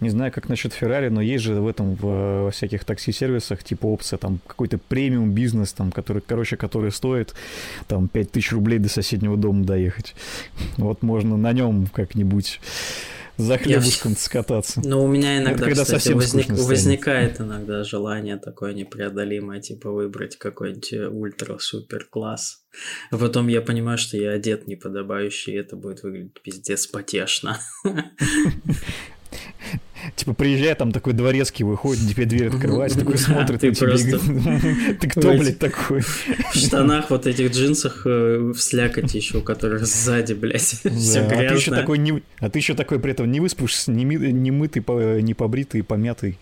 Не знаю, как насчет Феррари, но есть же в этом в, во всяких такси-сервисах типа опция там какой-то премиум бизнес, там, который, короче, который стоит там 5000 рублей до соседнего дома доехать. Вот можно на нем как-нибудь за хлебушком я... скататься. Ну, у меня иногда, когда кстати, возник... возникает иногда желание такое непреодолимое, типа выбрать какой-нибудь ультра-супер класс. А потом я понимаю, что я одет неподобающий, и это будет выглядеть пиздец потешно. Типа приезжает там такой дворецкий, выходит, тебе дверь открывается, такой смотрит ты просто... Ты кто, блядь, такой? В штанах вот этих джинсах э, в слякоти еще, у которых сзади, блядь, все грязно. А ты еще такой, не... а ты еще такой при этом не выспавшийся, не, не мытый, не побритый, помятый.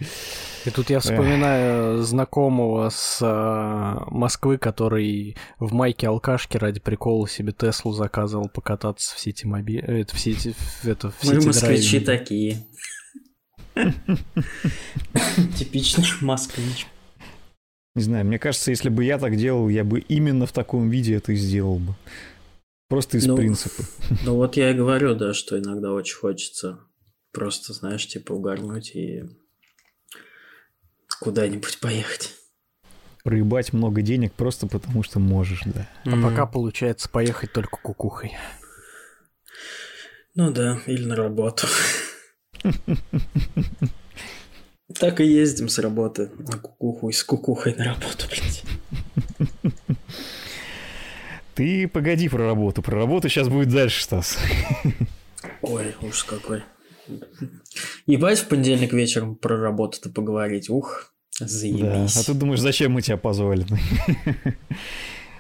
И тут я вспоминаю знакомого с э, Москвы, который в майке алкашки ради прикола себе Теслу заказывал покататься в сети моби... это, в сети, это, в Мы москвичи такие. Типичный москвич. Не знаю, мне кажется, если бы я так делал, я бы именно в таком виде это и сделал бы. Просто из ну, принципа. Ну вот я и говорю, да, что иногда очень хочется просто, знаешь, типа угарнуть и куда-нибудь поехать. Проебать много денег просто потому, что можешь, да. А mm. пока получается поехать только кукухой. Ну да, или на работу. Так и ездим с работы на кукуху и с кукухой на работу, блядь. Ты погоди про работу. Про работу сейчас будет дальше, Стас. Ой, уж какой. Ебать в понедельник вечером про работу-то поговорить. Ух, заебись. Да. А ты думаешь, зачем мы тебя позвали?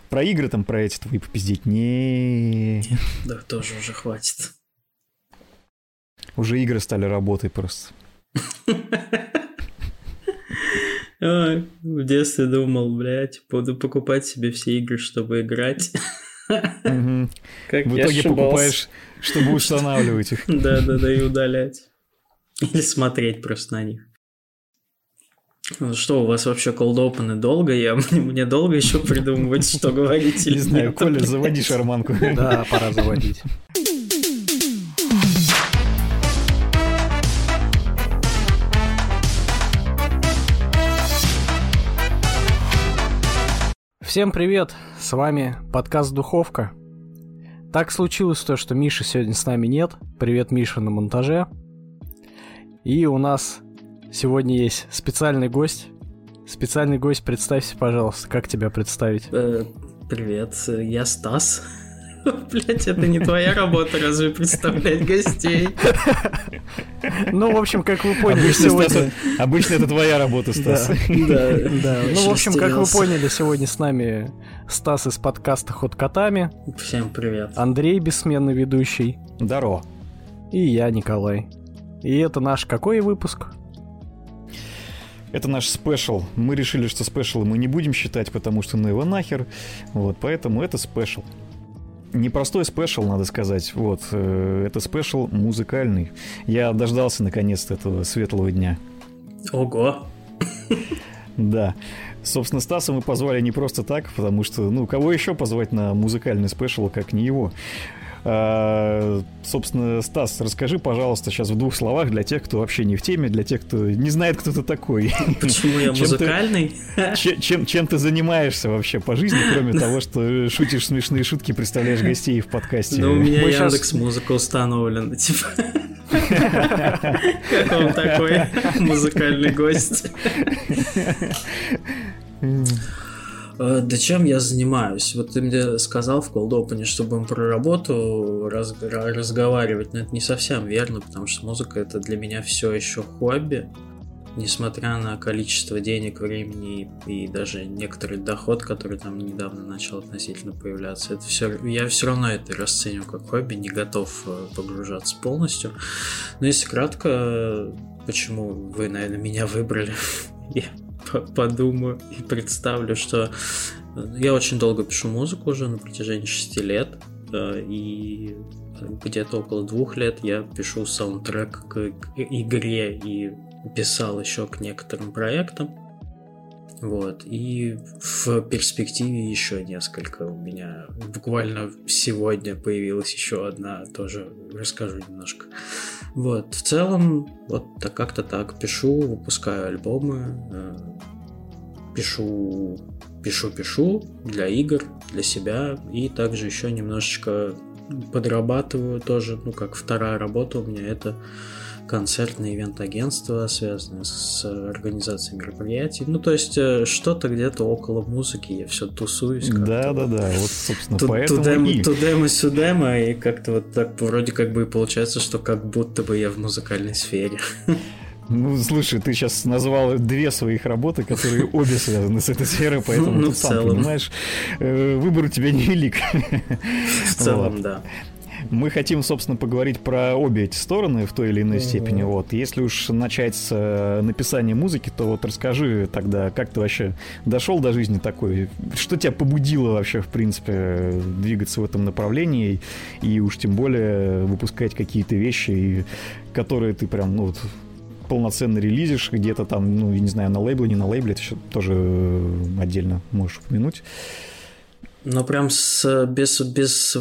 Про игры там, про эти твои попиздеть? Не. Да тоже уже хватит. Уже игры стали работой просто. В детстве думал, блядь, буду покупать себе все игры, чтобы играть. В итоге покупаешь, чтобы устанавливать их. Да-да-да, и удалять. Или смотреть просто на них. Что, у вас вообще open долго? Я, мне долго еще придумывать, что говорить или Не знаю, Коля, заводи шарманку. Да, пора заводить. Всем привет! С вами подкаст «Духовка». Так случилось то, что Миши сегодня с нами нет. Привет, Миша, на монтаже. И у нас сегодня есть специальный гость. Специальный гость, представься, пожалуйста, как тебя представить? Э, привет, я Стас. Блять, это не твоя работа, разве представлять гостей? Ну, в общем, как вы поняли сегодня... Обычно это твоя работа, Стас. Да, да. Ну, в общем, как вы поняли, сегодня с нами Стас из подкаста «Ход котами». Всем привет. Андрей, бессменный ведущий. Здорово. И я, Николай. И это наш какой выпуск? Это наш спешл. Мы решили, что спешл мы не будем считать, потому что ну его нахер. Вот, поэтому это спешл непростой спешл, надо сказать. Вот, э, это спешл музыкальный. Я дождался наконец-то этого светлого дня. Ого! Да. Собственно, Стаса мы позвали не просто так, потому что, ну, кого еще позвать на музыкальный спешл, как не его? А, собственно, Стас, расскажи, пожалуйста, сейчас в двух словах для тех, кто вообще не в теме, для тех, кто не знает, кто ты такой. Почему я музыкальный? Чем, чем, чем ты занимаешься вообще по жизни, кроме того, что шутишь смешные шутки, представляешь гостей в подкасте? Ну, у меня Мы Яндекс сейчас... музыка установлена, типа. Как он такой музыкальный гость? Э, да чем я занимаюсь? Вот ты мне сказал в Cold Open, что будем про работу раз, разговаривать, но это не совсем верно, потому что музыка это для меня все еще хобби. Несмотря на количество денег, времени и даже некоторый доход, который там недавно начал относительно появляться, это все, я все равно это расцениваю как хобби, не готов э, погружаться полностью. Но если кратко, почему вы, наверное, меня выбрали, я подумаю и представлю, что э, я очень долго пишу музыку уже на протяжении 6 лет, э, и где-то около двух лет я пишу саундтрек к игре и писал еще к некоторым проектам. Вот. И в перспективе еще несколько у меня. Буквально сегодня появилась еще одна, тоже расскажу немножко Вот, в целом, вот так как-то так. Пишу, выпускаю альбомы, э, пишу, пишу, пишу для игр, для себя, и также еще немножечко подрабатываю тоже, ну, как вторая работа у меня, это концертное ивент-агентство, связанное с организацией мероприятий. Ну, то есть, э, что-то где-то около музыки, я все тусуюсь. Да, да, да, вот, собственно, Ту- поэтому тудем, и... Тудем и сюдем, и как-то вот так вроде как бы и получается, что как будто бы я в музыкальной сфере. Ну, слушай, ты сейчас назвал две своих работы, которые обе связаны с этой сферой, поэтому ну, ты сам целом. понимаешь, э, выбор у тебя невелик. В целом, вот. да. Мы хотим, собственно, поговорить про обе эти стороны в той или иной степени. Вот. Если уж начать с э, написания музыки, то вот расскажи тогда, как ты вообще дошел до жизни такой? Что тебя побудило вообще, в принципе, двигаться в этом направлении и уж тем более выпускать какие-то вещи, которые ты прям, ну вот, полноценно релизишь где-то там, ну, я не знаю, на лейбле, не на лейбле, это еще тоже э, отдельно можешь упомянуть. Ну, прям с, без, без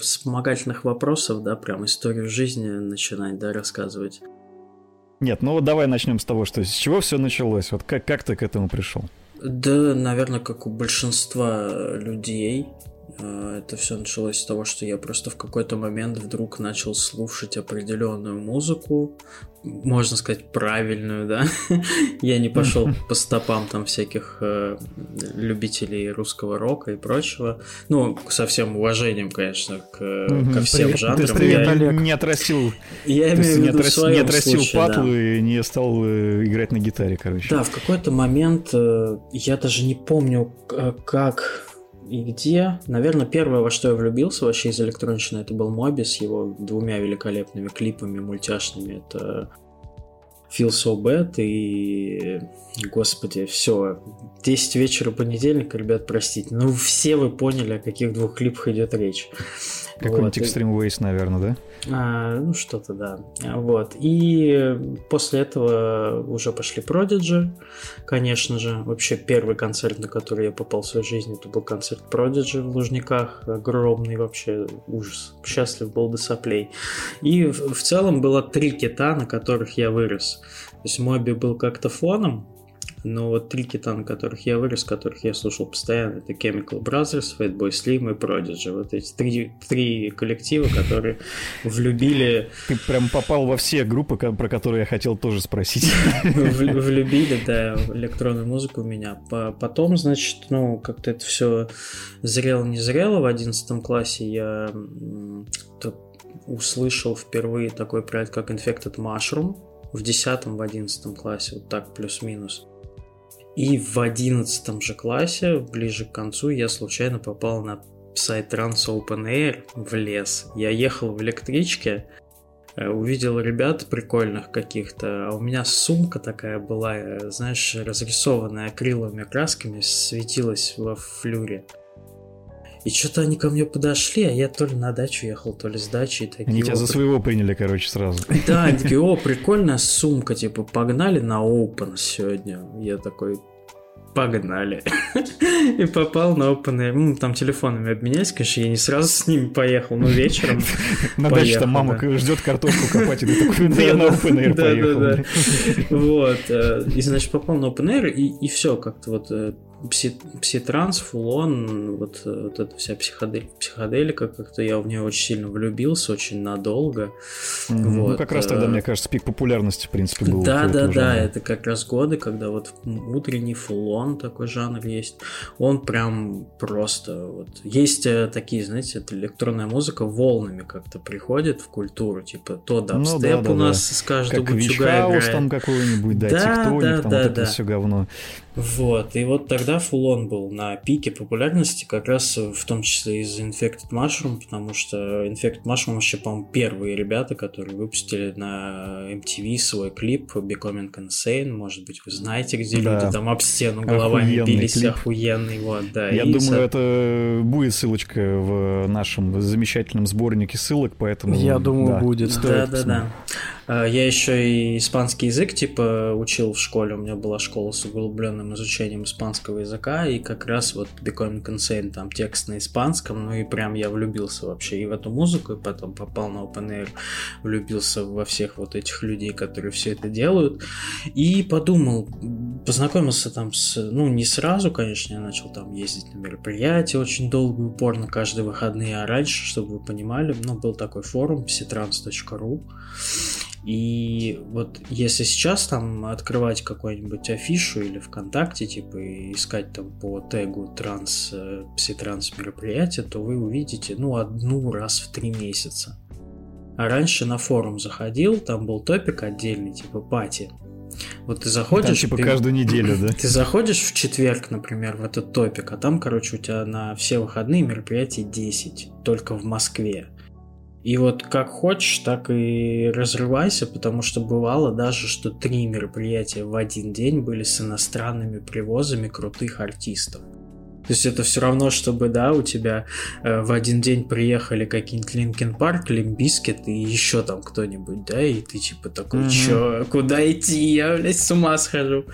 вспомогательных вопросов, да, прям историю жизни начинать, да, рассказывать. Нет, ну вот давай начнем с того, что с чего все началось, вот как, как ты к этому пришел? Да, наверное, как у большинства людей, э, это все началось с того, что я просто в какой-то момент вдруг начал слушать определенную музыку, можно сказать, правильную, да. Я не пошел по стопам там всяких э, любителей русского рока и прочего. Ну, со всем уважением, конечно, к, ко всем привет, жанрам. Ты привет, я Олег. не отрастил, я имею в виду не, отрас, не отрастил случае, патлу да. и не стал э, играть на гитаре, короче. Да, в какой-то момент э, я даже не помню, как и где. Наверное, первое, во что я влюбился вообще из электронщины, это был Моби с его двумя великолепными клипами мультяшными. Это Feel So Bad и... Господи, все. 10 вечера понедельника, ребят, простите. Ну, все вы поняли, о каких двух клипах идет речь. Какой-нибудь вот. Extreme Ways, наверное, да? А, ну, что-то, да. Вот. И после этого уже пошли Prodigy, конечно же. Вообще первый концерт, на который я попал в своей жизни, это был концерт Prodigy в Лужниках. Огромный вообще ужас. Счастлив был до соплей. И в, в целом было три кита, на которых я вырос. То есть Моби был как-то фоном, но вот три кита, на которых я вырос, которых я слушал постоянно, это Chemical Brothers, Fatboy Slim и Prodigy. Вот эти три, три коллектива, которые влюбили... Ты прям попал во все группы, про которые я хотел тоже спросить. Влюбили, да, электронную музыку у меня. Потом, значит, ну, как-то это все зрело-не зрело. В одиннадцатом классе я услышал впервые такой проект, как Infected Mushroom в 10 в 11 классе, вот так плюс-минус. И в одиннадцатом же классе, ближе к концу, я случайно попал на сайт Trans Open Air в лес. Я ехал в электричке, э, увидел ребят прикольных каких-то, а у меня сумка такая была, э, знаешь, разрисованная акриловыми красками, светилась во флюре. И что-то они ко мне подошли, а я то ли на дачу ехал, то ли с дачи. Такие, они тебя за своего приняли, короче, сразу. Да, они такие, о, прикольная сумка, типа, погнали на Open сегодня. Я такой, погнали. И попал на Open. Ну, там телефонами обменялись, конечно, я не сразу с ними поехал, но вечером На даче там мама ждет картошку копать, и ты такой, я на Open Air поехал. Вот. Э, и, значит, попал на Open Air, и все как-то вот э, пси, пситранс, фулон, вот, э, вот эта вся психодель, психоделика, как-то я в нее очень сильно влюбился, очень надолго. Mm-hmm. Вот. Ну, как раз тогда, мне кажется, пик популярности, в принципе, был. Да, да, да, это как раз годы, когда вот утренний фулон такой жанр есть. Он прям просто вот... Есть э, такие, знаете, это электронная музыка волнами как-то приходит в культуру, типа то дабстеп ну, да, да, у нас да. с каждого как утюга играет. там какой-нибудь, да, да тиктоник, да, там да, вот да. это все говно. Вот, и вот тогда Фулон был на пике популярности, как раз в том числе из Infected Mushroom, потому что Infected Mushroom вообще, по-моему, первые ребята, которые выпустили на MTV свой клип Becoming Insane, может быть, вы знаете, где да. люди там об стену головами охуенный бились, клип. охуенный, вот, да. Я и думаю, со... это будет ссылочка в нашем замечательном сборнике ссылок, поэтому... Я думаю, да, будет. Да, да, да. Я еще и испанский язык, типа, учил в школе. У меня была школа с углубленным изучением испанского языка, и как раз вот Becoming Insane, там текст на испанском, ну и прям я влюбился вообще и в эту музыку, и потом попал на Open влюбился во всех вот этих людей, которые все это делают, и подумал, познакомился там с, ну не сразу, конечно, я начал там ездить на мероприятия очень долго и упорно каждые выходные, а раньше, чтобы вы понимали, ну был такой форум psitrans.ru, и вот если сейчас там открывать какую-нибудь афишу или ВКонтакте, типа, и искать там по тегу транс, э, пситранс мероприятия, то вы увидите, ну, одну раз в три месяца. А раньше на форум заходил, там был топик отдельный, типа пати. Вот ты заходишь... Там, типа каждую неделю, да? Ты заходишь в четверг, например, в этот топик, а там, короче, у тебя на все выходные мероприятий 10, только в Москве. И вот как хочешь, так и разрывайся, потому что бывало даже, что три мероприятия в один день были с иностранными привозами крутых артистов. То есть это все равно, чтобы, да, у тебя э, в один день приехали какие-нибудь Linkin Park, Limp Bizkit и еще там кто-нибудь, да, и ты типа такой, mm-hmm. чё, куда идти, я, блядь, с ума схожу.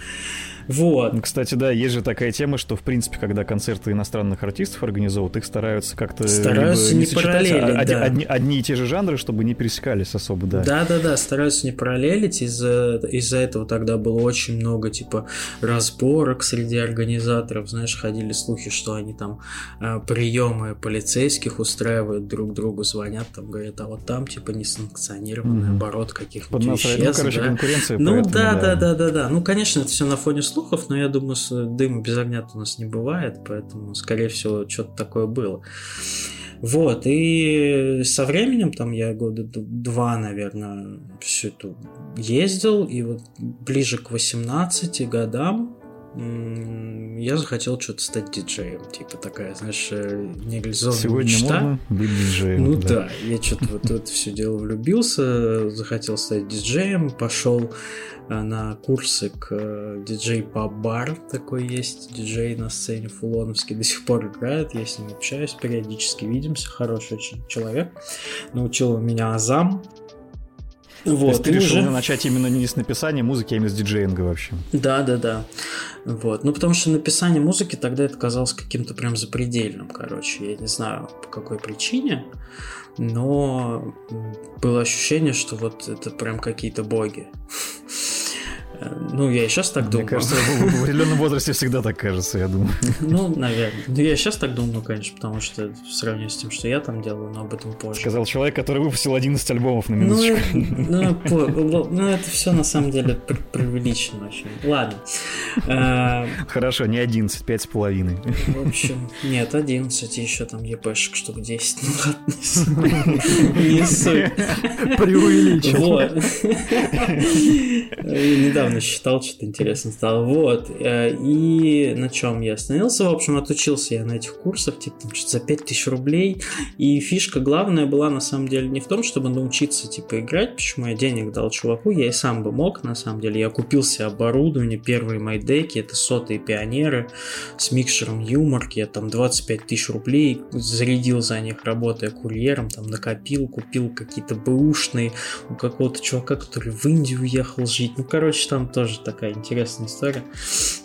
Вот. Ну, кстати, да, есть же такая тема, что, в принципе, когда концерты иностранных артистов организовывают, их стараются как-то стараются не, не параллелить, а, да. одни, одни и те же жанры, чтобы не пересекались особо, да. Да-да-да, стараются не параллелить, из-за из этого тогда было очень много, типа, разборок среди организаторов, знаешь, ходили слухи, что они там э, приемы полицейских устраивают друг другу, звонят, там, говорят, а вот там, типа, несанкционированный угу. оборот каких-нибудь веществ. Ну, короче, да? конкуренция, Ну, да-да-да-да-да, ну, конечно, это все на фоне слухов, слухов, но я думаю, дыма без огня у нас не бывает, поэтому, скорее всего, что-то такое было. Вот, и со временем, там я года два, наверное, все это ездил, и вот ближе к 18 годам я захотел что-то стать диджеем, типа такая, знаешь, э, нереализованная Сегодня мечта. можно быть диджеем. Ну да, да я что-то вот это все дело влюбился, захотел стать диджеем, пошел Э, на курсы к э, диджей Паб Бар, такой есть диджей на сцене Фулоновский, до сих пор играет, я с ним общаюсь, периодически видимся, хороший очень человек, научил меня азам, вот, То есть ты решил уже... начать именно не с написания музыки, а именно с диджеинга вообще. Да, да, да. Вот. Ну, потому что написание музыки тогда это казалось каким-то прям запредельным, короче. Я не знаю, по какой причине, но было ощущение, что вот это прям какие-то боги. Ну, я и сейчас так Мне думаю. Мне кажется, в определенном возрасте всегда так кажется, я думаю. Ну, наверное. Ну, я сейчас так думаю, конечно, потому что в сравнении с тем, что я там делаю, но об этом позже. Сказал человек, который выпустил 11 альбомов на минуточку. Ну, ну, ну это все на самом деле преувеличено очень. Ладно. А, Хорошо, не 11, 5 с половиной. В общем, нет, 11, еще там ЕПшек штук 10. Ну ладно, не суть. Преувеличил. Вот. Недавно недавно считал, что-то интересно стало. Вот. Э, и на чем я остановился? В общем, отучился я на этих курсах, типа, там, что-то за 5000 рублей. И фишка главная была, на самом деле, не в том, чтобы научиться, типа, играть, почему я денег дал чуваку, я и сам бы мог, на самом деле. Я купил себе оборудование, первые мои деки, это сотые пионеры с микшером юморки, я там 25 тысяч рублей зарядил за них, работая курьером, там накопил, купил какие-то бэушные у какого-то чувака, который в Индию уехал жить. Ну, короче, там тоже такая интересная история.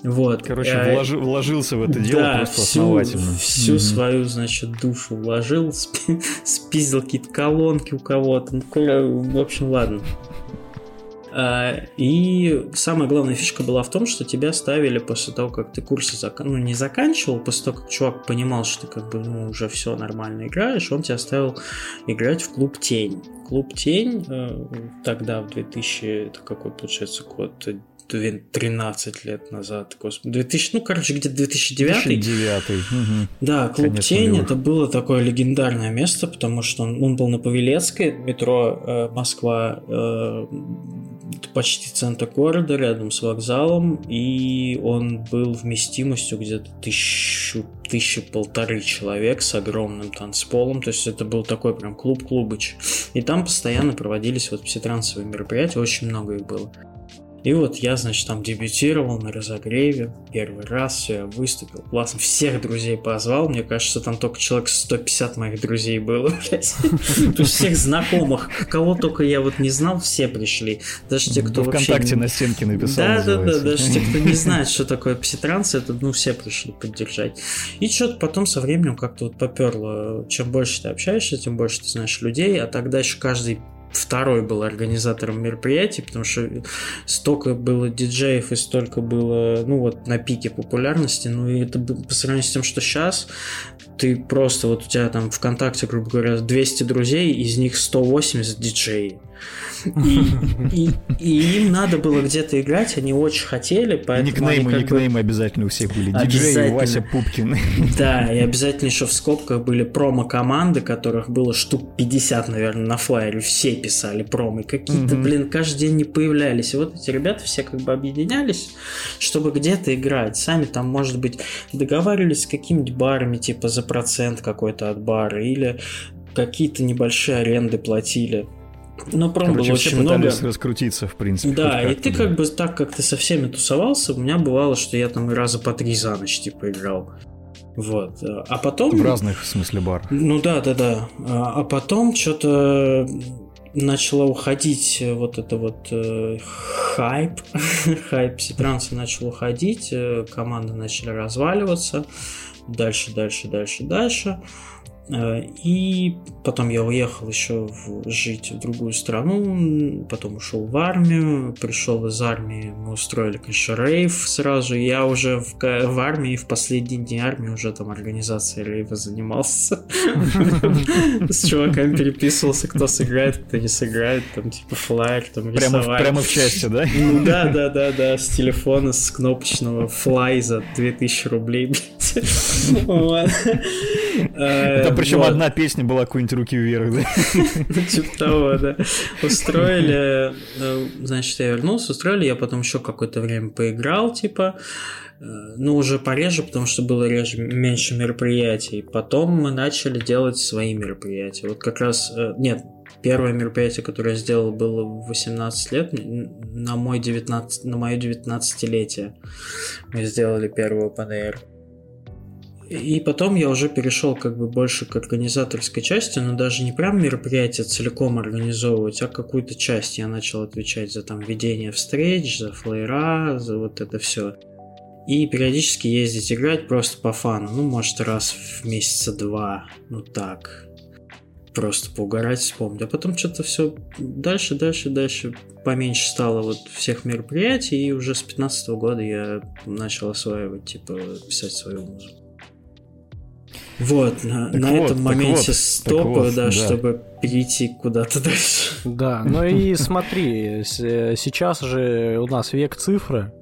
Вот. Короче, а, вложи, вложился в это дело да, просто всю, основательно. Всю угу. свою, значит, душу вложил, спи- спиздил какие-то колонки у кого-то. Ну, в общем, ладно. А, и самая главная фишка была в том, что тебя ставили после того, как ты курсы зак... ну, не заканчивал, после того, как чувак понимал, что ты как бы ну, уже все нормально играешь, он тебя ставил играть в клуб Тень. Клуб Тень э, тогда в 2000, это какой получается год, 13 лет назад, господи, 2000, ну, короче, где-то 2009. 2009. Угу. Да, клуб Конец Тень, нулевых. это было такое легендарное место, потому что он, он был на Павелецкой, метро э, Москва, э, почти центр города, рядом с вокзалом, и он был вместимостью где-то тысячу, тысячи полторы человек с огромным танцполом, то есть это был такой прям клуб-клубыч. И там постоянно проводились вот все трансовые мероприятия, очень много их было. И вот я, значит, там дебютировал на разогреве. Первый раз, все, я выступил. Классно. Всех друзей позвал. Мне кажется, там только человек 150 моих друзей было, блядь. Всех знакомых, кого только я вот не знал, все пришли. Даже те, кто вообще... ВКонтакте на стенке написал. Да, да, да. Даже те, кто не знает, что такое пситранс, это, ну, все пришли поддержать. И что-то потом со временем как-то вот поперло. Чем больше ты общаешься, тем больше ты знаешь людей, а тогда еще каждый второй был организатором мероприятий, потому что столько было диджеев и столько было, ну вот, на пике популярности, ну и это по сравнению с тем, что сейчас, ты просто, вот у тебя там ВКонтакте, грубо говоря, 200 друзей, из них 180 диджеи. И, и, и им надо было где-то играть, они очень хотели, поэтому никнеймы, они никнеймы бы... обязательно у всех были. Диджей Вася Пупкин. Да, и обязательно еще в скобках были промо-команды, которых было штук 50, наверное, на флайере. Все писали промо. Какие-то, mm-hmm. блин, каждый день не появлялись. И вот эти ребята все как бы объединялись, чтобы где-то играть. Сами там, может быть, договаривались с какими-нибудь барами, типа за процент какой-то от бара, или какие-то небольшие аренды платили. Но пром Короче, было очень много. раскрутиться, в принципе. Да, и ты да. как бы так, как ты со всеми тусовался, у меня бывало, что я там раза по три за ночь типа играл. Вот. А потом... В разных, в смысле, бар. Ну да, да, да. А, а потом что-то начало уходить вот это вот э, хайп, хайп Ситранса начал уходить, э, команды начали разваливаться, дальше, дальше, дальше, дальше. Э, и потом я уехал еще в, жить в другую страну, потом ушел в армию, пришел из армии, мы устроили, конечно, рейв сразу. Я уже в, в армии, в последние дни армии уже там организацией рейва занимался. С чуваками переписывался, кто сыграет, кто не сыграет, там типа флайер, там рисовать. Прямо в части, да? Ну да, да, да, да, с телефона, с кнопочного флай за 2000 рублей, блядь. Это причем вот. одна песня была какой-нибудь руки вверх, да? Типа того, да. Устроили, э, значит, я вернулся, устроили, я потом еще какое-то время поиграл, типа, э, ну, уже пореже, потому что было реже, меньше мероприятий. Потом мы начали делать свои мероприятия. Вот как раз, э, нет, первое мероприятие, которое я сделал, было в 18 лет, на, мой 19, на мое 19-летие. Мы сделали open air. И потом я уже перешел как бы больше к организаторской части, но даже не прям мероприятие целиком организовывать, а какую-то часть я начал отвечать за там ведение встреч, за флеера, за вот это все. И периодически ездить играть просто по фану, ну может раз в месяца два, ну так, просто поугарать, вспомнить. А потом что-то все дальше, дальше, дальше поменьше стало вот всех мероприятий, и уже с 15 года я начал осваивать, типа, писать свою музыку. Вот, на, на вот, этом моменте вот, стопа, вот, да, да, чтобы перейти куда-то дальше. Да, ну и смотри, сейчас же у нас век цифры.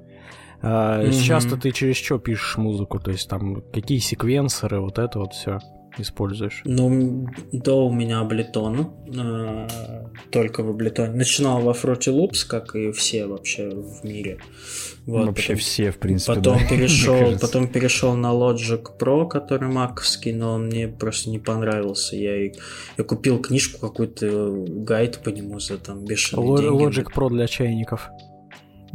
А сейчас-то ты через что пишешь музыку? То есть там какие секвенсоры, вот это вот все используешь? Ну, до у меня Ableton, э, только в Ableton. Начинал во Fruity Loops, как и все вообще в мире. Вот, вообще потом, все, в принципе. Потом да, перешел, потом перешел на Logic Pro, который маковский, но он мне просто не понравился. Я, я купил книжку какую-то гайд по нему за там бешеные L- деньги. Logic Pro для чайников.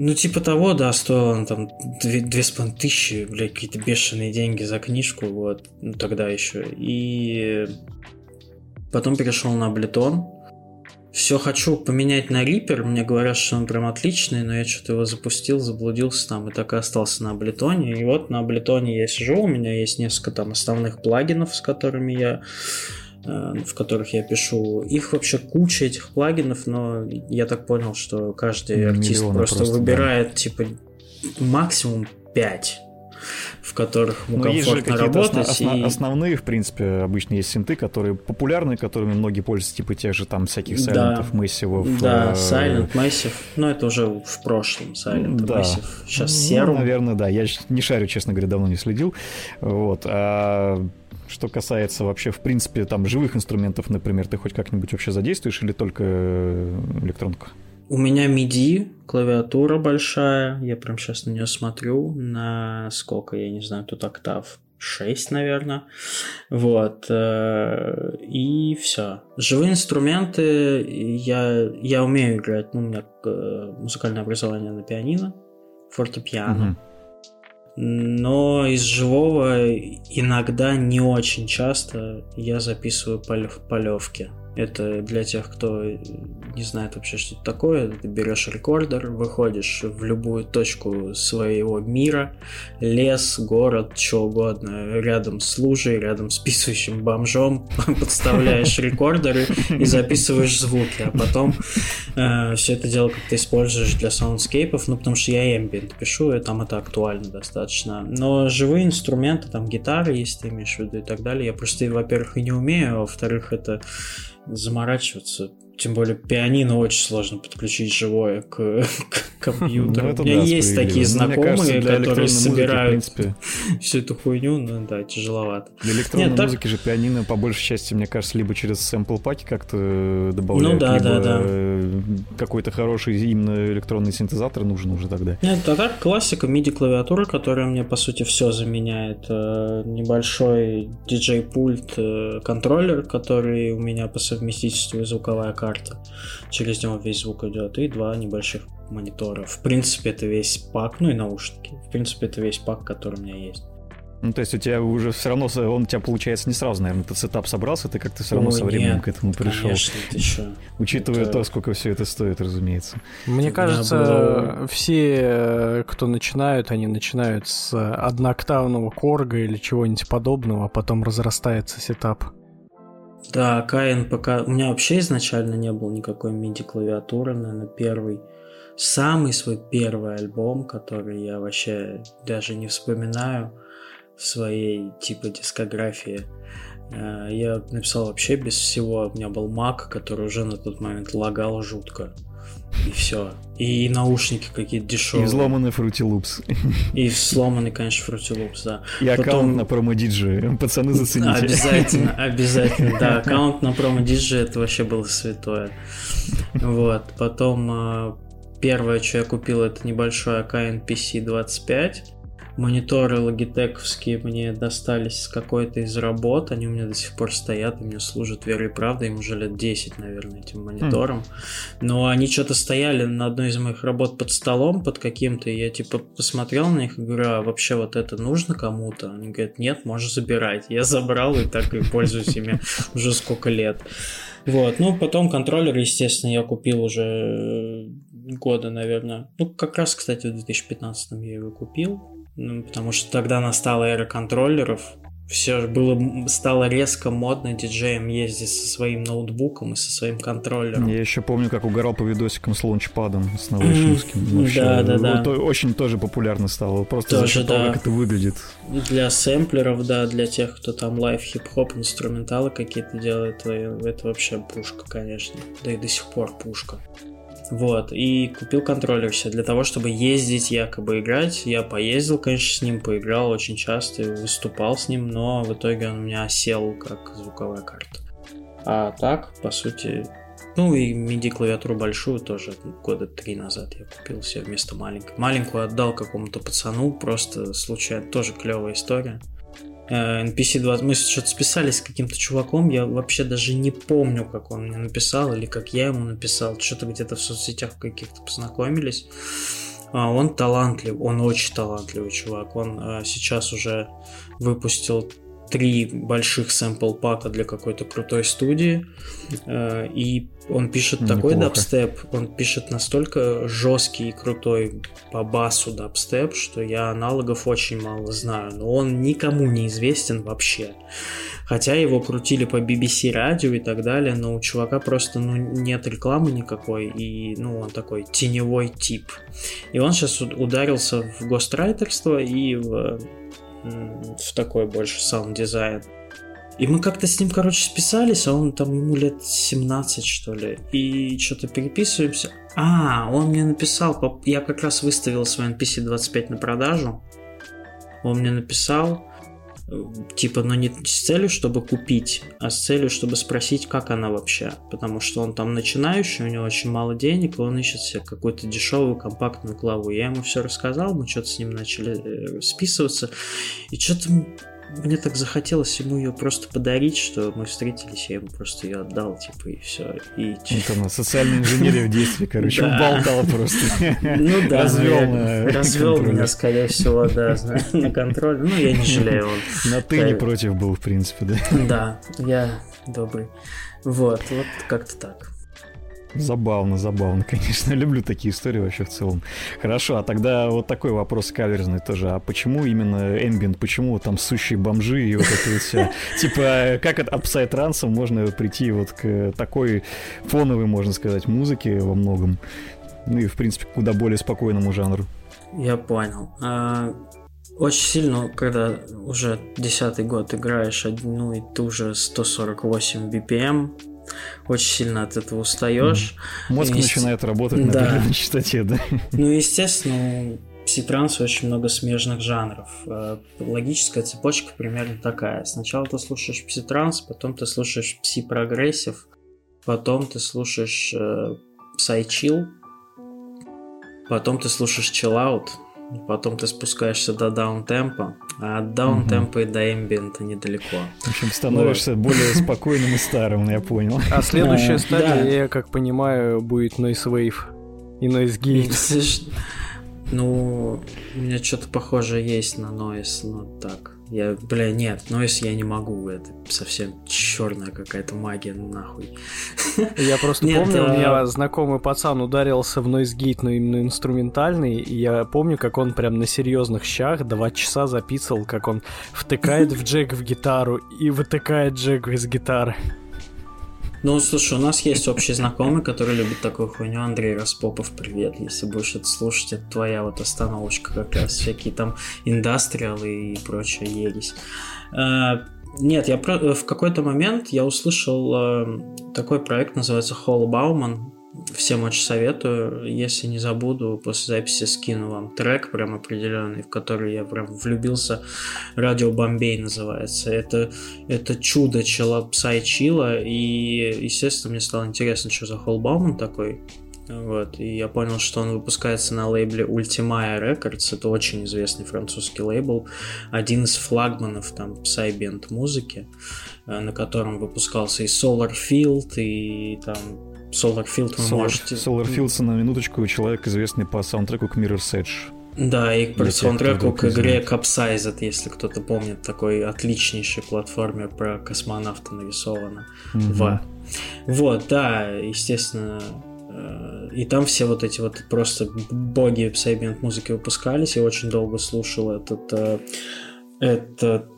Ну, типа того, да, стоил он там две, две с половиной тысячи, блядь, какие-то бешеные деньги за книжку, вот, ну, тогда еще. И потом перешел на Абleton. Все хочу поменять на Reaper, мне говорят, что он прям отличный, но я что-то его запустил, заблудился там и так и остался на Абletone. И вот на Абletone я сижу, у меня есть несколько там основных плагинов, с которыми я в которых я пишу. Их вообще куча этих плагинов, но я так понял, что каждый артист просто, просто выбирает да. типа максимум 5 в которых ему Но комфортно работать. Основ, и... Основные, в принципе, обычно есть синты, которые популярны, которыми многие пользуются, типа тех же там всяких сайлентов, да. массивов. Да, Silent, Massive, но это уже в прошлом Silent, да. Massive. Сейчас ну, наверное, да. Я не шарю, честно говоря, давно не следил. Вот. А что касается вообще, в принципе, там живых инструментов, например, ты хоть как-нибудь вообще задействуешь или только э, электронку? У меня MIDI, клавиатура большая, я прям сейчас на нее смотрю, на сколько, я не знаю, тут октав, 6, наверное. Вот. Э, и все. Живые инструменты я, я умею играть. Ну, у меня э, музыкальное образование на пианино, фортепиано. Угу. Но из живого иногда не очень часто я записываю полевки. Это для тех, кто не знает вообще, что это такое. Ты берешь рекордер, выходишь в любую точку своего мира, лес, город, что угодно, рядом с лужей, рядом с писающим бомжом, подставляешь рекордеры и записываешь звуки, а потом э, все это дело как-то используешь для soundscape ов, ну, потому что я ambient пишу, и там это актуально достаточно. Но живые инструменты, там гитары, если ты имеешь в виду и так далее, я просто, во-первых, и не умею, а во-вторых, это заморачиваться. Тем более пианино очень сложно подключить живое к, к компьютеру. Ну, У меня да, есть такие ну, знакомые, кажется, которые собирают музыки, всю эту хуйню, но да, тяжеловато. Для электронной Нет, музыки так... же пианино по большей части, мне кажется, либо через сэмпл паки как-то добавляют, ну, да, либо да, да. какой-то хороший именно электронный синтезатор нужен уже тогда. Нет, а так классика MIDI-клавиатура, которая мне, по сути, все заменяет. Э, небольшой DJ-пульт, э, контроллер, который у меня по совместительству звуковая карта карта. Через него весь звук идет. И два небольших монитора. В принципе, это весь пак, ну и наушники. В принципе, это весь пак, который у меня есть. Ну, то есть у тебя уже все равно, он у тебя получается не сразу, наверное, ты сетап собрался, ты как-то все равно Ой, со временем нет, к этому пришел. Конечно, ты? Учитывая это... то, сколько все это стоит, разумеется. Мне кажется, было... все, кто начинают, они начинают с однооктавного Korg а или чего-нибудь подобного, а потом разрастается сетап. Да, Каин пока... У меня вообще изначально не было никакой MIDI-клавиатуры, наверное, первый. Самый свой первый альбом, который я вообще даже не вспоминаю в своей типа дискографии. Э, я написал вообще без всего. У меня был Mac, который уже на тот момент лагал жутко. И все. И наушники какие-то дешевые. И взломанный Fruity Loops. И сломанный, конечно, Fruity Loops, да. И Потом... аккаунт на промо DJ. Пацаны, зацените. Обязательно, обязательно, да. Аккаунт на промо это вообще было святое. Вот. Потом э, первое, что я купил, это небольшой AKN PC 25 мониторы логитековские мне достались с какой-то из работ, они у меня до сих пор стоят, и мне служат верой и правдой, им уже лет 10, наверное, этим монитором. Mm. Но они что-то стояли на одной из моих работ под столом, под каким-то, и я типа посмотрел на них и говорю, а вообще вот это нужно кому-то? Они говорят, нет, можешь забирать. Я забрал и так и пользуюсь ими уже сколько лет. Вот, ну потом контроллер, естественно, я купил уже года, наверное. Ну, как раз, кстати, в 2015 я его купил. Ну, потому что тогда настала эра контроллеров. Все было, стало резко модно диджеем ездить со своим ноутбуком и со своим контроллером. Я еще помню, как угорал по видосикам с Launchpad ом, с Novation овским. Вообще, да, да, да. Это очень тоже популярно стало. Просто тоже, за счет того, да. как это выглядит. Для сэмплеров, да, для тех, кто там live, хип-хоп, инструменталы какие-то делает, это вообще пушка, конечно. Да и до сих пор пушка. Вот, и купил контроллер все для того, чтобы ездить, якобы играть. Я поездил, конечно, с ним, поиграл очень часто, выступал с ним, но в итоге он у меня сел как звуковая карта. А так, по сути, ну и MIDI клавиатуру большую тоже года три назад я купил себе вместо маленькой. Маленькую отдал какому-то пацану, просто случайно, тоже клевая история. NPC 20. Мы что-то списались с каким-то чуваком, я вообще даже не помню, как он мне написал или как я ему написал. Что-то где-то в соцсетях каких-то познакомились. А, он талантлив, он очень талантливый чувак. Он а, сейчас уже выпустил три больших сэмпл пака для какой-то крутой студии. Э, и он пишет Неплохо. такой дабстеп, он пишет настолько жесткий и крутой по басу дабстеп, что я аналогов очень мало знаю. Но он никому не известен вообще. Хотя его крутили по BBC радио и так далее, но у чувака просто ну, нет рекламы никакой, и ну, он такой теневой тип. И он сейчас ударился в гострайтерство и в в такой больше саунд-дизайн. И мы как-то с ним, короче, списались, а он там ему лет 17, что ли. И что-то переписываемся. А, он мне написал, я как раз выставил свой MPK 25 на продажу. Он мне написал, типа, но не с целью, чтобы купить, а с целью, чтобы спросить, как она вообще. Потому что он там начинающий, у него очень мало денег, и он ищет себе какую-то дешевую компактную клаву. Я ему все рассказал, мы что-то с ним начали э, списываться, и что-то мне так захотелось ему ее просто подарить, что мы встретились, я ему просто ее отдал, типа, и все. И... Вот она, социальная инженерия в действии, короче, уболтал просто. Ну да, развел, на развел меня, скорее всего, да, на контроль. Ну, я не жалею. Он. На ты не против был, в принципе, да? Да, я добрый. Вот, вот как-то так. Забавно, забавно, конечно. Люблю такие истории вообще в целом. Хорошо, а тогда вот такой вопрос каверзный тоже. А почему именно Ambient? Почему там сущие бомжи и вот это вот все? Типа, как от апсайд транса можно прийти вот к такой фоновой, можно сказать, музыке во многом? Ну и, в принципе, куда более спокойному жанру. Я понял. А, очень сильно, когда уже десятый год играешь одну и ту же 148 BPM, очень сильно от этого устаешь. Мозг и, начинает работать на да. определенной частоте, да? Ну, естественно, в пситрансе очень много смежных жанров. Э, логическая цепочка примерно такая. Сначала ты слушаешь пситранс, потом ты слушаешь пси-прогрессив, потом ты слушаешь э, psy-chill, потом ты слушаешь chill-out, Потом ты спускаешься до даунтемпа, а от даунтемпа угу. и до эмбиента недалеко. В общем, становишься вот. более спокойным и старым, я понял. А следующая стадия, я как понимаю, будет Noise Wave и Noise Gate. Ну, у меня что-то похожее есть на Noise, но так. Я, бля, нет, Noise я не могу, это совсем черная какая-то магия, нахуй. Я просто нет, помню, а... у меня знакомый пацан ударился в Noise Gate, но именно инструментальный, и я помню, как он прям на серьезных щах два часа записывал, как он втыкает в джек в гитару и вытыкает джек из гитары. Ну, слушай, у нас есть общий знакомый, который любит такую хуйню. Андрей Распопов, привет. Если будешь это слушать, это твоя вот остановочка как раз. Всякие там индастриалы и прочая ересь. А, нет, я про... в какой-то момент я услышал э, такой проект, называется Холл Бауман всем очень советую. Если не забуду, после записи скину вам трек прям определенный, в который я прям влюбился. Радио Бомбей называется. Это, это чудо чела, псай чила. И, естественно, мне стало интересно, что за Холбауман такой. Вот, и я понял, что он выпускается на лейбле Ultimaya Records, это очень известный французский лейбл, один из флагманов там сайбенд музыки, э, на котором выпускался и Solar Field, и там Solarfield вы Solar, можете... Solarfield, на минуточку, человек, известный по саундтреку к Mirror's Edge. Да, и по саундтреку к игре Capsized, если кто-то помнит, такой отличнейший платформер про космонавта нарисовано. Mm-hmm. В. Вот, да, естественно, э, и там все вот эти вот просто боги сайбент музыки выпускались. Я очень долго слушал этот э, этот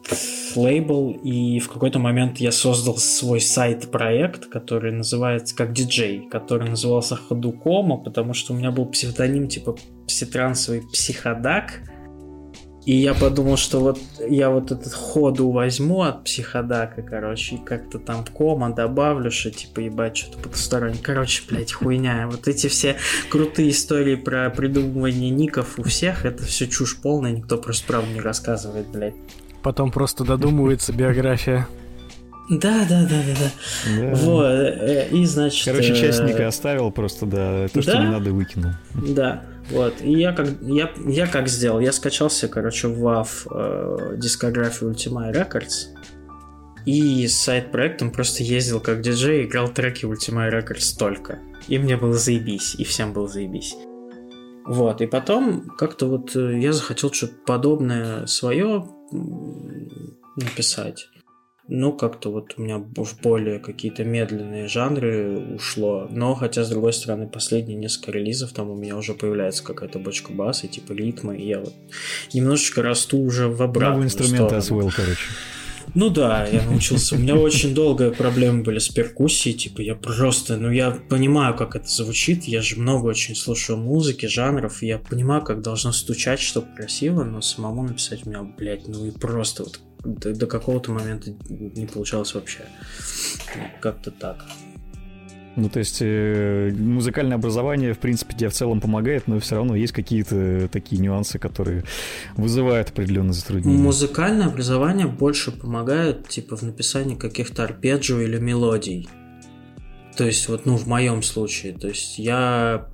лейбл, и в какой-то момент я создал свой сайт-проект, который называется как диджей, который назывался Ходукома, потому что у меня был псевдоним типа пситрансовый психодак, и я подумал, что вот я вот этот ходу возьму от психодака, короче, и как-то там кома добавлю, что типа ебать, что-то потустороннее. Короче, блядь, хуйня. Вот эти все крутые истории про придумывание ников у всех, это все чушь полная, никто просто правду не рассказывает, блядь. Потом просто додумывается биография. Да, да, да, да, да. Вот, э, и значит... Короче, часть э, ника оставил просто, да, то, что не надо, выкинул. Да, вот. И я как, я, я как сделал? Я скачался, короче, в WAV э, дискографию Ultima Records. И с сайт-проектом просто ездил как диджей, играл треки Ultima Records только. И мне было заебись, и всем было заебись. Вот, и потом как-то вот я захотел что-то подобное свое написать ну, как-то вот у меня в более какие-то медленные жанры ушло. Но, хотя, с другой стороны, последние несколько релизов, там у меня уже появляется какая-то бочка баса, типа ритма, и я вот немножечко расту уже в обратную Новые инструменты освоил, короче. Ну да, я научился. У меня очень долго проблемы были с перкуссией, типа я просто, ну я понимаю, как это звучит, я же много очень слушаю музыки, жанров, я понимаю, как должно стучать, чтобы красиво, но самому написать у меня, блядь, ну и просто вот до, до какого-то момента не получалось вообще. Как-то так. Ну, то есть э, музыкальное образование, в принципе, тебе в целом помогает, но все равно есть какие-то такие нюансы, которые вызывают определенные затруднения. Музыкальное образование больше помогает, типа, в написании каких-то арпеджио или мелодий. То есть, вот, ну, в моем случае, то есть я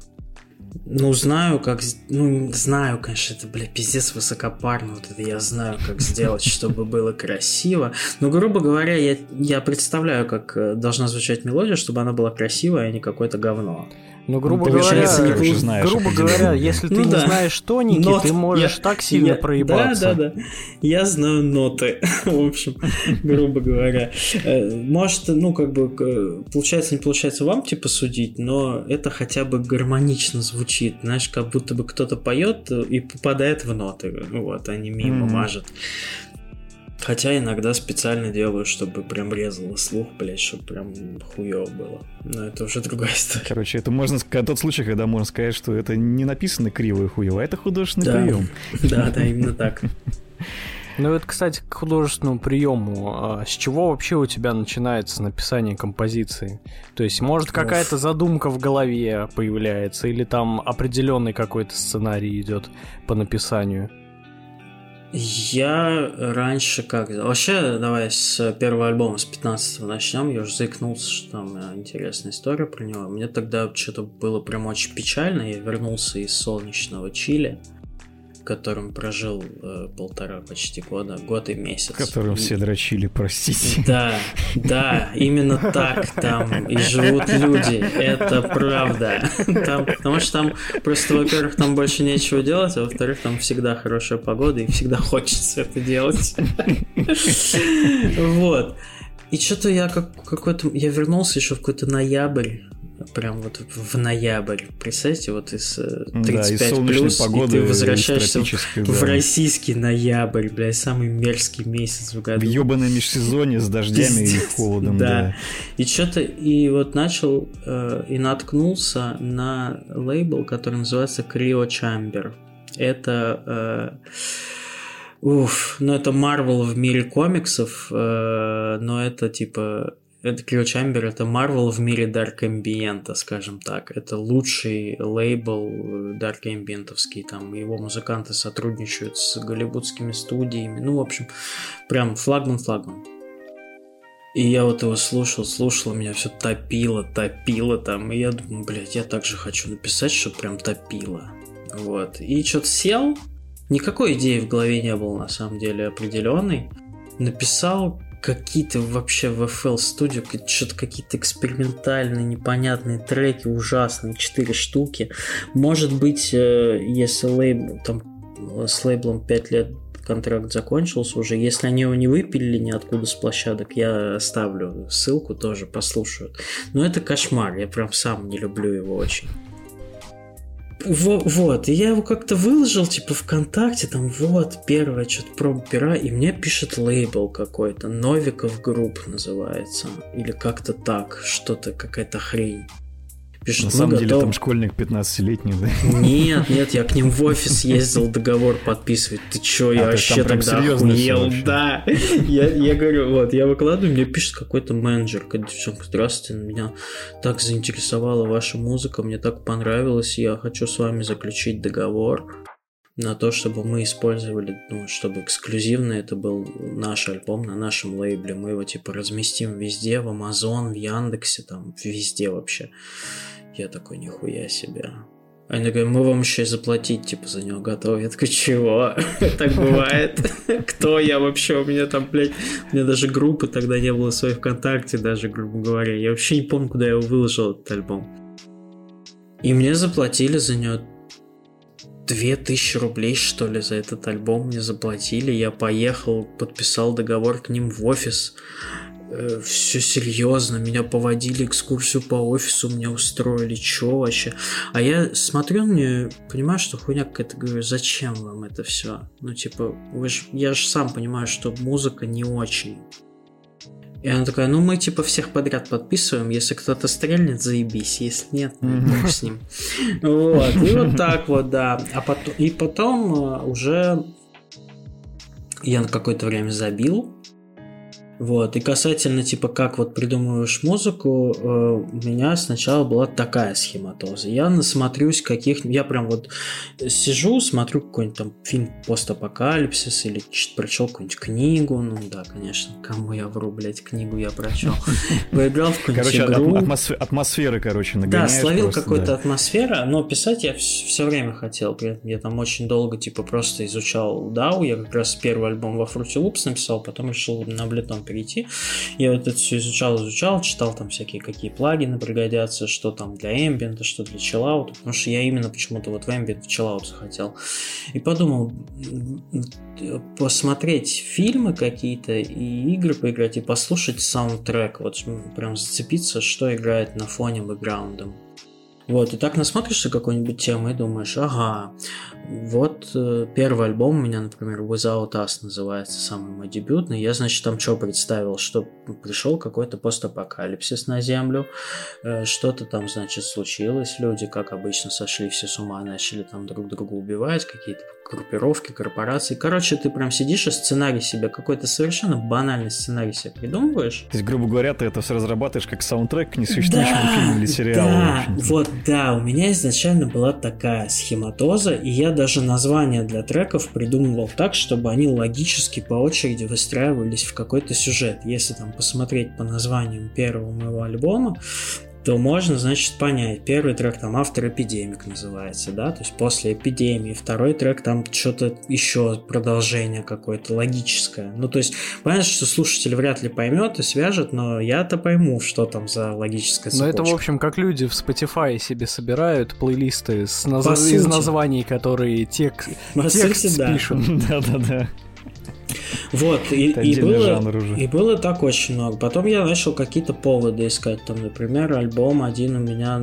Ну, знаю, как... Ну, знаю, конечно, это, бля, пиздец высокопарно. Вот это я знаю, как сделать, чтобы было красиво. Но, грубо говоря, я, я представляю, как э, должна звучать мелодия, чтобы она была красивая, а не какое-то говно. Ну, грубо ну, говоря, не знаешь, грубо говоря, если ну, ты да. не знаешь тоники, Нот. ты можешь я, так сильно я, проебаться. Да, да, да. Я знаю ноты, в общем, грубо говоря. Э, может, ну, как бы, получается, не получается вам, типа, судить, но это хотя бы гармонично звучит. Знаешь, как будто бы кто-то поет и попадает в ноты. Вот, они мимо mm-hmm. Хотя иногда специально делаю, чтобы прям резало слух, блядь, чтобы прям хуево было. Но это уже другая история. Короче, это можно сказать, тот случай, когда можно сказать, что это не написано криво и хуево, а это художественный да. прием. Да, да, именно так. Ну, это, кстати, к художественному приему. А с чего вообще у тебя начинается написание композиции? То есть, может, какая-то задумка в голове появляется, или там определенный какой-то сценарий идет по написанию? Я раньше как... Вообще, давай с первого альбома, с 15 начнем. Я уже заикнулся, что там интересная история про него. Мне тогда что-то было прям очень печально. Я вернулся из солнечного Чили котором прожил э, полтора почти года, год и месяц. Которым и... все дрочили, простите. Да, да, именно так там и живут люди, это правда. Там, потому что там просто, во-первых, там больше нечего делать, а во-вторых, там всегда хорошая погода и всегда хочется это делать. Вот. И что-то я как какой-то... Я вернулся еще в какой-то ноябрь прям вот в ноябрь. Представьте, вот из 35 да, из плюс, погоды, и ты возвращаешься в, да. в российский ноябрь, блядь, самый мерзкий месяц в году. В ебаном межсезонье с дождями и холодом, да. да. И что-то, и вот начал, э, и наткнулся на лейбл, который называется Cryo Chamber. Это... Э, Уф, ну это Marvel в мире комиксов, э, но это типа это Крилчамбер, это Marvel в мире Dark Ambient, скажем так. Это лучший лейбл э, Dark Ambientовский, там его музыканты сотрудничают с голливудскими студиями. Ну, в общем, прям флагман-флагман. И я вот его слушал, слушал, меня все топило, топило там. И я думаю, блядь, я также хочу написать, что прям топило. Вот. И что-то сел. Никакой идеи в голове не было, на самом деле, определенной. Написал какие-то вообще в FL Studio, что-то какие-то экспериментальные, непонятные треки, ужасные, четыре штуки. Может быть, э, если лейбл, там, с лейблом 5 лет контракт закончился уже. Если они его не выпилили ниоткуда с площадок, я оставлю ссылку тоже, послушают. Но это кошмар, я прям сам не люблю его очень. Вот, и я его как-то выложил, типа, ВКонтакте, там, вот, первое, что-то про пера, и мне пишет лейбл какой-то, Новиков Групп называется, или как-то так, что-то, какая-то хрень пишет, На самом деле там школьник 15-летний, да? Нет, нет, я к ним в офис ездил договор подписывать. Ты чё, я а, вообще тогда охуел, да. Я, я говорю, вот, я выкладываю, мне пишет какой-то менеджер, девчонка, здравствуйте, меня так заинтересовала ваша музыка, мне так понравилось, я хочу с вами заключить договор на то, чтобы мы использовали, ну, чтобы эксклюзивно это был наш альбом на нашем лейбле. Мы его типа разместим везде, в Amazon, в Яндексе, там, везде вообще. Я такой, нихуя себе. Они такие, мы вам еще и заплатить, типа, за него готовы. Я такой, чего? Так бывает. Кто я вообще? У меня там, блядь, у меня даже группы тогда не было своей ВКонтакте, даже, грубо говоря. Я вообще не помню, куда я его выложил, этот альбом. И мне заплатили за него 2000 рублей, что ли, за этот альбом мне заплатили. Я поехал, подписал договор к ним в офис. Э, все серьезно, меня поводили экскурсию по офису, меня устроили, что вообще. А я смотрю мне, понимаю, что хуйня какая-то, говорю, зачем вам это все? Ну, типа, вы ж, я же сам понимаю, что музыка не очень. И она такая, ну мы типа всех подряд подписываем, если кто-то стрельнет, заебись, если нет, ну с ним. Вот, и вот так вот, да. А потом, и потом э, уже я на какое-то время забил, Вот, и касательно, типа, как вот придумываешь музыку, э, у меня сначала была такая схематоза. Я насмотрюсь каких Я прям вот сижу, смотрю какой-нибудь там фильм постапокалипсис или прочел какую-нибудь книгу. Ну да, конечно, кому я вру, блядь, книгу я прочел. Поиграл в какую-нибудь Короче, игру. атмосферы, атмосферы, короче, Да, словил какую-то атмосферу, но писать я все время хотел. Я там очень долго, типа, просто изучал DAW. Я как раз первый альбом во Fruity Loops написал, потом решил на Ableton перейти. Я вот это все изучал, изучал, читал там всякие какие плагины пригодятся, что там для Ambient, что для chillout, потому что я именно почему-то вот в Ambient в chillout захотел. И подумал, посмотреть фильмы какие-то и игры поиграть, и послушать саундтрек, вот прям зацепиться, что играет на фоне бэкграундом. Вот, и так насмотришься какой-нибудь темы и думаешь, ага, вот э, первый альбом у меня, например, Without Us называется, самый мой дебютный. Я, значит, там что представил, что пришел какой-то постапокалипсис на Землю, э, что-то там, значит, случилось, люди, как обычно, сошли все с ума, начали там друг друга убивать, какие-то группировки, корпорации. Короче, ты прям сидишь и сценарий себе, какой-то совершенно банальный сценарий себе придумываешь. То есть, грубо говоря, ты это все разрабатываешь как саундтрек к несуществующему да, фильму или сериалу. Да, вот, да, у меня изначально была такая схематоза, и я даже названия для треков придумывал так, чтобы они логически по очереди выстраивались в какой-то сюжет. Если там посмотреть по названиям первого моего альбома, то можно, значит, понять. Первый трек там автор эпидемик называется, да, то есть после эпидемии. Второй трек там что-то еще продолжение какое-то логическое. Ну, то есть, понятно, что слушатель вряд ли поймет и свяжет, но я-то пойму, что там за логическая цепочка. Ну, это, в общем, как люди в Spotify себе собирают плейлисты с наз... из названий, которые тек... текст да. пишут. Да-да-да. Вот, и, и, было, и было так очень много. Потом я начал какие-то поводы искать. Там, например, альбом один у меня,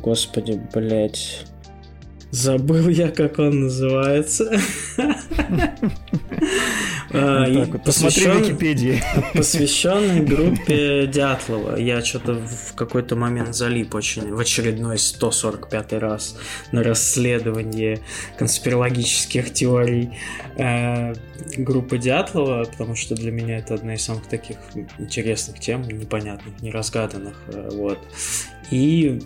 господи, блять, забыл я, как он называется. А, посмотри Википедии. Посвященный группе Дятлова. Я что-то в какой-то момент залип очень в очередной 145 раз на расследование конспирологических теорий э, группы Дятлова, потому что для меня это одна из самых таких интересных тем, непонятных, неразгаданных. Э, вот. И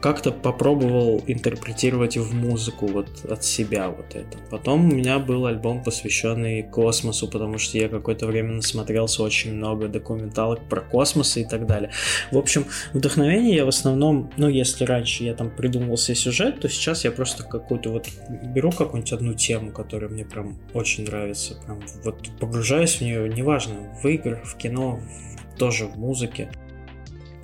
как-то попробовал интерпретировать в музыку вот от себя вот это. Потом у меня был альбом, посвященный космосу, потому что я какое-то время насмотрелся очень много документалок про космос и так далее. В общем, вдохновение я в основном, ну, если раньше я там придумывал себе сюжет, то сейчас я просто какую-то вот беру какую-нибудь одну тему, которая мне прям очень нравится, прям вот погружаюсь в нее, неважно, в играх, в кино, тоже в музыке.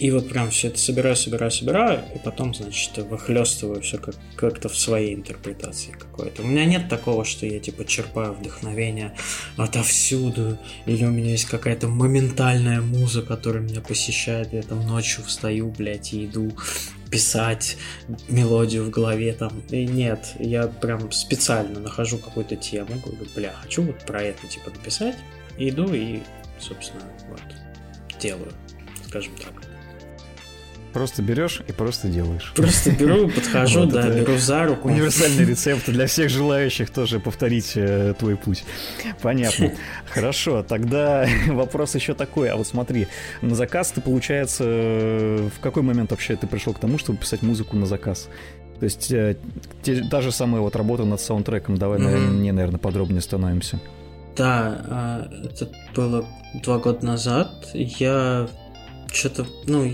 И вот прям все это собираю, собираю, собираю, и потом, значит, выхлестываю все как- как-то в своей интерпретации какой-то. У меня нет такого, что я типа черпаю вдохновение отовсюду, или у меня есть какая-то моментальная муза, которая меня посещает, я там ночью встаю, блядь, и иду писать мелодию в голове там. И нет, я прям специально нахожу какую-то тему, говорю, бля, хочу вот про это типа написать, и иду и, собственно, вот, делаю, скажем так. Просто берешь и просто делаешь. Просто беру, подхожу, да, беру за руку. Универсальный рецепт для всех желающих тоже повторить э, твой путь. Понятно. Хорошо, тогда вопрос еще такой. А вот смотри, на заказ ты, получается, э, в какой момент вообще ты пришел к тому, чтобы писать музыку на заказ? То есть э, те, та же самая вот работа над саундтреком. Давай, mm-hmm. не, наверное, подробнее становимся. Да, а, это было два года назад. Я что-то, ну,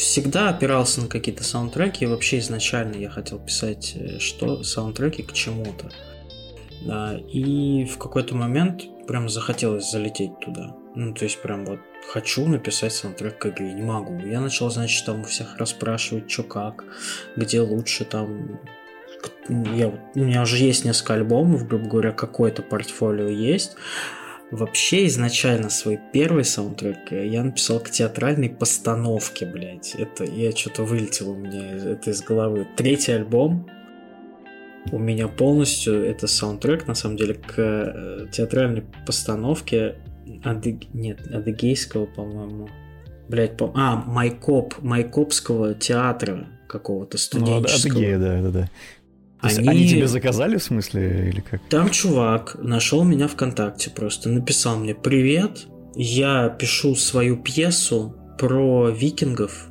всегда опирался на какие-то саундтреки, и вообще изначально я хотел писать э, что саундтреки к чему-то. Да, и в какой-то момент прям захотелось залететь туда. Ну, то есть прям вот хочу написать саундтрек к игре, не могу. Я начал, значит, там у всех расспрашивать, что как, где лучше там. Я, у меня уже есть несколько альбомов, грубо говоря, какое-то портфолио есть. Вообще, изначально свой первый саундтрек я написал к театральной постановке, блядь. Это я что-то вылетел у меня это из головы. Третий альбом у меня полностью это саундтрек, на самом деле, к э, театральной постановке Адыг... нет, адыгейского, по-моему. Блять, по... а, Майкоп, Майкопского театра какого-то студенческого. Ну, Адыгея, да, да, да. Они... они тебе заказали в смысле или как? Там чувак нашел меня ВКонтакте просто, написал мне «Привет, я пишу свою пьесу про викингов.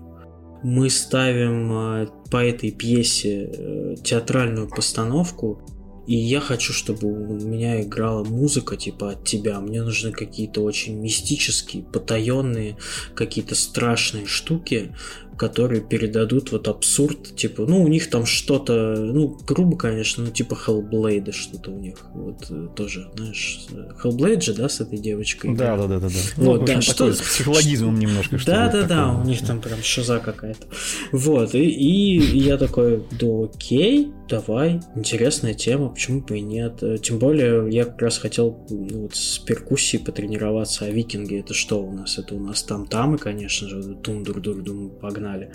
Мы ставим э, по этой пьесе э, театральную постановку, и я хочу, чтобы у меня играла музыка типа от тебя. Мне нужны какие-то очень мистические, потаенные, какие-то страшные штуки, которые передадут вот абсурд, типа, ну, у них там что-то, ну, грубо, конечно, ну, типа Hellblade что-то у них, вот, э, тоже, знаешь, Hellblade же, да, с этой девочкой? Да, да, да, да, да. Вот, ну, да, что... С психологизмом что... немножко. Да, да, да, у них там прям шиза какая-то. Вот, и, и я такой, да окей, давай, интересная тема, почему бы и нет. Тем более, я как раз хотел ну, вот, с перкуссией потренироваться, а викинги это что у нас? Это у нас там тамы, конечно же, тун-дур-дур-дум, погнали погнали.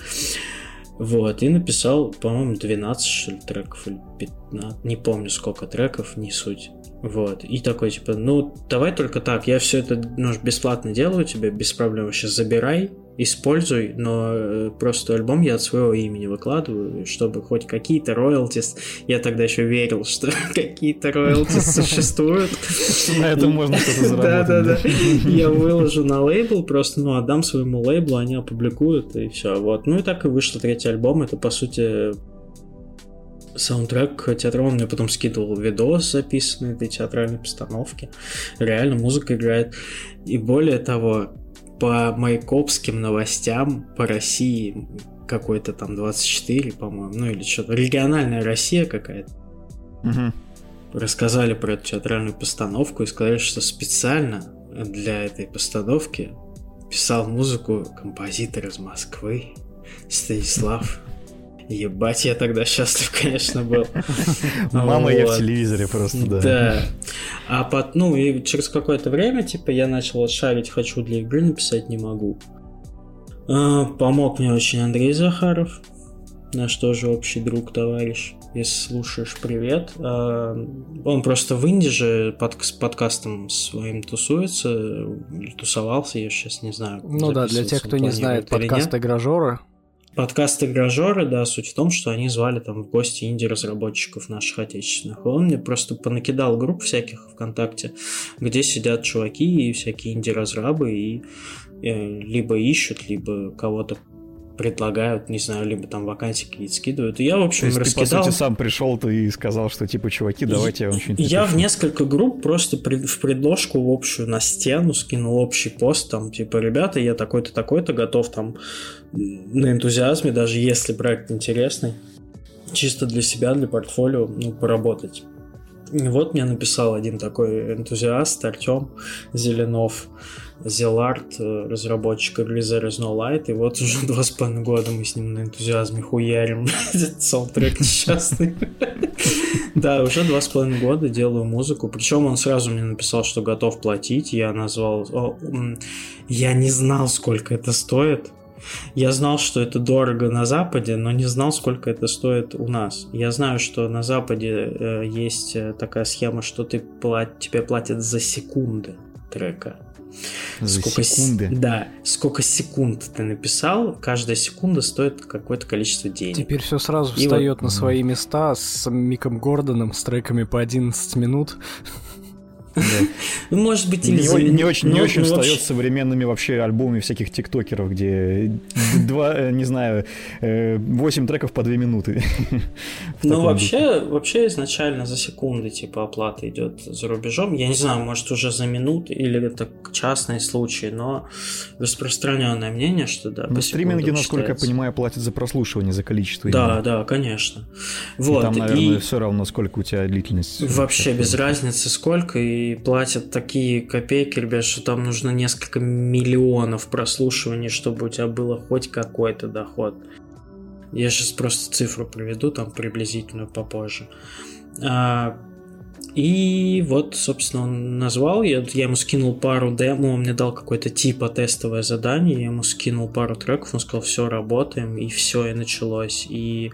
Вот, и написал, по-моему, 12 что ли, треков или 15, не помню сколько треков, не суть. Вот, и такой, типа, ну, давай только так, я все это ну, бесплатно делаю тебе, без проблем, сейчас забирай, используй, но э, просто альбом я от своего имени выкладываю, чтобы хоть какие-то роялтис, я тогда еще верил, что какие-то роялтис существуют. На этом можно что-то заработать. Да-да-да. Я выложу на лейбл, просто, ну, отдам своему лейблу, они опубликуют, и все. Вот. Ну и так и вышло третий альбом. Это, по сути, саундтрек театра. Он мне потом скидывал видос, записанный этой театральной постановки. Реально музыка играет. И более того, по майкопским новостям по России какой-то там 24, по-моему, ну или что-то, региональная Россия какая-то. Угу. Рассказали про эту театральную постановку и сказали, что специально для этой постановки писал музыку композитор из Москвы Станислав Ебать, я тогда счастлив, конечно, был. Мама, я в телевизоре просто, да. Да. А под, ну, и через какое-то время, типа, я начал шарить, хочу для игры написать, не могу. А, помог мне очень Андрей Захаров, наш тоже общий друг, товарищ. Если слушаешь, привет. А, он просто в Инди же под, с подкастом своим тусуется, тусовался, я сейчас не знаю. Ну да, для тех, кто не знает, подкаст Игражора Подкаст «Игражеры», да, суть в том, что они звали там в гости инди-разработчиков наших отечественных. Он мне просто понакидал групп всяких ВКонтакте, где сидят чуваки и всякие инди-разрабы, и э, либо ищут, либо кого-то предлагают, не знаю, либо там вакансии какие-то скидывают. И я, в общем, То есть раскидал... ты, по сути, сам пришел ты и сказал, что, типа, чуваки, давайте я вам что-нибудь Я напишу. в несколько групп просто пред... в предложку в общую на стену скинул общий пост, там, типа, ребята, я такой-то, такой-то, готов там на энтузиазме, даже если проект интересный, чисто для себя, для портфолио, ну, поработать. И вот мне написал один такой энтузиаст, Артем Зеленов, Зелард, э, разработчик игры There is No Light, и вот уже два с половиной года мы с ним на энтузиазме хуярим этот саундтрек несчастный. Да, уже два с половиной года делаю музыку, причем он сразу мне написал, что готов платить, я назвал... Я не знал, сколько это стоит, я знал, что это дорого на Западе, но не знал, сколько это стоит у нас. Я знаю, что на Западе э, есть э, такая схема, что ты плат... тебе платят за секунды трека. За сколько секунды? С... Да, сколько секунд ты написал, каждая секунда стоит какое-то количество денег. Теперь все сразу И встает вот... на свои места с Миком Гордоном, с треками по 11 минут. Ну, может быть, или не, не очень, не очень встает с современными вообще альбомами всяких тиктокеров, где два, э, не знаю, э, восемь треков по две минуты. Ну, вообще, вообще изначально за секунды типа оплата идет за рубежом. Я не знаю, может уже за минуту или это частные случаи, но распространенное мнение, что да. На стриминге, насколько я понимаю, платят за прослушивание, за количество. Да, да, конечно. Вот. там, наверное, все равно, сколько у тебя длительность. Вообще без разницы сколько, и платят такие копейки, ребят, что там нужно несколько миллионов прослушиваний, чтобы у тебя было хоть какой-то доход. Я сейчас просто цифру приведу, там приблизительную попозже. А, и вот, собственно, он назвал, я, я ему скинул пару демо, он мне дал какое-то типа тестовое задание, я ему скинул пару треков, он сказал, все, работаем, и все, и началось. И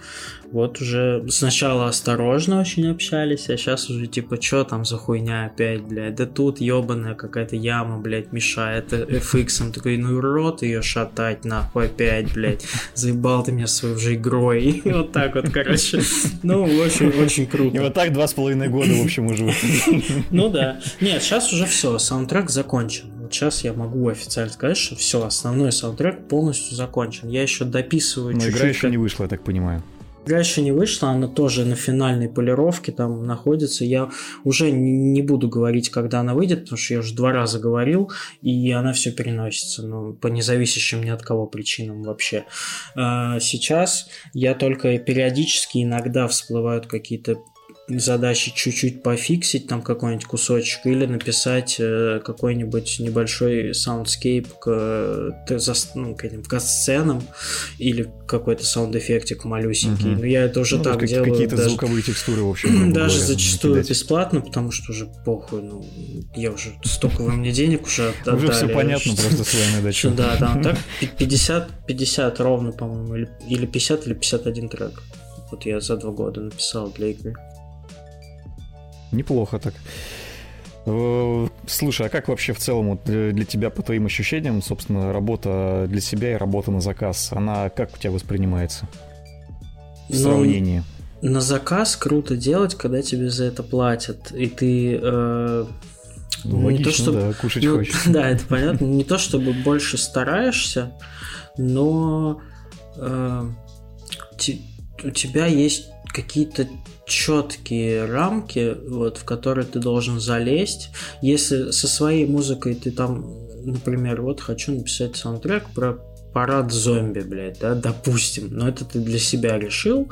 вот уже сначала осторожно очень общались, а сейчас уже типа, что там за хуйня опять, блядь, да тут ебаная какая-то яма, блядь, мешает FX, он такой, ну рот ее шатать, нахуй опять, блядь, заебал ты меня своей уже игрой, и вот так вот, короче, ну, очень, очень круто. И вот так два с половиной года, в общем, уже. Ну да, нет, сейчас уже все, саундтрек закончен, Вот сейчас я могу официально сказать, что все, основной саундтрек полностью закончен. Я еще дописываю Но чуть-чуть. игра еще как- не вышла, я так понимаю. Игра еще не вышла, она тоже на финальной полировке там находится. Я уже не буду говорить, когда она выйдет, потому что я уже два раза говорил, и она все переносится, ну, по независящим ни от кого причинам вообще. А, Сейчас я только периодически иногда всплывают какие-то задачи чуть-чуть пофиксить там какой-нибудь кусочек или написать э, какой-нибудь небольшой soundscape к, э, зас- ну, к этим кат-сценам или какой-то саунд-эффектик малюсенький. Мгм. Но я это уже Ну, так как- делаю. Какие-то даже- звуковые текстуры, в общем. даже говоря, зачастую накидать. бесплатно, потому что уже похуй, ну, я уже столько вы мне денег уже от- Уже все отдали, понятно просто с вами, да, что да, там так пи- 50, 50 ровно, по-моему, или, или 50, или 51 трек. Вот я за два года написал для игры. Неплохо так. Э, Слушай, а как вообще в целом для для тебя, по твоим ощущениям, собственно, работа для себя и работа на заказ, она как у тебя воспринимается в Ну, сравнении? На заказ круто делать, когда тебе за это платят. И ты... э, Ну, не логично, то, что- да, кушать ну, хочется. Да, это понятно. Не то, чтобы больше стараешься, но э, те- у тебя есть какие-то четкие рамки, вот, в которые ты должен залезть. Если со своей музыкой ты там, например, вот хочу написать саундтрек про парад зомби, блядь, да, допустим, но это ты для себя решил,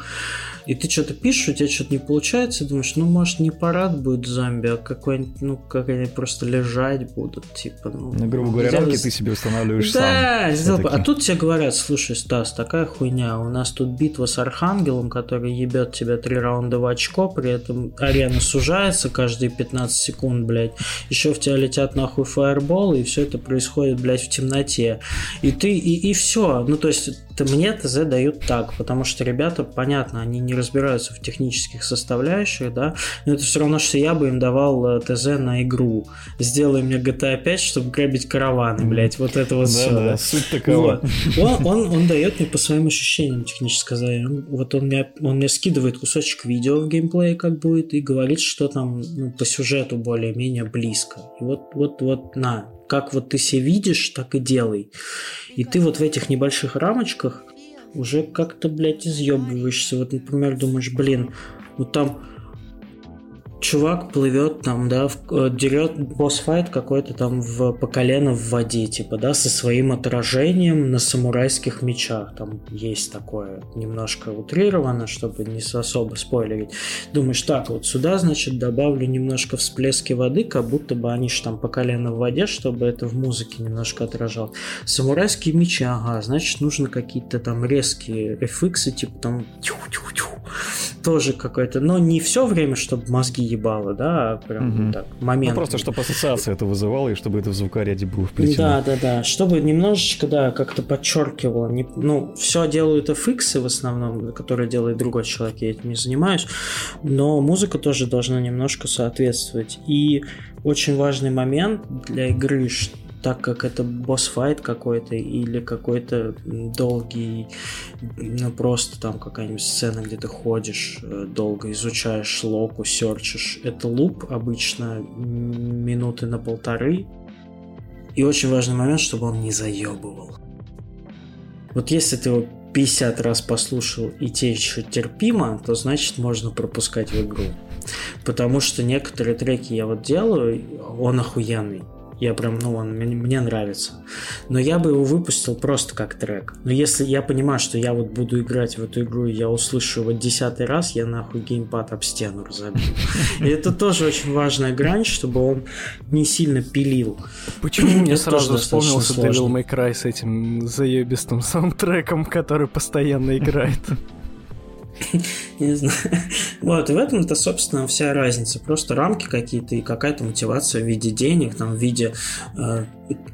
и ты что-то пишешь, у тебя что-то не получается, и думаешь, ну, может, не парад будет зомби, а какой-нибудь, ну, как они просто лежать будут, типа, ну... Ну, грубо говоря, рамки ты себе устанавливаешь сам. да, сделал бы. а тут тебе говорят, слушай, Стас, такая хуйня, у нас тут битва с Архангелом, который ебет тебя три раунда в очко, при этом арена сужается каждые 15 секунд, блядь, еще в тебя летят нахуй фаерболы, и все это происходит, блядь, в темноте. И ты, и, и все. Ну, то есть, это мне ТЗ дают так, потому что ребята, понятно, они не разбираются в технических составляющих, да, но это все равно, что я бы им давал э, ТЗ на игру. Сделай мне GTA 5, чтобы грабить караваны, блядь, вот это вот все. Да-да, суть такова. Вот. Он, он, он дает мне по своим ощущениям технически сказать. Он- Вот он мне, он мне скидывает кусочек видео в геймплее, как будет, и говорит, что там ну, по сюжету более-менее близко. И вот, вот, вот, на, как вот ты себе видишь, так и делай. И ты вот в этих небольших рамочках уже как-то, блядь, изъебываешься. Вот, например, думаешь, блин, вот там чувак плывет там, да, в- э, дерет босс-файт какой-то там в, по колено в воде, типа, да, со своим отражением на самурайских мечах. Там есть такое немножко утрировано, чтобы не особо спойлерить. Думаешь, так, вот сюда, значит, добавлю немножко всплески воды, как будто бы они ж там по колено в воде, чтобы это в музыке немножко отражал. Самурайские мечи, ага, значит, нужно какие-то там резкие FX, типа там тю-тю-тю. тоже какой-то, но не все время, чтобы мозги ебало, да, а прям Мгм. так, Ну, момент. просто, чтобы ассоциация это вызывала, и чтобы это в звукоряде было Да, вплетено. да, да. Чтобы немножечко, да, как-то подчеркивало. Не, ну, все делают FX в основном, которые делает другой человек, я этим не занимаюсь. Но музыка тоже должна немножко соответствовать. И очень важный момент для игры, ш- так как это босс-файт какой-то или какой-то долгий, ну просто там какая-нибудь сцена, где ты ходишь, э, долго изучаешь локу, серчишь. Это луп обычно минуты на полторы, и очень важный момент, чтобы он не заебывал. Вот если ты его 50 раз послушал и тебе еще терпимо, то значит можно пропускать в игру. Потому что некоторые треки я вот делаю, он охуенный. Я прям, ну, он мне, мне нравится. Но я бы его выпустил просто как трек. Но если я понимаю, что я вот буду играть в эту игру, и я услышу его десятый раз, я нахуй геймпад об стену разобью. И это тоже очень важная грань, чтобы он не сильно пилил. Почему мне сразу вспомнился Devil. May Cry с этим заебистым саундтреком, который постоянно играет? Не знаю. Вот, и в этом-то, собственно, вся разница. Просто рамки какие-то и какая-то мотивация в виде денег, там, в виде... э,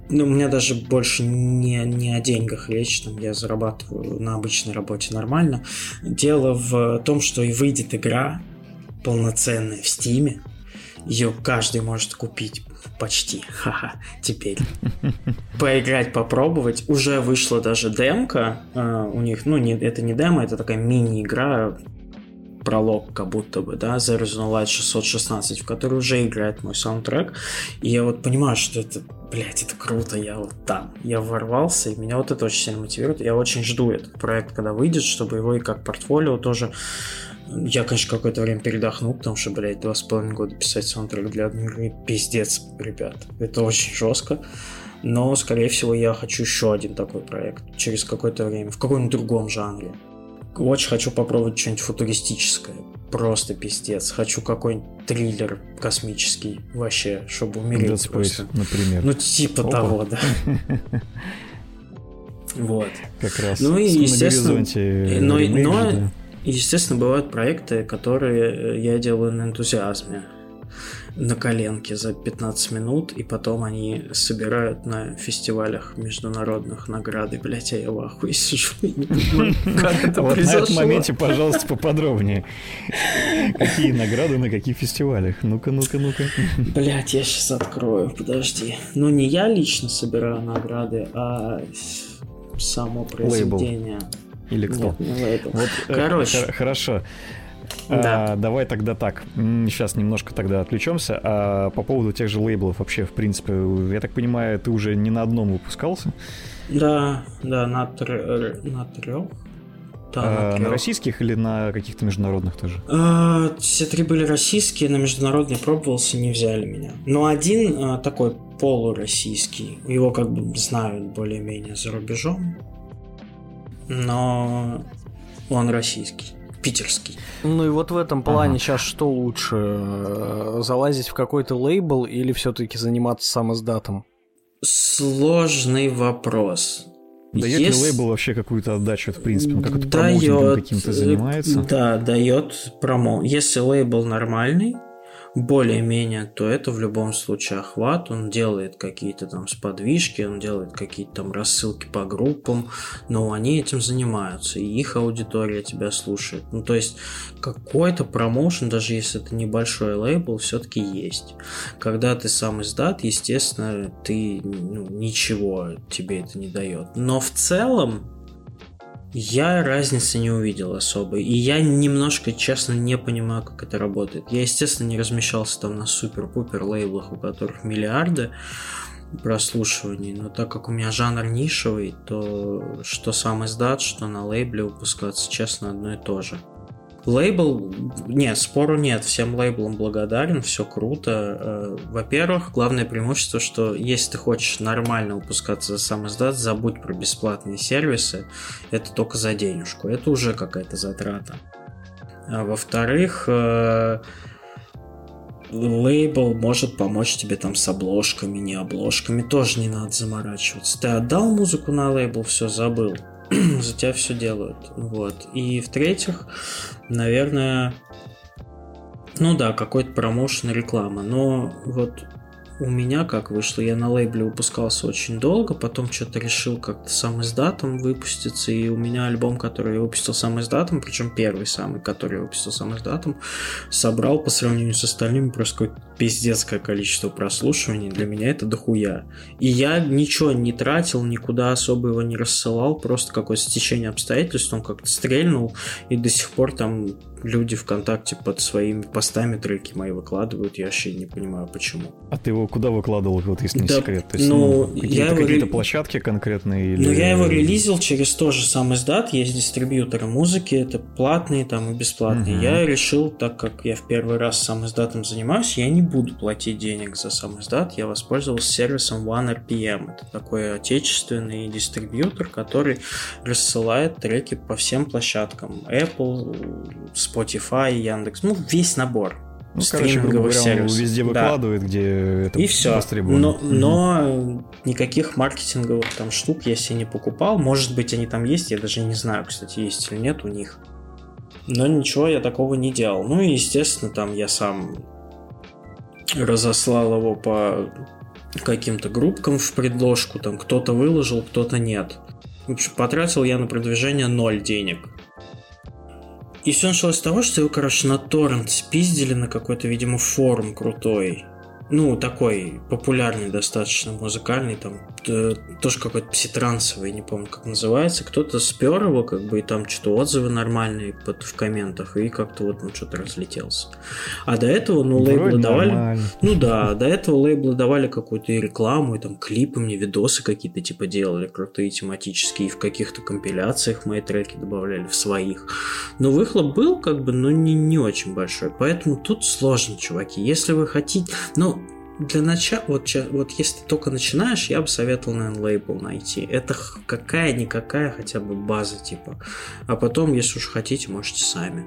ну, у меня даже больше не, не о деньгах речь, там, я зарабатываю на обычной работе нормально. Дело в том, что и выйдет игра полноценная в Стиме, ее каждый может купить почти, ха-ха, теперь. Поиграть, попробовать. Уже вышла даже демка э, у них, ну, не, это не демо, это такая мини-игра, пролог как будто бы, да, The Reason Light 616, в которой уже играет мой саундтрек. И я вот понимаю, что это блядь, это круто, я вот там. Я ворвался, и меня вот это очень сильно мотивирует. Я очень жду этот проект, когда выйдет, чтобы его и как портфолио тоже я, конечно, какое-то время передохнул, потому что, блядь, два с половиной года писать саундтрек для одной игры пиздец, ребят. Это очень жестко. Но, скорее всего, я хочу еще один такой проект через какое-то время, в каком-нибудь другом жанре. Очень хочу попробовать что-нибудь футуристическое. Просто пиздец. Хочу какой-нибудь триллер космический вообще, чтобы умереть Dead Space, просто. например. Ну, типа Опа. того, да. Вот. Как раз. Ну и, С- на естественно, горизонте но- но- естественно, бывают проекты, которые э, я делаю на энтузиазме, на коленке за 15 минут, и потом они собирают на фестивалях международных награды. Блять, а я в ахуе сижу и не понимаю, как это Вот на этом моменте, пожалуйста, поподробнее. Какие награды на каких фестивалях? Ну-ка, ну-ка, ну-ка. Блять, я сейчас открою, подожди. Ну, не я лично собираю награды, а само произведение. Или кто? Нет. Вот, э, Короче. хор- хорошо. Да. А, давай тогда так. Сейчас немножко тогда отвлечемся. А по поводу тех же лейблов вообще, в принципе, я так понимаю, ты уже не на одном выпускался. Да, да, на, тр- на трех. Да, А, на на трех. российских или на каких-то международных тоже? А, Все три были российские, на международный пробовался, не взяли меня. Но один а, такой полуроссийский, его как бы знают более-менее за рубежом, но он российский, питерский. Ну и вот в этом плане Ага. сейчас что лучше? э, Залазить в какой-то лейбл или все-таки заниматься сам издатом? Сложный вопрос. Дает ли Если- лейбл вообще какую-то отдачу, в принципе? Он как-то Даёт, каким-то э, занимается? Да, дает промо. Если лейбл нормальный, более-менее, то это в любом случае охват. Он делает какие-то там сподвижки, он делает какие-то там рассылки по группам, но они этим занимаются, и их аудитория тебя слушает. Ну, то есть какой-то промоушен, даже если это небольшой лейбл, все-таки есть. Когда ты сам издат, естественно, ты ну, ничего тебе это не дает. Но в целом я разницы не увидел особой. И я немножко, честно, не понимаю, как это работает. Я, естественно, не размещался там на супер-пупер лейблах, у которых миллиарды прослушиваний, но так как у меня жанр нишевый, то что сам издат, что на лейбле выпускаться, честно, одно и то же. Лейбл, нет, спору нет, всем лейблам благодарен, все круто. Э, Во-первых, главное преимущество, что если ты хочешь нормально выпускаться за сам издат, забудь про бесплатные сервисы, это только за денежку, это уже какая-то затрата. А во-вторых, э, лейбл может помочь тебе там с обложками, не обложками, тоже не надо заморачиваться. Ты отдал музыку на лейбл, все забыл. За тебя все делают. Вот. И в-третьих, наверное, ну да, какой-то промоушен реклама. Но вот у меня как вышло, я на лейбле выпускался очень долго, потом что-то решил как-то сам издатом выпуститься, и у меня альбом, который я выпустил сам издатом, причем первый самый, который я выпустил сам издатом, собрал по сравнению с остальными просто какое-то пиздецкое количество прослушиваний, для меня это дохуя. И я ничего не тратил, никуда особо его не рассылал, просто какое-то стечение обстоятельств, он как-то стрельнул, и до сих пор там люди ВКонтакте под своими постами треки мои выкладывают, я вообще не понимаю, почему. А ты его куда выкладывал, вот если не Да, секрет? То есть, ну, ну, я какие-то, его какие-то ре- площадки конкретные? Или... Ну, я его релизил через тот же самый издат, есть дистрибьюторы музыки, это платные там и бесплатные. Мгм. Я решил, так как я в первый раз сам издатом занимаюсь, я не буду платить денег за сам издат, я воспользовался сервисом OneRPM. Это такой отечественный дистрибьютор, который рассылает треки по всем площадкам. Apple, Spotify, Яндекс, ну, весь набор. Ну, короче, грубо говоря, он везде Да. выкладывает, где это И все. Но, Мгм. но никаких маркетинговых там штук я себе не покупал. Может быть, они там есть, я даже не знаю, кстати, есть или нет у них. Но ничего я такого не делал. Ну и, естественно, там я сам разослал его по каким-то группкам в предложку. Там кто-то выложил, кто-то нет. В общем, потратил я на продвижение ноль денег. И все началось с того, что его, короче, на торрент спиздили на какой-то, видимо, форум крутой. Ну, такой популярный достаточно, музыкальный, там тоже какой-то пситрансовый, не помню, как называется. Кто-то спер его, как бы, и там что-то отзывы нормальные под, в комментах, и как-то вот он что-то разлетелся. А до этого, ну, Вроде лейблы давали... нормально. Ну да, до этого лейблы давали какую-то и рекламу, и там клипы мне, видосы какие-то типа делали, крутые тематические, и в каких-то компиляциях мои треки добавляли в своих. Но выхлоп был как бы, но не, не очень большой. Поэтому тут сложно, чуваки. Если вы хотите... Ну, для начала, вот, вот если ты только начинаешь, я бы советовал, наверное, лейбл найти. Это какая-никакая хотя бы база, типа. А потом, если уж хотите, можете сами.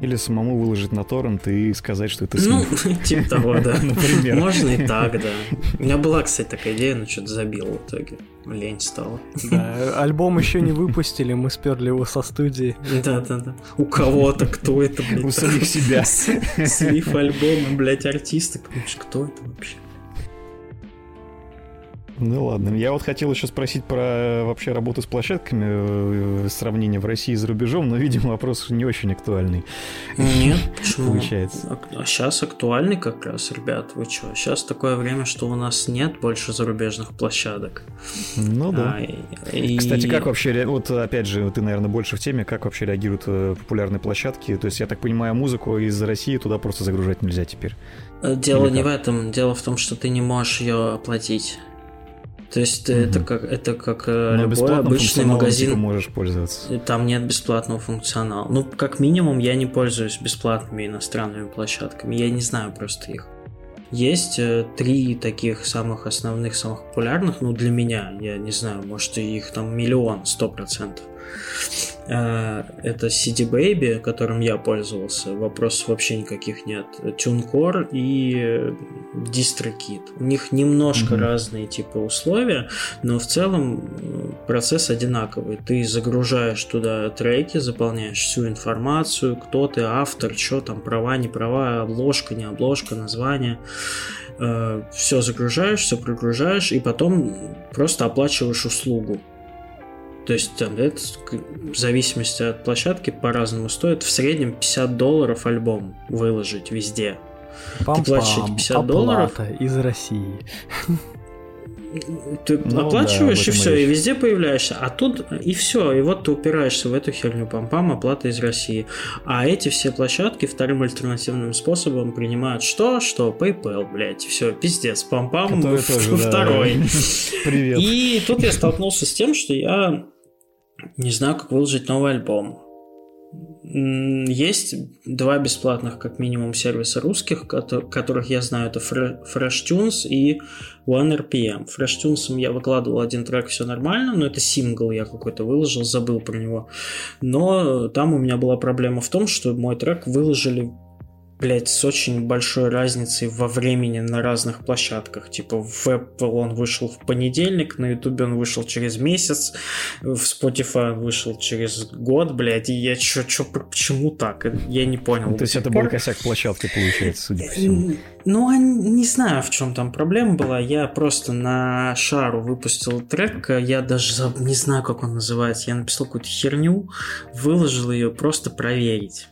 Или самому выложить на торрент и сказать, что это Ну, снег. типа того, да. Например. Можно и так, да. У меня была, кстати, такая идея, но что-то забил в итоге. Лень стало. Да, альбом еще не выпустили, мы сперли его со студии. Да-да-да. У кого-то, кто это, блядь? У самих себя. Слив альбома, блядь. Думаешь, Кто это вообще? Ну ладно, я вот хотел еще спросить про э, вообще работу с площадками, э, сравнение в России и за рубежом, но, видимо, вопрос не очень актуальный. Нет, почему? Получается. А сейчас актуальный как раз, ребят, вы что? Сейчас такое время, что у нас нет больше зарубежных площадок. Ну да. А, и- Кстати, как вообще, вот опять же, ты, наверное, больше в теме, как вообще реагируют э, популярные площадки? То есть, я так понимаю, музыку из России туда просто загружать нельзя теперь. Э, Дело Или не как? в этом, дело в том, что ты не можешь ее оплатить. То есть Мгм. это как это как э, Но любой бесплатным обычный функционалом, магазин. типа, можешь пользоваться. Там нет бесплатного функционала. Ну, как минимум, я не пользуюсь бесплатными иностранными площадками. Я не знаю просто их. Есть э, три таких самых основных, самых популярных, ну, для меня, я не знаю, может, их там миллион, сто процентов. Э, Это CD Baby, которым я пользовался, вопросов вообще никаких нет. TuneCore и э, DistroKid. У них немножко Мгм. разные типа условия, но в целом э, процесс одинаковый. Ты загружаешь туда треки, заполняешь всю информацию, кто ты, автор, что там, права, не права, обложка, не обложка, название. Все загружаешь, все прогружаешь, и потом просто оплачиваешь услугу. То есть там, это в зависимости от площадки по-разному стоит. В среднем 50 долларов альбом выложить везде. Пам-пам, платишь эти 50 долларов? из России. Ты Ну да, оплачиваешь об и все, и везде появляешься. А тут и все, и вот ты упираешься в эту херню пам-пам, оплата из России. А эти все площадки вторым альтернативным способом принимают что? Что? PayPal, блядь. Все, пиздец, пам-пам, тоже, да. второй. Привет. И тут я столкнулся с тем, что я не знаю, как выложить новый альбом. Есть два бесплатных, как минимум, сервиса русских, кото- которых я знаю. Это Fre- FreshTunes и OneRPM. FreshTunes я выкладывал один трек, все нормально, но это сингл я какой-то выложил, забыл про него. Но там у меня была проблема в том, что мой трек выложили блять, с очень большой разницей во времени на разных площадках. Типа в Apple он вышел в понедельник, на YouTube он вышел через месяц, в Spotify он вышел через год, блядь, и я чё, чё, почему так? Я не понял. То есть это был косяк площадки, получается, судя по всему. Ну, а не знаю, в чем там проблема была. Я просто на шару выпустил трек. Я даже заб- не знаю, как он называется. Я написал какую-то херню, выложил ее просто проверить.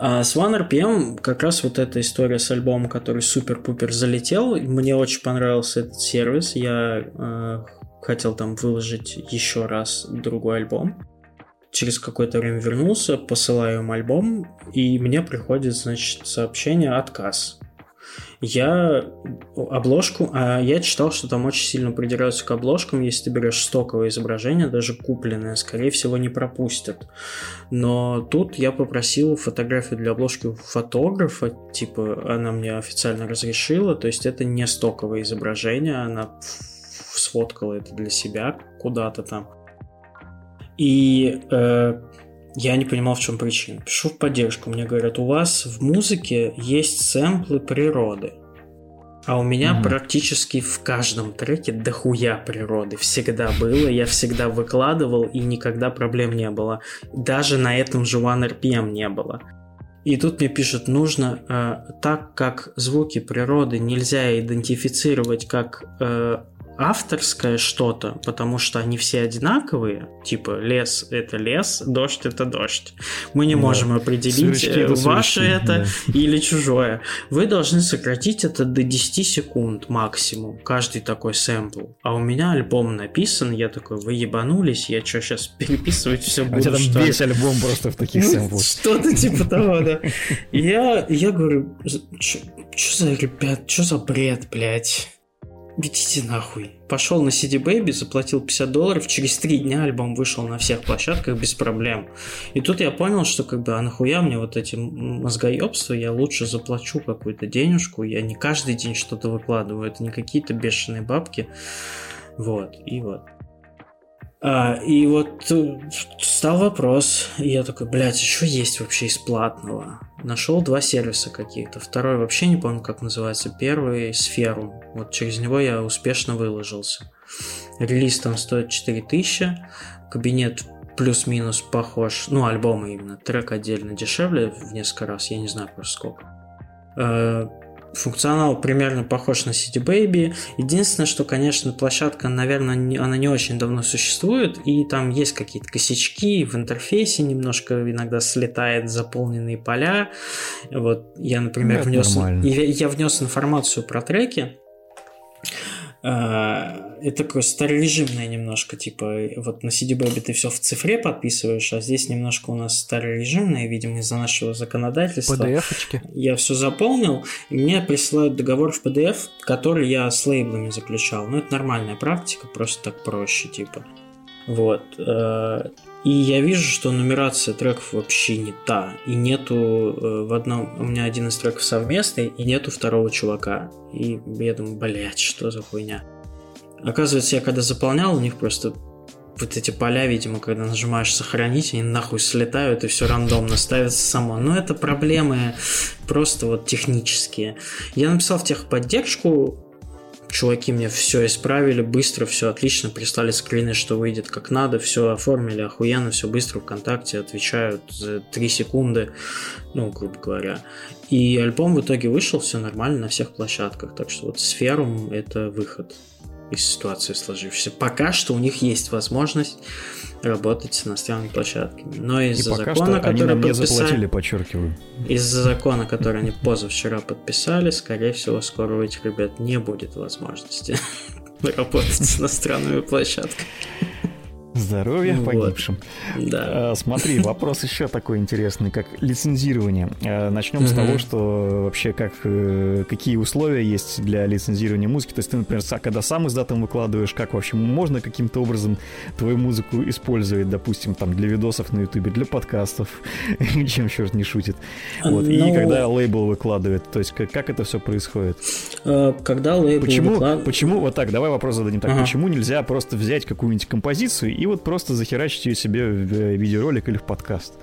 А с OneRPM как раз вот эта история с альбомом, который супер-пупер залетел. Мне очень понравился этот сервис. Я э, хотел там выложить еще раз другой альбом. Через какое-то время вернулся, посылаю им альбом, и мне приходит, значит, сообщение «Отказ». Я обложку, а я читал, что там очень сильно придираются к обложкам, если ты берешь стоковое изображение, даже купленное, скорее всего, не пропустят. Но тут я попросил фотографию для обложки фотографа, типа она мне официально разрешила, то есть это не стоковое изображение, она сфоткала это для себя куда-то там. И э, я не понимал, в чем причина. Пишу в поддержку, мне говорят, у вас в музыке есть сэмплы природы. А у меня Мгм. практически в каждом треке дохуя природы. Всегда было, я всегда выкладывал, и никогда проблем не было. Даже на этом же OneRPM не было. И тут мне пишут, нужно, э, так как звуки природы нельзя идентифицировать как э, авторское что-то, потому что они все одинаковые, типа лес это лес, дождь это дождь. Мы не да. можем определить, Сырочки это ваше сырочки, это да. или чужое. Вы должны сократить это до 10 секунд максимум, каждый такой сэмпл. А у меня альбом написан, я такой, вы ебанулись, я что, сейчас переписывать все буду, У тебя там весь альбом просто в таких ну, сэмплах. Что-то типа того, да. Я, я говорю, что за ребят, что за бред, блядь? Идите нахуй. Пошел на CD Baby, заплатил 50 долларов, через три дня альбом вышел на всех площадках без проблем. И тут я понял, что как бы, а нахуя мне вот эти мозгоебства, я лучше заплачу какую-то денежку, я не каждый день что-то выкладываю, это не какие-то бешеные бабки. Вот, и вот. А, и вот э, стал вопрос, и я такой, блядь, что есть вообще из платного? Нашел два сервиса каких-то. Второй вообще не помню, как называется. Первый сферу. Вот через него я успешно выложился. Релиз там стоит 4000. Кабинет плюс-минус похож. Ну, альбомы именно. Трек отдельно дешевле в несколько раз. Я не знаю просто сколько. Функционал примерно похож на City Baby. Единственное, что, конечно, площадка, наверное, не, она не очень давно существует, и там есть какие-то косячки в интерфейсе, немножко иногда слетает заполненные поля. Вот я, например, ну, внес, я, я внес информацию про треки, а, это такое старорежимное немножко, типа, вот на CD Baby ты все в цифре подписываешь, а здесь немножко у нас старорежимное, видимо, из-за нашего законодательства. PDF-очки. Я все заполнил, и мне присылают договор в PDF, который я с лейблами заключал. Ну, это нормальная практика, просто так проще, типа. Вот. Э, и я вижу, что нумерация треков вообще не та. И нету э, в одном... У меня один из треков совместный, и нету второго чувака. И я думаю, блядь, что за хуйня. Оказывается, я когда заполнял, у них просто вот эти поля, видимо, когда нажимаешь сохранить, они нахуй слетают и все рандомно ставится само. Но это проблемы просто вот технические. Я написал в техподдержку, чуваки мне все исправили, быстро, все отлично, прислали скрины, что выйдет как надо, все оформили охуенно, все быстро ВКонтакте, отвечают за 3 секунды, ну, грубо говоря. И альбом в итоге вышел, все нормально на всех площадках, так что вот Сферум это выход из ситуации сложившейся. Пока что у них есть возможность работать с иностранными площадками. Но из-за закона, который они подписали, заплатили, подчеркиваю. Из-за закона, который они позавчера подписали, скорее всего, скоро у этих ребят не будет возможности работать с иностранными площадками. Здоровья вот. погибшим. Да. А, смотри, вопрос еще такой интересный, как лицензирование. А, начнем с того, что вообще как э, какие условия есть для лицензирования музыки. То есть ты, например, когда сам издатом выкладываешь, как вообще можно каким-то образом твою музыку использовать, допустим, там для видосов на ютубе, для подкастов, чем черт не шутит. Вот. Но... И ну, когда лейбл выкладывает, то есть как, как это все происходит? А, когда лейбл почему, выклад... почему, вот так, давай вопрос зададим так, ага. почему нельзя просто взять какую-нибудь композицию и вот просто захерачить ее себе в э, видеоролик или в подкаст.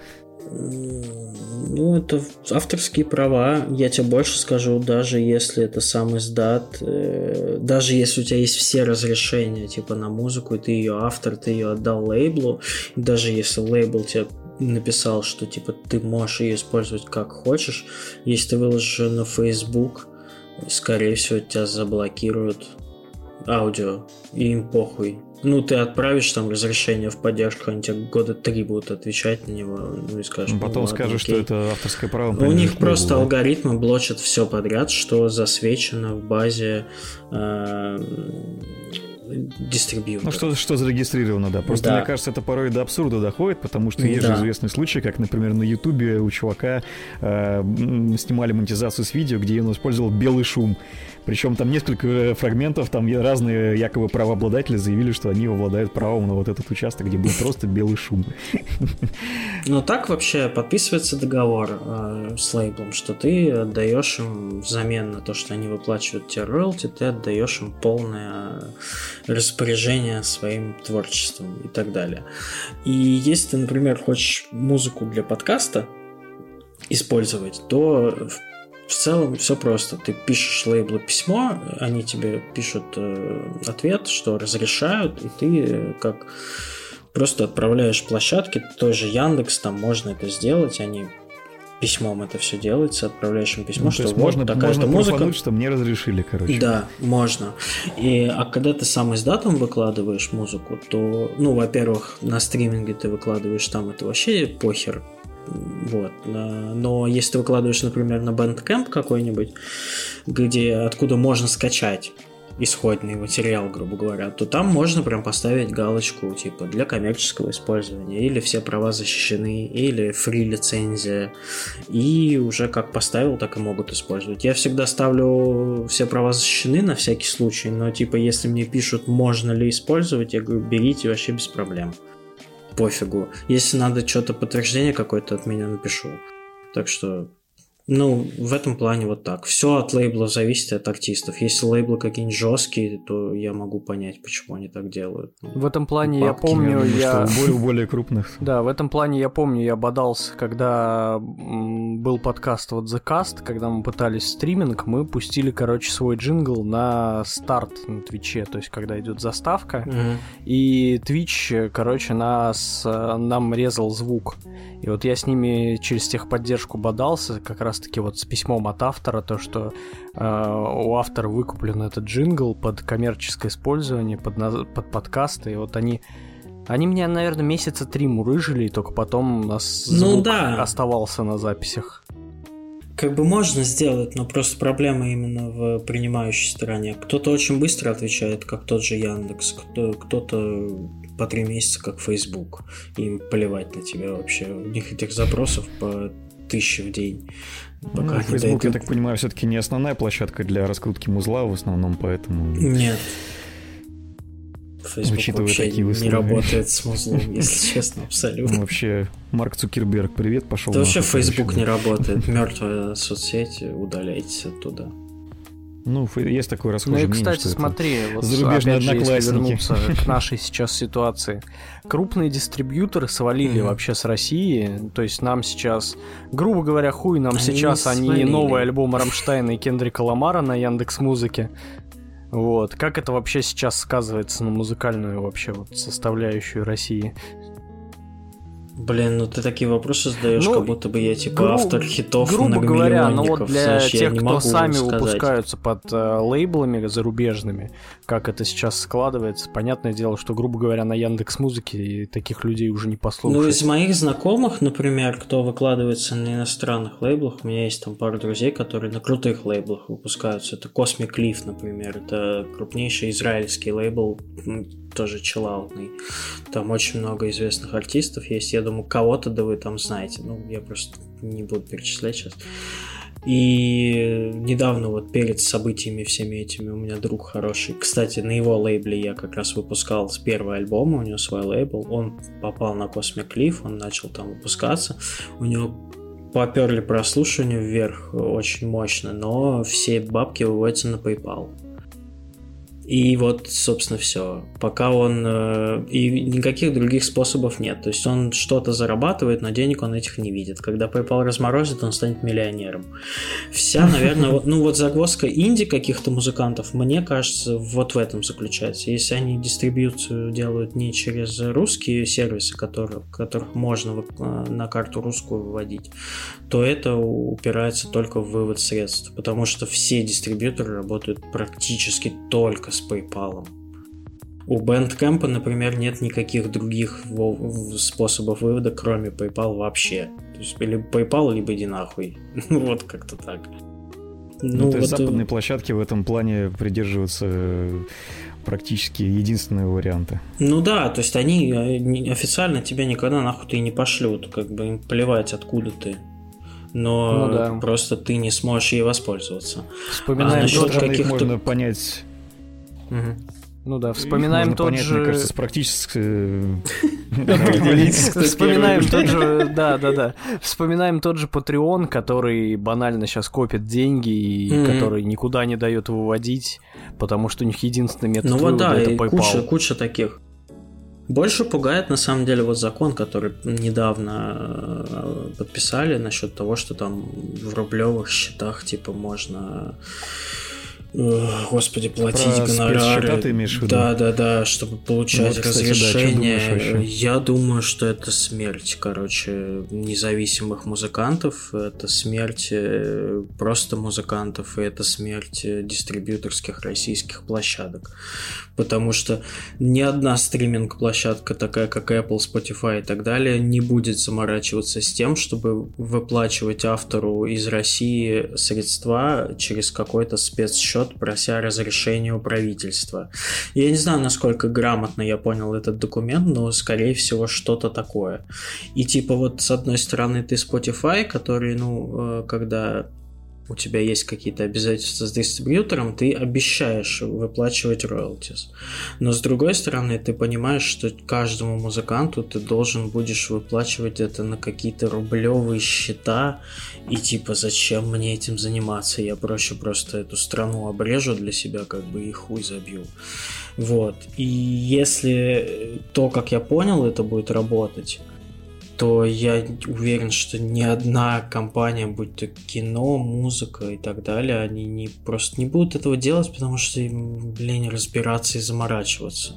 Ну, это авторские права. Я тебе больше скажу, даже если это сам издат, э, даже если у тебя есть все разрешения, типа на музыку, и ты ее автор, ты ее отдал лейблу, даже если лейбл тебе написал, что типа ты можешь ее использовать как хочешь, если ты выложишь ее на Facebook, скорее всего, тебя заблокируют аудио, и им похуй. Ну, ты отправишь там разрешение в поддержку, они тебе года три будут отвечать на него, ну и скажешь. Потом ну, скажешь, что это авторское право. У них просто алгоритмы блочат все подряд, что засвечено в базе э. Ну, что, что зарегистрировано, да. Просто, да. мне кажется, это порой до абсурда доходит, потому что есть да. же известный случай, как, например, на Ютубе у чувака э, снимали монетизацию с видео, где он использовал белый шум. Причем там несколько фрагментов, там разные якобы правообладатели заявили, что они обладают правом на вот этот участок, где был просто белый шум. Ну так вообще подписывается договор э, с лейблом, что ты отдаешь им взамен на то, что они выплачивают тебе роялти, ты отдаешь им полное распоряжение своим творчеством и так далее. И если ты, например, хочешь музыку для подкаста использовать, то целом все просто. Ты пишешь лейблу письмо, они тебе пишут э, ответ, что разрешают, и ты э, как просто отправляешь площадки, той же Яндекс, там можно это сделать, они письмом это все делается, отправляешь им письмо, Ну, что вот можно, такая-то можно музыка. что мне разрешили, короче. Да, можно. И, а когда ты сам издатом выкладываешь музыку, то, ну, во-первых, на стриминге ты выкладываешь там, это вообще похер. Вот. Но если ты выкладываешь, например, на Bandcamp какой-нибудь, где откуда можно скачать исходный материал, грубо говоря, то там можно прям поставить галочку типа для коммерческого использования, или все права защищены, или фри лицензия, и уже как поставил, так и могут использовать. Я всегда ставлю все права защищены на всякий случай, но типа если мне пишут, можно ли использовать, я говорю, берите вообще без проблем. Пофигу. Если надо что-то подтверждение какое-то от меня напишу. Так что ну, в этом плане вот так. Все от лейблов зависит от артистов. Если лейблы какие-нибудь жесткие, то я могу понять, почему они так делают. Ну, В этом плане я Бабки, помню, я... что у более, у более крупных. Да, в этом плане я помню, я бодался, когда был подкаст вот The Cast, когда мы пытались стриминг, мы пустили, короче, свой джингл на старт на Твиче, то есть когда идет заставка, Мгм. и Twitch, короче, нас, э, нам резал звук. И вот я с ними через техподдержку бодался, как раз-таки вот с письмом от автора, то, что э, у автора выкуплен этот джингл под коммерческое использование, под, под подкасты, и вот они... Они меня, наверное, месяца три мурыжили, и только потом у нас Ну звук да. оставался на записях. Как бы можно сделать, но просто проблема именно в принимающей стороне. Кто-то очень быстро отвечает, как тот же Яндекс, кто- кто-то по три месяца, как Facebook. Им плевать на тебя вообще. У них этих запросов по тысяче в день. Ну, Пока они Facebook, я дойдут. так понимаю, все-таки не основная площадка для раскрутки музла в основном, поэтому... Нет. Facebook Учитывая вообще такие не условия. работает с музлом, если честно, Ну, абсолютно. вообще, Марк Цукерберг, привет, пошел. Да вообще Facebook не работает. Мертвая соцсеть, удаляйтесь оттуда. Ну, есть такое Ну расхожее и, мнение, кстати, смотри, вот зарубежные опять же, если одноклассники. вернуться к нашей сейчас ситуации. Крупные дистрибьюторы свалили Мгм. вообще с России, то есть нам сейчас, грубо говоря, хуй нам Они сейчас, они свалили. новый альбом Рамштайна и Кендрика Ламара на Яндекс Музыке. Вот, как это вообще сейчас сказывается на музыкальную вообще вот составляющую России? Блин, ну ты такие вопросы задаешь, Ну, как будто бы я типа гру- автор хитов Грубо говоря, ну вот для знаешь, тех, кто сами сказать. выпускаются под э, лейблами зарубежными, как это сейчас складывается, понятное дело, что, грубо говоря, на Яндекс Музыке таких людей уже не Ну, послушать. из моих знакомых, например, кто выкладывается на иностранных лейблах, у меня есть там пару друзей, которые на крутых лейблах выпускаются. Это Cosmic Leaf, например. Это крупнейший израильский лейбл, тоже чиллаутный. Там очень много известных артистов есть. Я думаю, кого-то да вы там знаете. Ну, я просто не буду перечислять сейчас. И недавно вот перед событиями всеми этими у меня друг хороший. Кстати, на его лейбле я как раз выпускал с первого альбома, у него свой лейбл. Он попал на Cosmic Leaf, он начал там выпускаться. У него поперли прослушивания вверх очень мощно, но все бабки выводятся на PayPal. И вот, собственно, все. Пока он... э, И никаких других способов нет. То есть он что-то зарабатывает, но денег он этих не видит. Когда PayPal разморозит, он станет миллионером. Вся, наверное, вот, ну вот загвоздка инди каких-то музыкантов, мне кажется, вот в этом заключается. Если они дистрибьюцию делают не через русские сервисы, которые, которых можно э, на карту русскую выводить, то это упирается только в вывод средств, потому что все дистрибьюторы работают практически только с PayPal. У Bandcamp, например, нет никаких других способов вывода, кроме PayPal вообще. То есть либо PayPal, либо иди нахуй. вот как-то так. Ну, то есть вот, э, западные площадки в этом плане придерживаются э, практически единственного варианта. Ну да, то есть они э, официально тебя никогда нахуй ты не пошлют, как бы им плевать, откуда ты. Но Ну да. просто ты не сможешь ей воспользоваться. Вспоминаем А насчет тот же... Их каких-то- можно понять. Ну да, вспоминаем тот понять, же... Мне кажется, с практической... Вспоминаем тот же, да, да, да. Вспоминаем тот же Patreon, который банально сейчас копит деньги и который никуда не дает выводить, потому что у них единственный метод Ну вот да, это куча, куча таких. Больше пугает на самом деле вот закон, который недавно э, подписали насчет того, что там в рублевых счетах типа можно Господи, платить Про гонорары. ты имеешь в виду? Да, да, да, чтобы получать вот, кстати, разрешение. Да, Я думаю, что это смерть, короче, независимых музыкантов. Это смерть э, просто музыкантов, и это смерть э, дистрибьюторских российских площадок. Потому что ни одна стриминг-площадка, такая как Apple, Spotify и так далее, не будет заморачиваться с тем, чтобы выплачивать автору из России средства через какой-то спецсчет счет, прося разрешения у правительства. Я не знаю, насколько грамотно я понял этот документ, но, скорее всего, что-то такое. И типа вот с одной стороны ты Spotify, который, ну, э, когда у тебя есть какие-то обязательства с дистрибьютором, ты обещаешь выплачивать роялтис. Но с другой стороны, ты понимаешь, что каждому музыканту ты должен будешь выплачивать это на какие-то рублевые счета, и типа зачем мне этим заниматься, я проще просто эту страну обрежу для себя, как бы и хуй забью. Вот. И если то, как я понял, это будет работать, то я уверен, что ни одна компания, будь то кино, музыка и так далее, они не, просто не будут этого делать, потому что им, блин, разбираться и заморачиваться.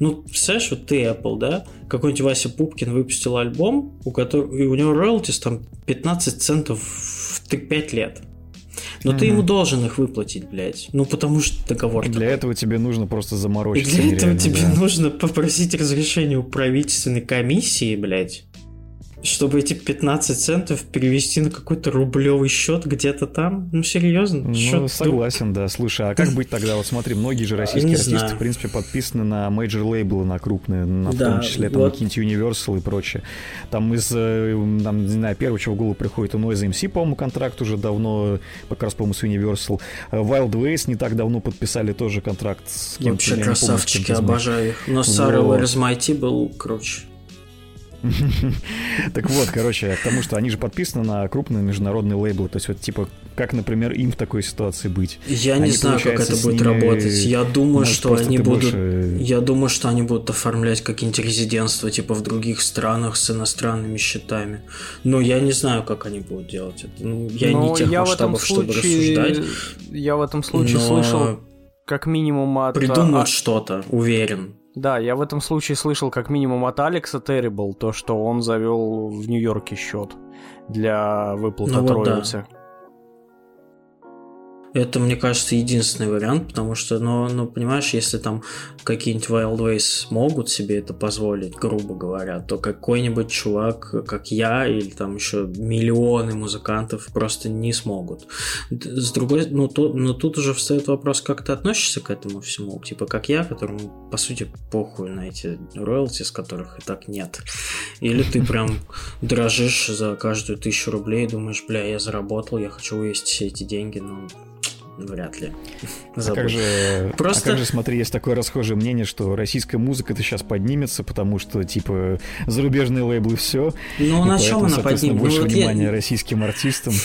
Ну, представляешь, вот ты Apple, да? Какой-нибудь Вася Пупкин выпустил альбом, у которого и у него роялтис там 15 центов в 5 лет. Но mm-hmm. ты ему должен их выплатить, блядь. Ну, потому что договор. И для такой. этого тебе нужно просто заморочиться. И для этого тебе да. нужно попросить разрешение у правительственной комиссии, блядь чтобы эти 15 центов перевести на какой-то рублевый счет где-то там? Ну, серьезно? Ну, счет согласен, да. Слушай, а как быть тогда? Вот смотри, многие же российские артисты, в принципе, подписаны на major лейблы, на крупные, на, да, в том числе там вот. какие-нибудь Universal и прочее. Там из, э, там, не знаю, первого, чего в голову приходит, у Noise MC, по-моему, контракт уже давно, как раз, по-моему, с Universal. Wild Ways не так давно подписали тоже контракт с кем-то. Вообще красавчики, помню, обожаю их. Но вот. Where's был круче. Так вот, короче, к тому, что они же подписаны на крупные международные лейблы. То есть, вот, типа, как, например, им в такой ситуации быть? Я не знаю, как это будет работать. Я думаю, что они будут... Я думаю, что они будут оформлять какие-нибудь резидентства, типа, в других странах с иностранными счетами. Но я не знаю, как они будут делать это. Ну, я не тех масштабов, чтобы рассуждать. Я в этом случае слышал как минимум от... Придумают а, что-то, уверен. Да, я в этом случае слышал как минимум от Алекса Terrible то, что он завел в Нью-Йорке счет для выплаты ну, вот роялти. Да. Это, мне кажется, единственный вариант, потому что, ну, ну понимаешь, если там какие-нибудь Wild Ways могут себе это позволить, грубо говоря, то какой-нибудь чувак, как я, или там еще миллионы музыкантов просто не смогут. С другой, ну, но тут уже встает вопрос, как ты относишься к этому всему, типа как я, которому, по сути, похуй на эти роялти, с которых и так нет. Или ты прям дрожишь за каждую тысячу рублей и думаешь, бля, я заработал, я хочу вывести все эти деньги, но вряд ли. А как, же, Просто... а как же, смотри, есть такое расхожее мнение, что российская музыка это сейчас поднимется, потому что, типа, зарубежные лейблы все. Ну, на чем она поднимется? больше ну, вот внимания я... российским артистам.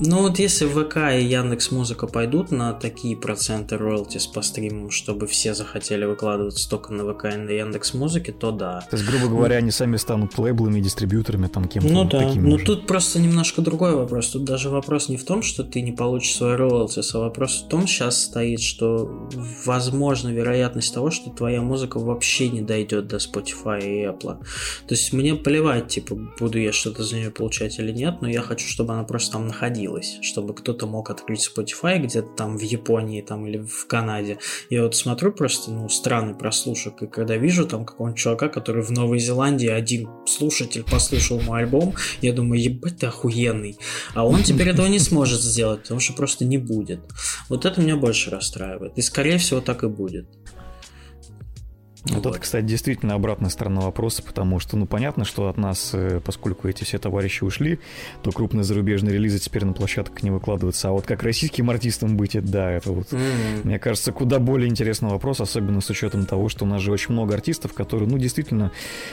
Ну, вот если ВК и Яндекс Музыка пойдут на такие проценты роялтис по стримам, чтобы все захотели выкладываться только на ВК и на Яндекс Музыке, то да. То есть, грубо говоря, они сами станут лейблами, дистрибьюторами, там, кем-то Ну да, но тут просто немножко другой вопрос. Тут даже вопрос не в том, что ты не получишь свой роялти, Celsius. вопрос в том сейчас стоит, что возможно вероятность того, что твоя музыка вообще не дойдет до Spotify и Apple. То есть мне плевать, типа, буду я что-то за нее получать или нет, но я хочу, чтобы она просто там находилась, чтобы кто-то мог открыть Spotify где-то там в Японии там или в Канаде. Я вот смотрю просто, ну, странный прослушек, и когда вижу там какого-нибудь чувака, который в Новой Зеландии один слушатель послушал мой альбом, я думаю, ебать ты охуенный. А он теперь этого не сможет сделать, потому что просто не будет будет. Вот это меня больше расстраивает. И скорее всего так и будет. Вот, вот это, кстати, действительно обратная сторона вопроса, потому что, ну, понятно, что от нас, э, поскольку эти все товарищи ушли, то крупные зарубежные релизы теперь на площадках не выкладываются. А вот как российским артистам быть, да, это вот, mm-hmm. мне кажется, куда более интересный вопрос, особенно с учетом того, что у нас же очень много артистов, которые, ну, действительно,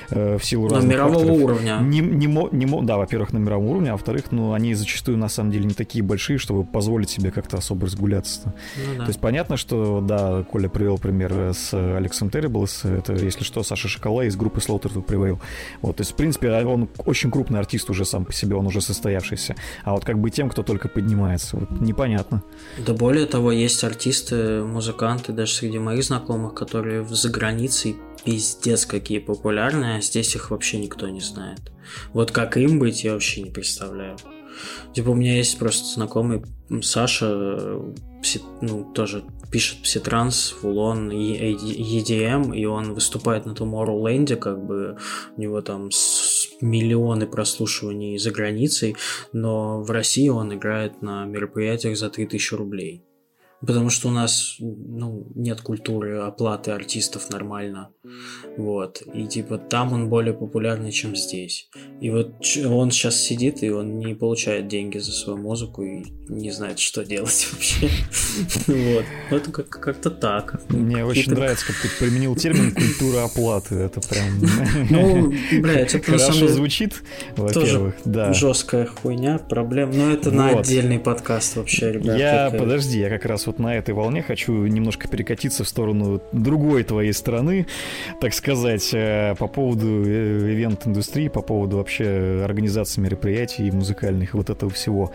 э, в силу разных На мирового уровня. Не, не, мо, не мо, да, во-первых, на мировом уровне, а во-вторых, ну, они зачастую, на самом деле, не такие большие, чтобы позволить себе как-то особо разгуляться. Ну, да. То есть понятно, что, да, Коля привел пример с Алексом Террибл из Trans, это, если что, Саша Шокола из группы Slaughter to Prevail. Вот, то есть, в принципе, он очень крупный артист уже сам по себе, он уже состоявшийся. А вот как бы тем, кто только поднимается, вот непонятно. Да более того, есть артисты, музыканты, даже среди моих знакомых, которые за границей пиздец какие популярные, а здесь их вообще никто не знает. Вот как им быть, я вообще не представляю. Типа у меня есть просто знакомый Саша, ну, тоже пишет пситранс, фулон, EDM, и он выступает на Tomorrowland, как бы у него там миллионы прослушиваний за границей, но в России он играет на мероприятиях за 3000 рублей. Потому что у нас ну, нет культуры оплаты артистов нормально. Вот. И типа там он более популярный, чем здесь. И вот он сейчас сидит, и он не получает деньги за свою музыку и не знает, что делать вообще. Вот. Вот как-то так. Мне очень нравится, как ты применил термин культура оплаты. Это прям... Ну, блядь, это на самом деле... звучит, во-первых, да. Жесткая хуйня, проблем. Но это на отдельный подкаст вообще, ребят. Я, подожди, я как раз вот на этой волне хочу немножко перекатиться в сторону другой твоей страны, так сказать, э, по поводу э, ивент-индустрии, по поводу вообще организации мероприятий музыкальных вот этого всего.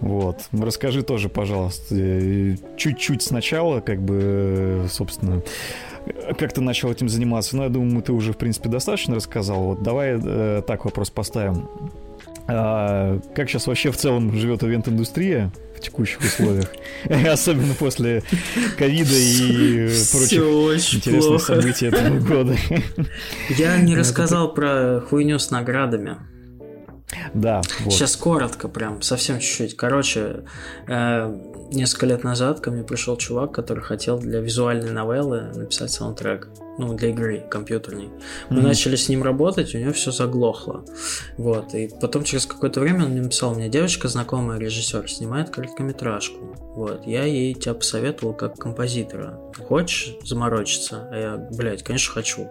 Вот. Расскажи тоже, пожалуйста, э, чуть-чуть сначала, как бы, собственно, как ты начал этим заниматься? Ну, я думаю, ты уже, в принципе, достаточно рассказал. Вот давай э, так вопрос поставим. А, как сейчас вообще в целом живет ивент-индустрия в текущих условиях? Особенно после ковида и прочих интересных событий этого года. Я не рассказал про хуйню с наградами. Да. Вот. Сейчас коротко, прям совсем чуть-чуть. Короче, э, несколько лет назад ко мне пришел чувак, который хотел для визуальной новеллы написать саундтрек ну, для игры компьютерной. Мы mm-hmm. начали с ним работать, у него все заглохло. Вот. И потом через какое-то время он мне написал, у меня девочка знакомая, режиссер, снимает короткометражку. Вот. Я ей тебя посоветовал как композитора. Хочешь заморочиться? А я, блядь, конечно, хочу.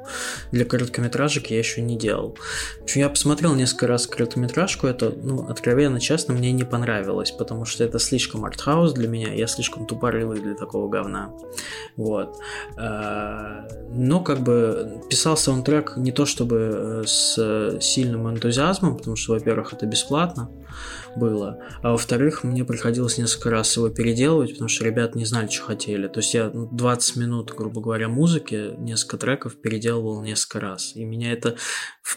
Для короткометражек я еще не делал. В общем, я посмотрел несколько раз короткометражку, это, ну, откровенно честно, мне не понравилось, потому что это слишком артхаус для меня, я слишком тупорылый для такого говна. Вот. Но но как бы писал саундтрек не то чтобы э, с сильным энтузиазмом, потому что, во-первых, это бесплатно, было. А во-вторых, мне приходилось несколько раз его переделывать, потому что ребят не знали, что хотели. То есть я 20 минут, грубо говоря, музыки, несколько треков переделывал несколько раз. И меня это...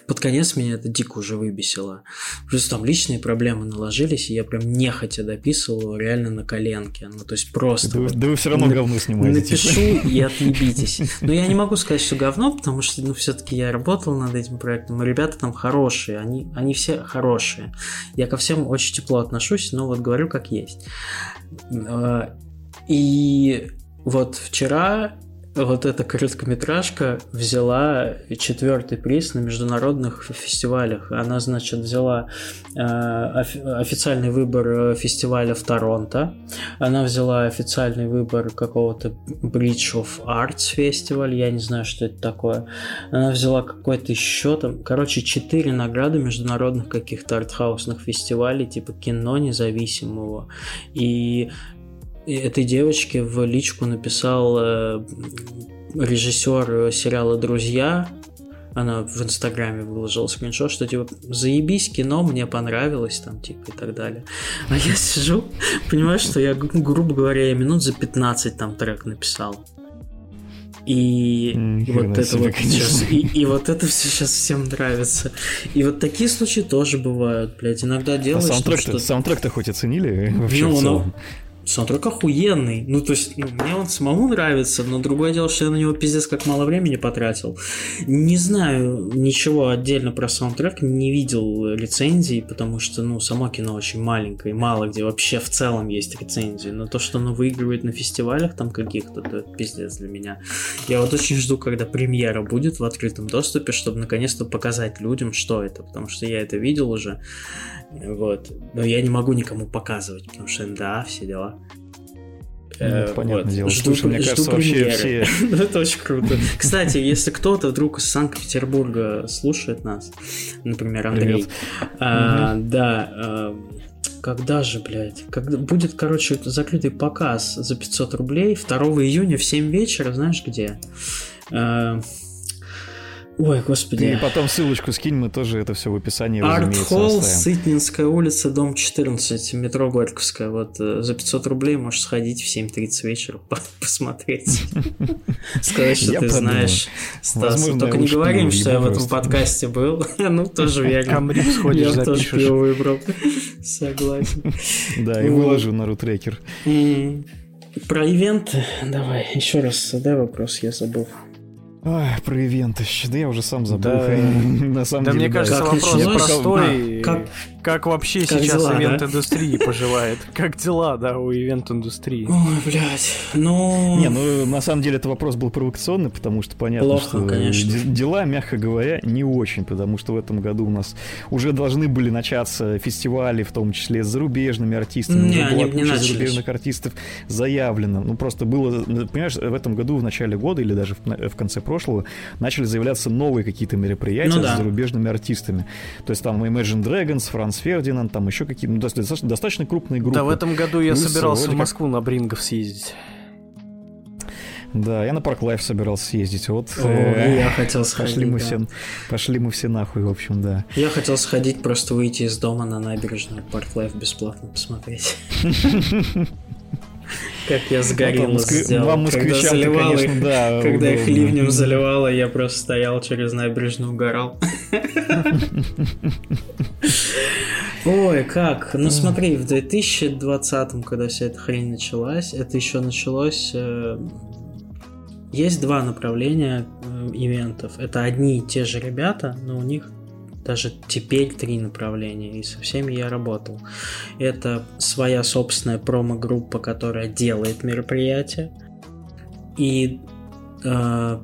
Под конец меня это дико уже выбесило. Плюс там личные проблемы наложились, и я прям нехотя дописывал реально на коленке. Ну, то есть просто... Да, вот да вы все равно на... говно снимаете. Напишу и отъебитесь. Но я не могу сказать, что говно, потому что, ну, все-таки я работал над этим проектом, и ребята там хорошие, они, они все хорошие. Я ко всем очень тепло отношусь, но вот говорю как есть. А, и вот вчера вот эта короткометражка взяла четвертый приз на международных фестивалях. Она, значит, взяла э, официальный выбор фестиваля в Торонто. Она взяла официальный выбор какого-то Bridge of Arts фестиваль. Я не знаю, что это такое. Она взяла какой-то еще там, короче, четыре награды международных каких-то артхаусных фестивалей, типа кино независимого. И этой девочке в личку написал э, режиссер сериала «Друзья», она в Инстаграме выложила скриншот, что типа заебись, кино мне понравилось, там, типа, и так далее. А я сижу, понимаю, что я, грубо говоря, я минут за 15 там трек написал. И, и вот это вот сейчас, и, и вот это все сейчас всем нравится. И вот такие случаи тоже бывают, блядь. Иногда а делаешь. А саундтрек-то, саундтрек-то хоть оценили вообще ну, в целом? Ну, Саундтрек охуенный. Ну, то есть, ну, мне он самому нравится, но другое дело, что я на него пиздец как мало времени потратил. Не знаю ничего отдельно про саундтрек, не видел рецензий, потому что, ну, само кино очень маленькое, мало где вообще в целом есть рецензии. Но то, что оно выигрывает на фестивалях там каких-то, то это пиздец для меня. Я вот очень жду, когда премьера будет в открытом доступе, чтобы наконец-то показать людям, что это, потому что я это видел уже. Вот. Но я не могу никому показывать, потому что НДА, все дела. Ну, э, понятное вот. дело. Жду, Слушай, мне жду кажется, вообще все... Это очень круто. Кстати, если кто-то вдруг из Санкт-Петербурга слушает нас, например, Андрей, а, да, а, когда же, блядь? Когда будет, короче, закрытый показ за 500 рублей 2 июня в 7 вечера, знаешь где? Э, Ой, господи. И потом ссылочку скинь, мы тоже это все в описании, Арт Холл, Сытнинская улица, дом 14, метро Горьковская. Вот э, за 500 рублей можешь сходить в 7.30 вечера посмотреть. Сказать, что ты знаешь Стас. Только не говорим, что я в этом подкасте был. Ну, тоже сходишь, Я тоже пиво выбрал. Согласен. Да, и выложу на рутрекер. Про ивенты давай, еще раз задай вопрос, я забыл. Ой, про ивенты. Да я уже сам забыл. Да, на самом да деле, мне кажется, как вопрос простой. А, как, как вообще как сейчас дела, ивент-индустрии да? поживает? Как дела, да, у ивент-индустрии? Ой, блядь, ну... Не, ну, на самом деле, это вопрос был провокационный, потому что понятно, Плохо, что конечно. дела, мягко говоря, не очень, потому что в этом году у нас уже должны были начаться фестивали, в том числе с зарубежными артистами. Не, они не начались. зарубежных артистов заявлено. Ну, просто было, понимаешь, в этом году, в начале года или даже в, в конце прошлого прошлого, начали заявляться новые какие-то мероприятия ну, да. с зарубежными артистами. То есть там Imagine Dragons, Franz Ferdinand, там еще какие-то, ну, достаточно, достаточно крупные группы. Да, в этом году я Плюс собирался в Москву на Брингов съездить. Да, я на Park Live собирался съездить. Вот О, э, я хотел сходить. Пошли мы, да. все, пошли мы все нахуй, в общем, да. Я хотел сходить, просто выйти из дома на набережную Park Live бесплатно посмотреть. Как я сгорел сделал. Вам когда заливал конечно, их, да. Когда их ливнем заливало, я просто стоял через набережную, угорал. Ой, как? Ну смотри, в 2020, когда вся эта хрень началась, это еще началось... Э, есть два направления э, ивентов. Это одни и те же ребята, но у них даже теперь три направления, и со всеми я работал. Это своя собственная промо-группа, которая делает мероприятия, и э,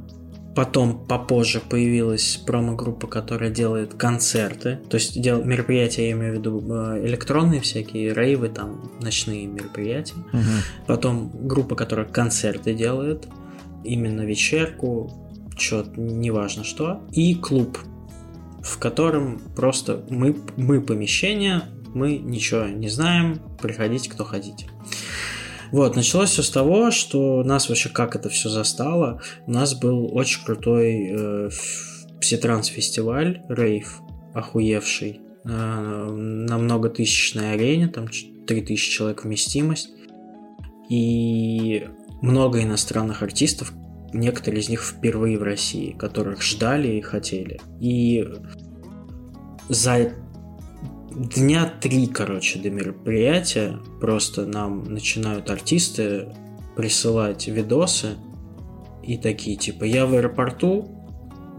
потом попозже появилась промо-группа, которая делает концерты, то есть дел, мероприятия, я имею в виду э, электронные всякие, рейвы, там, ночные мероприятия. Угу. Потом группа, которая концерты делает, именно вечерку, что неважно что, и клуб, в котором просто мы, мы помещение, мы ничего не знаем, приходите, кто хотите. Вот, началось все с того, что нас вообще как это все застало. У нас был очень крутой э, пситранс-фестиваль, рейв, охуевший, э, на многотысячной арене, там 3000 человек вместимость. И много иностранных артистов, некоторые из них впервые в России, которых ждали и хотели. И за дня три, короче, до мероприятия просто нам начинают артисты присылать видосы и такие, типа, я в аэропорту,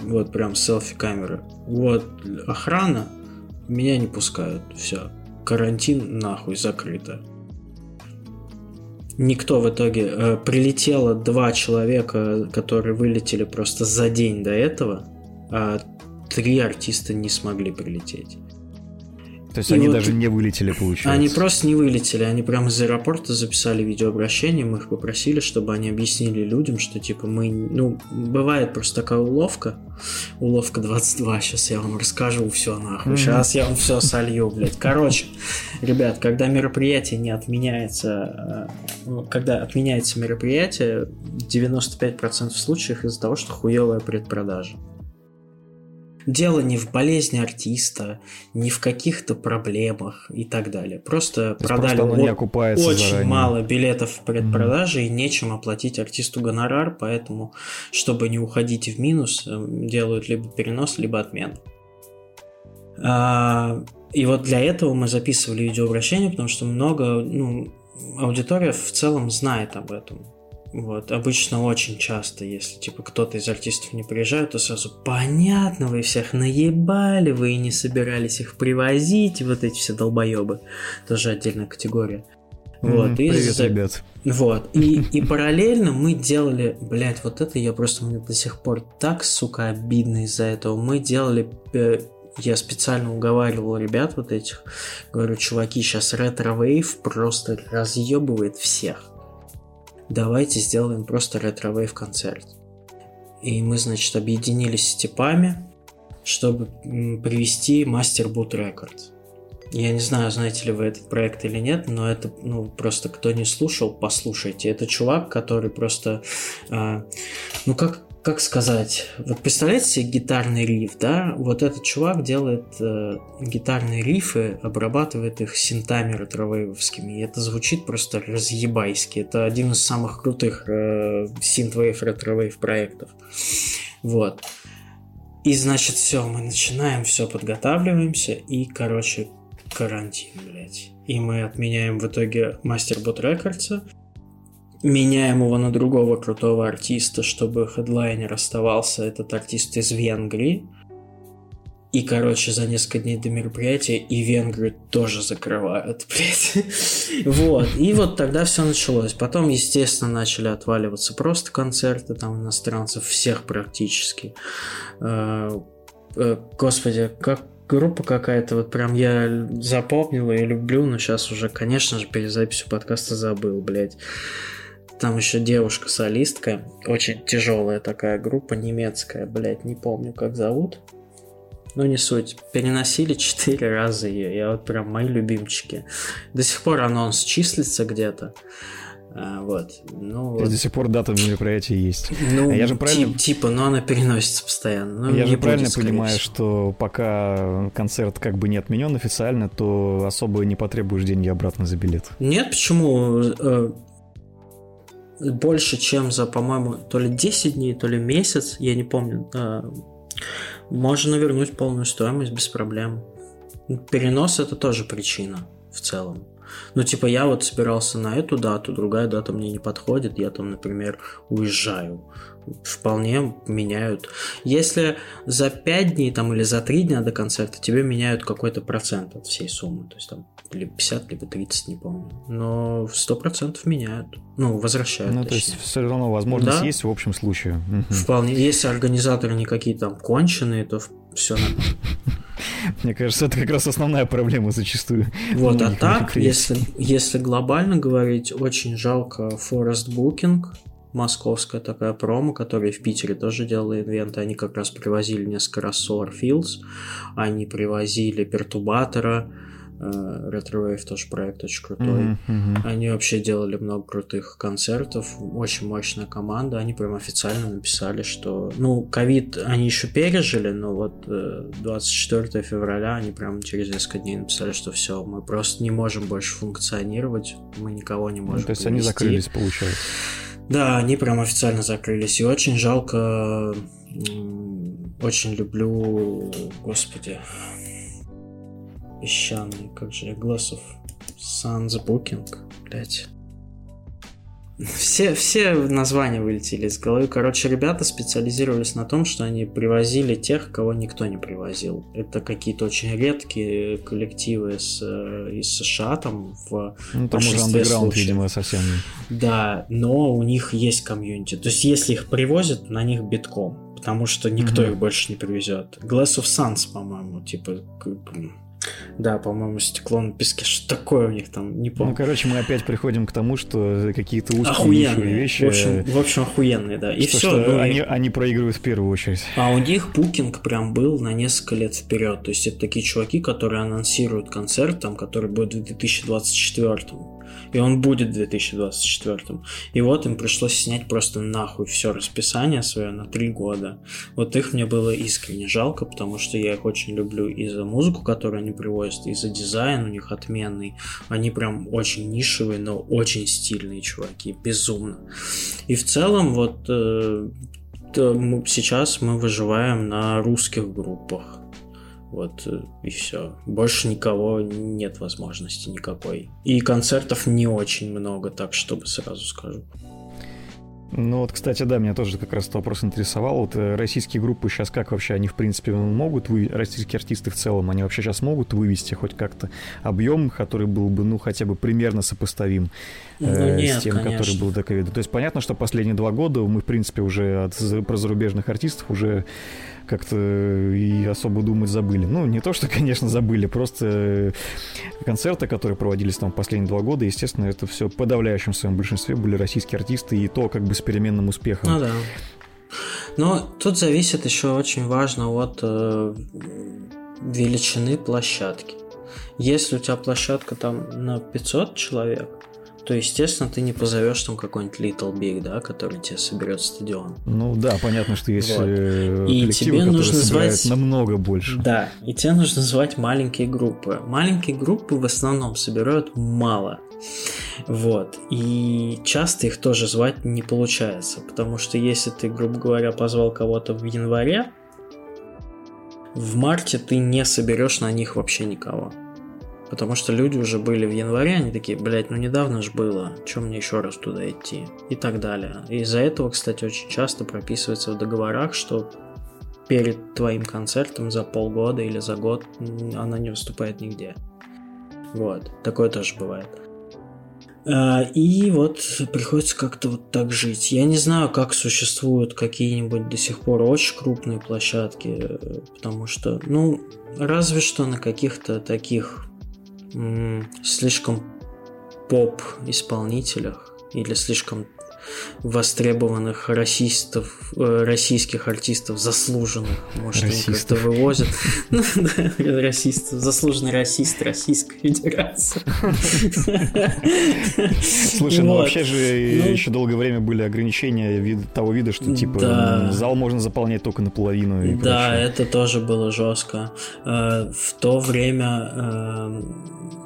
вот прям селфи-камеры, вот охрана, меня не пускают, все, карантин нахуй закрыто. Никто в итоге... Э, прилетело два человека, которые вылетели просто за день до этого, а три артиста не смогли прилететь. То есть и они вот даже не вылетели, получается? Они просто не вылетели, они прямо из аэропорта записали видеообращение, мы их попросили, чтобы они объяснили людям, что типа мы, ну, бывает просто такая уловка, уловка 22, сейчас я вам расскажу все нахуй, сейчас я вам все солью, блядь. Короче, ребят, когда мероприятие не отменяется, э, ну, когда отменяется мероприятие, 95% случаев из-за того, что хуевая предпродажа. Дело не в болезни артиста, не в каких-то проблемах и так далее. Просто То продали просто не окупается очень заранее. мало билетов в предпродаже mm-hmm. и нечем оплатить артисту гонорар, поэтому, чтобы не уходить в минус, э, делают либо перенос, либо отмену. А, и вот для этого мы записывали видеообращение, потому что много, ну, аудитория в целом знает об этом. Вот, обычно очень часто, если, типа, кто-то из артистов не приезжает, то сразу понятно, вы всех наебали, вы и не собирались их привозить, вот эти все долбоебы. Тоже отдельная категория. Вот, mm, и привет, за... ребят. Вот, и, и параллельно мы делали, блядь, вот это я просто, мне до сих пор так, сука, обидно из-за этого. Мы делали э, я специально уговаривал ребят вот этих, говорю, чуваки, сейчас ретро-вейв просто разъебывает всех давайте сделаем просто ретро-вейв концерт. И мы, значит, объединились с типами, чтобы привезти Master Boot Record. Я не знаю, знаете ли вы этот проект или нет, но это, ну, просто кто не слушал, послушайте. Это чувак, который просто, э, ну, как, как сказать, вот представляете себе гитарный риф, да? Вот этот чувак делает э, гитарные рифы, обрабатывает их синтами ретровейвовскими, и это звучит просто разъебайски. Это один из самых крутых э, синтвейв ретровейв проектов. Вот. И значит, все, мы начинаем, все подготавливаемся, и, короче, карантин, блядь. И мы отменяем в итоге Мастербот Рекордса, меняем его на другого крутого артиста, чтобы хедлайнер оставался этот артист из Венгрии. И, короче, за несколько дней до мероприятия и Венгрию тоже закрывают, блядь. Вот. И вот тогда все началось. Потом, естественно, начали отваливаться просто концерты там иностранцев, всех практически. Э, э, господи, как группа какая-то, вот прям я запомнил и люблю, но сейчас уже, конечно же, перед записью подкаста забыл, блядь. Там еще девушка-солистка, очень тяжелая такая группа немецкая, блядь, не помню, как зовут. Ну, не суть. Переносили четыре раза ее. Я вот прям мои любимчики. До сих пор анонс числится где-то. А, вот. Ну, вот. До сих пор дата мероприятия есть. Ну, а я же правильно... тип, типа, но она переносится постоянно. Ну, я же правильно будет, понимаю, что пока концерт как бы не отменен официально, то особо не потребуешь деньги обратно за билет. Нет, почему? Больше, чем за, по-моему, то ли 10 дней, то ли месяц, я не помню, можно вернуть полную стоимость без проблем. Перенос это тоже причина в целом. Ну, типа, я вот собирался на эту дату, другая дата мне не подходит, я там, например, уезжаю. Вполне меняют. Если за 5 дней там, или за 3 дня до концерта тебе меняют какой-то процент от всей суммы, то есть там либо 50, либо 30, не помню. Но 100% меняют. Ну, возвращают. Ну, точнее. то есть все равно возможность да? есть в общем случае. Вполне. Если организаторы не какие-то там конченые, то все нормально. Мне кажется, это как раз основная проблема зачастую. Вот, а так, если, если глобально говорить, очень жалко Forest Booking, московская такая промо, которая в Питере тоже делала инвенты. Они как раз привозили несколько раз Solar Fields, они привозили Пертубатора, Retrowave тоже проект очень крутой. Mm-hmm, mm-hmm. Они вообще делали много крутых концертов, очень мощная команда. Они прям официально написали, что... Ну, ковид они еще пережили, но вот 24 э, февраля они прям через несколько дней написали, что все, мы просто не можем больше функционировать, мы никого не можем ну, То есть привести. они закрылись, получается? Да, они прям официально закрылись. И очень жалко... Очень люблю... Господи, песчаный, как же, Glass of Sun's Booking, блять. Все, все названия вылетели из головы. Короче, ребята специализировались на том, что они привозили тех, кого никто не привозил. Это какие-то очень редкие коллективы с, э, из США, там в Ну, там уже андеграунд, видимо, совсем. Да, но у них есть комьюнити. То есть, если их привозят, на них битком. Потому что никто mm-hmm. их больше не привезет. Glass of Suns, по-моему, типа да, по-моему, стекло на песке. Что такое у них там? Не помню. Ну, короче, мы опять приходим к тому, что какие-то узкие охуенные. вещи... В общем, в общем, охуенные, да. И что, все. Что ну, они, и... они проигрывают в первую очередь. А у них букинг прям был на несколько лет вперед. То есть это такие чуваки, которые анонсируют концерт, там, который будет в 2024 и он будет в 2024. И вот им пришлось снять просто нахуй все расписание свое на три года. Вот их мне было искренне жалко, потому что я их очень люблю и за музыку, которую они привозят, и за дизайн у них отменный. Они прям очень нишевые, но очень стильные чуваки, безумно. И в целом вот э, сейчас мы выживаем на русских группах. Вот э, и все. Больше никого нет возможности никакой. И концертов не очень много, так чтобы сразу скажу. Ну вот, кстати, да, меня тоже как раз этот вопрос интересовал. Вот э, российские группы сейчас как вообще, они в принципе могут, вы... российские артисты в целом, они вообще сейчас могут вывести хоть как-то объем, который был бы, ну, хотя бы примерно сопоставим ну, э, нет, с тем, конечно. который был до ковида. То есть понятно, что последние два года мы, в принципе, уже от про зарубежных артистов уже как-то и особо думать забыли. Ну, не то, что, конечно, забыли, просто концерты, которые проводились там последние два года, естественно, это все в подавляющем своем большинстве были российские артисты, и то как бы с переменным успехом. Ну да. Но тут зависит еще очень важно от э, величины площадки. Если у тебя площадка там на 500 человек, то, естественно, ты не позовешь там какой-нибудь Little Big, да, который тебе соберет стадион. Ну да, понятно, что есть Вот. э, И тебе нужно звать- намного больше. Да, и тебе нужно звать маленькие группы. Маленькие группы в основном собирают мало. Вот. И часто их тоже звать не получается, потому что если ты, грубо говоря, позвал кого-то в январе, в марте ты не соберешь на них вообще никого. Потому что люди уже были в январе, они такие, блядь, ну недавно же было, чем мне еще раз туда идти? И так далее. Из-за этого, кстати, очень часто прописывается в договорах, что перед твоим концертом за полгода или за год она не выступает нигде. Вот, такое тоже бывает. А, И вот приходится как-то вот так жить. Я не знаю, как существуют какие-нибудь до сих пор очень крупные площадки, э, потому что, ну, разве что на каких-то таких слишком поп-исполнителях или слишком востребованных расистов, э, российских артистов, заслуженных, может, они как-то Расистов. вывозят. Ну, да, расистов, заслуженный расист Российской Федерации. Слушай, ну вообще же Ну, еще долгое время были ограничения того вида, что типа зал можно заполнять только наполовину Да, это тоже было жестко. Э, В то время э,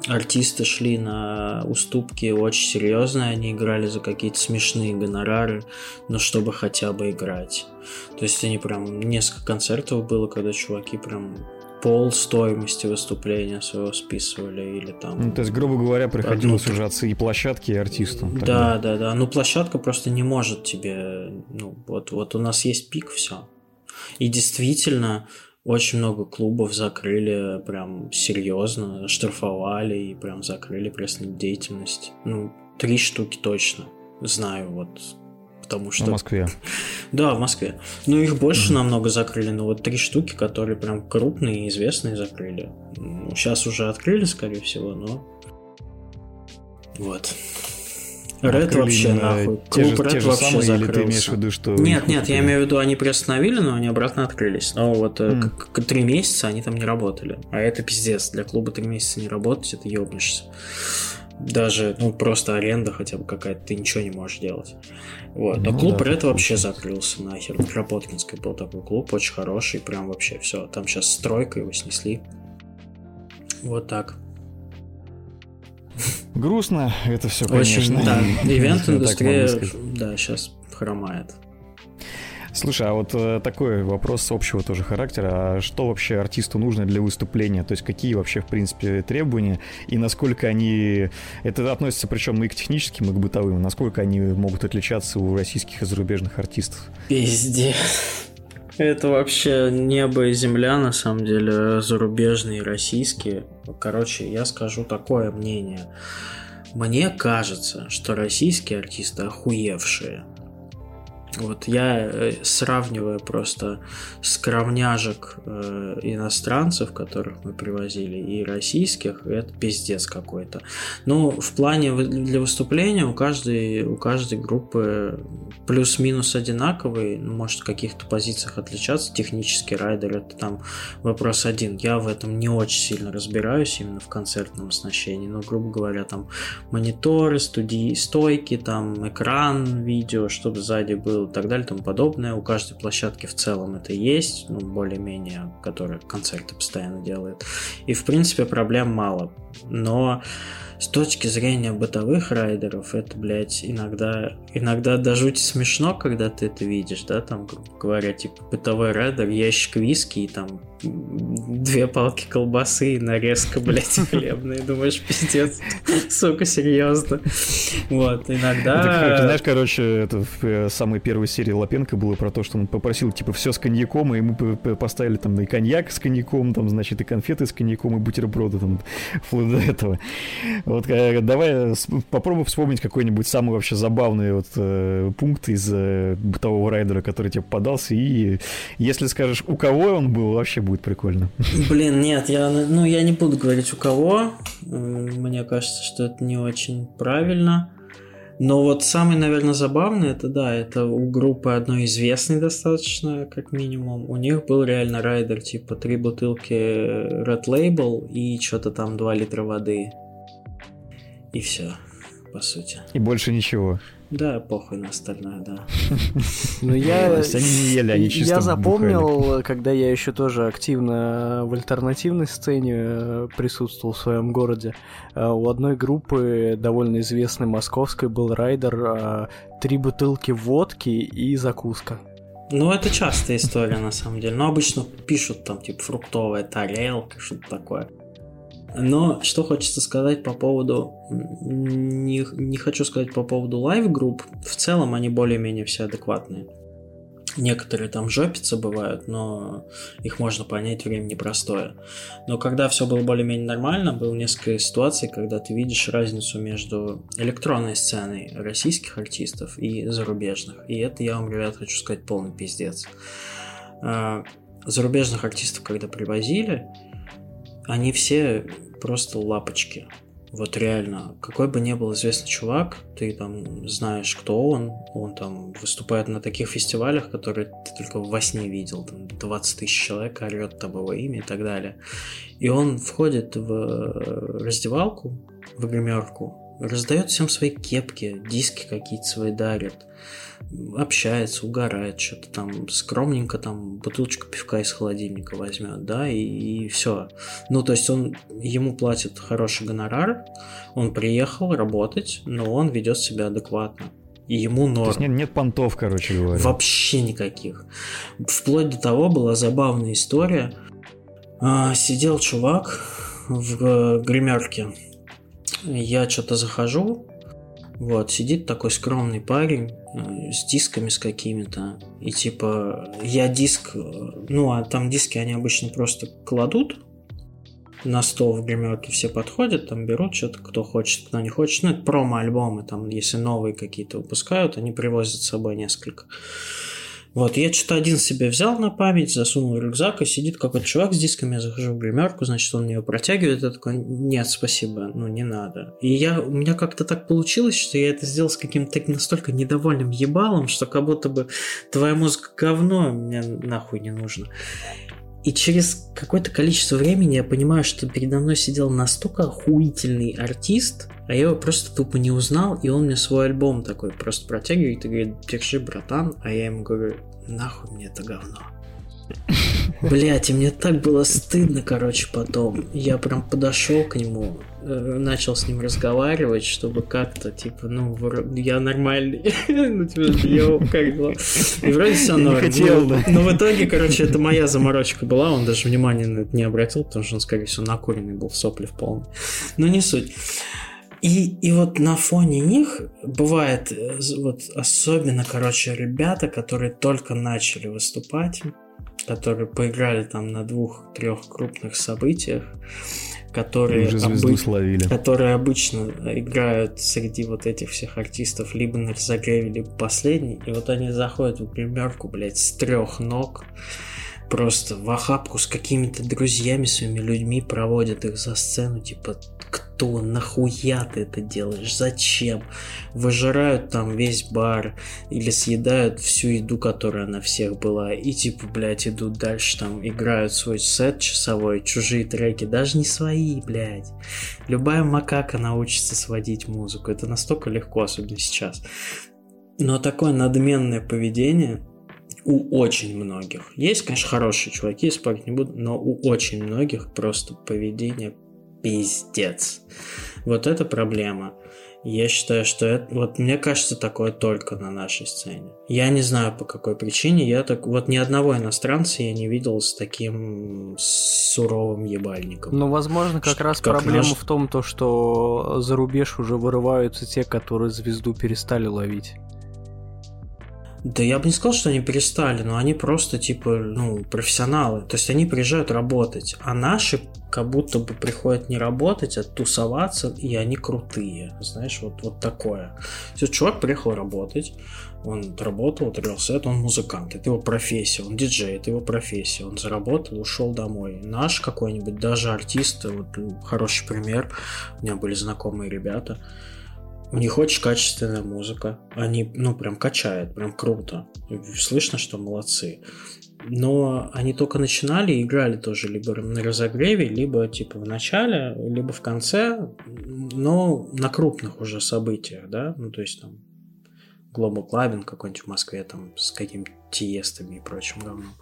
артисты шли на уступки очень серьезные, они играли за какие-то смешные гонорары, но чтобы хотя бы играть. То есть они прям несколько концертов было, когда чуваки прям пол стоимости выступления своего списывали или там Ну, то есть, грубо говоря, приходилось Одну- ужаться и площадке, и артисту. Да, тогда. да, да. Ну, площадка просто не может тебе. Ну, вот, вот у нас есть пик, все. И действительно, очень много клубов закрыли прям серьезно, штрафовали и прям закрыли пресную деятельность. Ну, три штуки точно. Знаю, вот. Потому что... В Москве. Да, в Москве. Ну, их больше намного закрыли, но вот три штуки, которые прям крупные и известные, закрыли. Ну, сейчас уже открыли, скорее всего, но... Вот. Ред Открыли вообще нахуй. Те же, Клуб те же вообще самые, или ты закрылся. имеешь в виду, что... Нет, нет, я имею в виду, они приостановили, но они обратно открылись. Но вот э, к- три месяца они там не работали. А это пиздец. Для клуба три месяца не работать, это ебнешься. Даже, ну, просто аренда хотя бы какая-то, ты ничего не можешь делать. Вот. А Ну клуб да, Ред так вообще получается. закрылся нахер. В Кропоткинской был такой клуб, очень хороший, прям вообще все. Там сейчас стройка, его снесли. Вот так. Грустно это все, Очень, конечно. да. я так Ивент-индустрия, да, сейчас хромает. Слушай, а вот э, такой вопрос общего тоже характера. А что вообще артисту нужно для выступления? То есть какие вообще, в принципе, требования и насколько они... Это относится причем и к техническим, и к бытовым. Насколько они могут отличаться у российских и зарубежных артистов? Пиздец. Это вообще небо и земля, на самом деле, зарубежные российские. Короче, я скажу такое мнение. Мне кажется, что российские артисты охуевшие. Вот я э, сравниваю просто скромняжек э, иностранцев, которых мы привозили, и российских, это пиздец какой-то. Ну, в плане для выступления у каждой, у каждой группы плюс-минус одинаковый, ну, может в каких-то позициях отличаться. Технический райдер это там вопрос один. Я в этом не очень сильно разбираюсь именно в концертном оснащении, но, грубо говоря, там мониторы, студии, стойки, там экран, видео, чтобы сзади было так далее тому подобное. У каждой площадки в целом это есть, ну, более-менее, которая концерты постоянно делает. И, в принципе, проблем мало. Но с точки зрения бытовых райдеров, это, блядь, иногда, иногда до жути смешно, когда ты это видишь, да, там, грубо говоря, типа, бытовой райдер, ящик виски и там две палки колбасы и нарезка, блядь, хлебная. Думаешь, пиздец, сука, серьезно. Вот, иногда... Как, знаешь, короче, это в э, самой первой серии Лапенко было про то, что он попросил, типа, все с коньяком, и п- поставили там и коньяк с коньяком, там, значит, и конфеты с коньяком, и бутерброды, там, вплоть до этого. Вот э, давай с- попробуй вспомнить какой-нибудь самый вообще забавный вот э, пункт из э, бытового райдера, который тебе попадался, и если скажешь, у кого он был, вообще будет прикольно. Блин, нет, я, ну, я не буду говорить у кого. Мне кажется, что это не очень правильно. Но вот самый, наверное, забавный, это да, это у группы одной известной достаточно, как минимум. У них был реально райдер, типа три бутылки Red Label и что-то там 2 литра воды. И все. по сути. И больше ничего. Да, похуй на остальное, да. Ну я... Они не ели, они чисто Я запомнил, когда я еще тоже активно в альтернативной сцене э, присутствовал в своем городе, э, у одной группы довольно известной московской был райдер э, три бутылки водки и закуска. Ну, это частая история, на самом деле. Но обычно пишут там, типа, фруктовая тарелка, что-то такое. Но что хочется сказать по поводу... Не, не хочу сказать по поводу live-групп. В целом они более-менее все адекватные. Некоторые там жопицы бывают, но их можно понять, время непростое. Но когда все было более-менее нормально, было несколько ситуаций, когда ты видишь разницу между электронной сценой российских артистов и зарубежных. И это, я вам, ребят, хочу сказать, полный пиздец. А, зарубежных артистов, когда привозили, они все просто лапочки. Вот реально, какой бы ни был известный чувак, ты там знаешь, кто он, он там выступает на таких фестивалях, которые ты только во сне видел, там 20 тысяч человек орет его имя и так далее. И он входит в раздевалку, в гримерку, раздает всем свои кепки, диски какие-то свои дарит общается, угорает, что-то там скромненько там бутылочку пивка из холодильника возьмет, да, и, и все. Ну, то есть он, ему платит хороший гонорар, он приехал работать, но он ведет себя адекватно. И ему норм. То есть нет, нет понтов, короче говоря. Вообще никаких. Вплоть до того была забавная история. А, сидел чувак в э, гримерке. Я что-то захожу, вот, сидит такой скромный парень э, с дисками с какими-то. И типа, я диск... Э, ну, а там диски они обычно просто кладут на стол в гримерке, все подходят, там берут что-то, кто хочет, кто не хочет. Ну, это промо-альбомы, там, если новые какие-то выпускают, они привозят с собой несколько. Вот, я что-то один себе взял на память, засунул в рюкзак, и сидит какой-то чувак с дисками, я захожу в гримерку, значит, он его протягивает, я такой, нет, спасибо, ну, не надо. И я, у меня как-то так получилось, что я это сделал с каким-то настолько недовольным ебалом, что как будто бы твоя музыка говно, мне нахуй не нужно. И через какое-то количество времени я понимаю, что передо мной сидел настолько охуительный артист, а я его просто тупо не узнал, и он мне свой альбом такой просто протягивает и говорит, держи, братан, а я ему говорю, нахуй мне это говно. Блять, и мне так было стыдно, короче, потом. Я прям подошел к нему, начал с ним разговаривать, чтобы как-то, типа, ну, я нормальный. ну, типа, йоу, как дела? И вроде все норм. хотел, да. Но в итоге, короче, это моя заморочка была, он даже внимания на это не обратил, потому что он, скорее всего, накуренный был в сопле в полный. Но не суть. И, и вот на фоне них бывает э, вот особенно, короче, ребята, которые только начали выступать, которые поиграли там на двух-трех крупных событиях, которые, Уже обы... словили. которые обычно играют среди вот этих всех артистов либо на разогреве, либо последний, и вот они заходят в гримерку, блядь, с трех ног, просто в охапку с какими-то друзьями, своими людьми проводят их за сцену, типа, кто, нахуя ты это делаешь, зачем? Выжирают там весь бар или съедают всю еду, которая на всех была, и типа, блядь, идут дальше, там, играют свой сет часовой, чужие треки, даже не свои, блядь. Любая макака научится сводить музыку, это настолько легко, особенно сейчас. Но такое надменное поведение, у очень многих. Есть, конечно, хорошие чуваки, спорить не буду, но у очень многих просто поведение пиздец. Вот это проблема. Я считаю, что это, вот мне кажется, такое только на нашей сцене. Я не знаю по какой причине, я так, вот ни одного иностранца я не видел с таким суровым ебальником. Ну, возможно, как что, раз как проблема наш... в том, то, что за рубеж уже вырываются те, которые звезду перестали ловить. Да я бы не сказал, что они перестали, но они просто, типа, ну, профессионалы. То есть они приезжают работать, а наши как будто бы приходят не работать, а тусоваться, и они крутые. Знаешь, вот, вот такое. То есть чувак приехал работать, он работал, отрел сет, он музыкант, это его профессия, он диджей, это его профессия, он заработал, ушел домой. Наш какой-нибудь, даже артист, вот хороший пример, у меня были знакомые ребята, у них очень качественная музыка. Они, ну, прям качают, прям круто. Слышно, что молодцы. но они только начинали играли тоже либо на разогреве, либо типа в начале, либо в конце, но на крупных уже событиях, да, ну то есть там Global Clubbing какой-нибудь в Москве там с какими-то тиестами и прочим говном.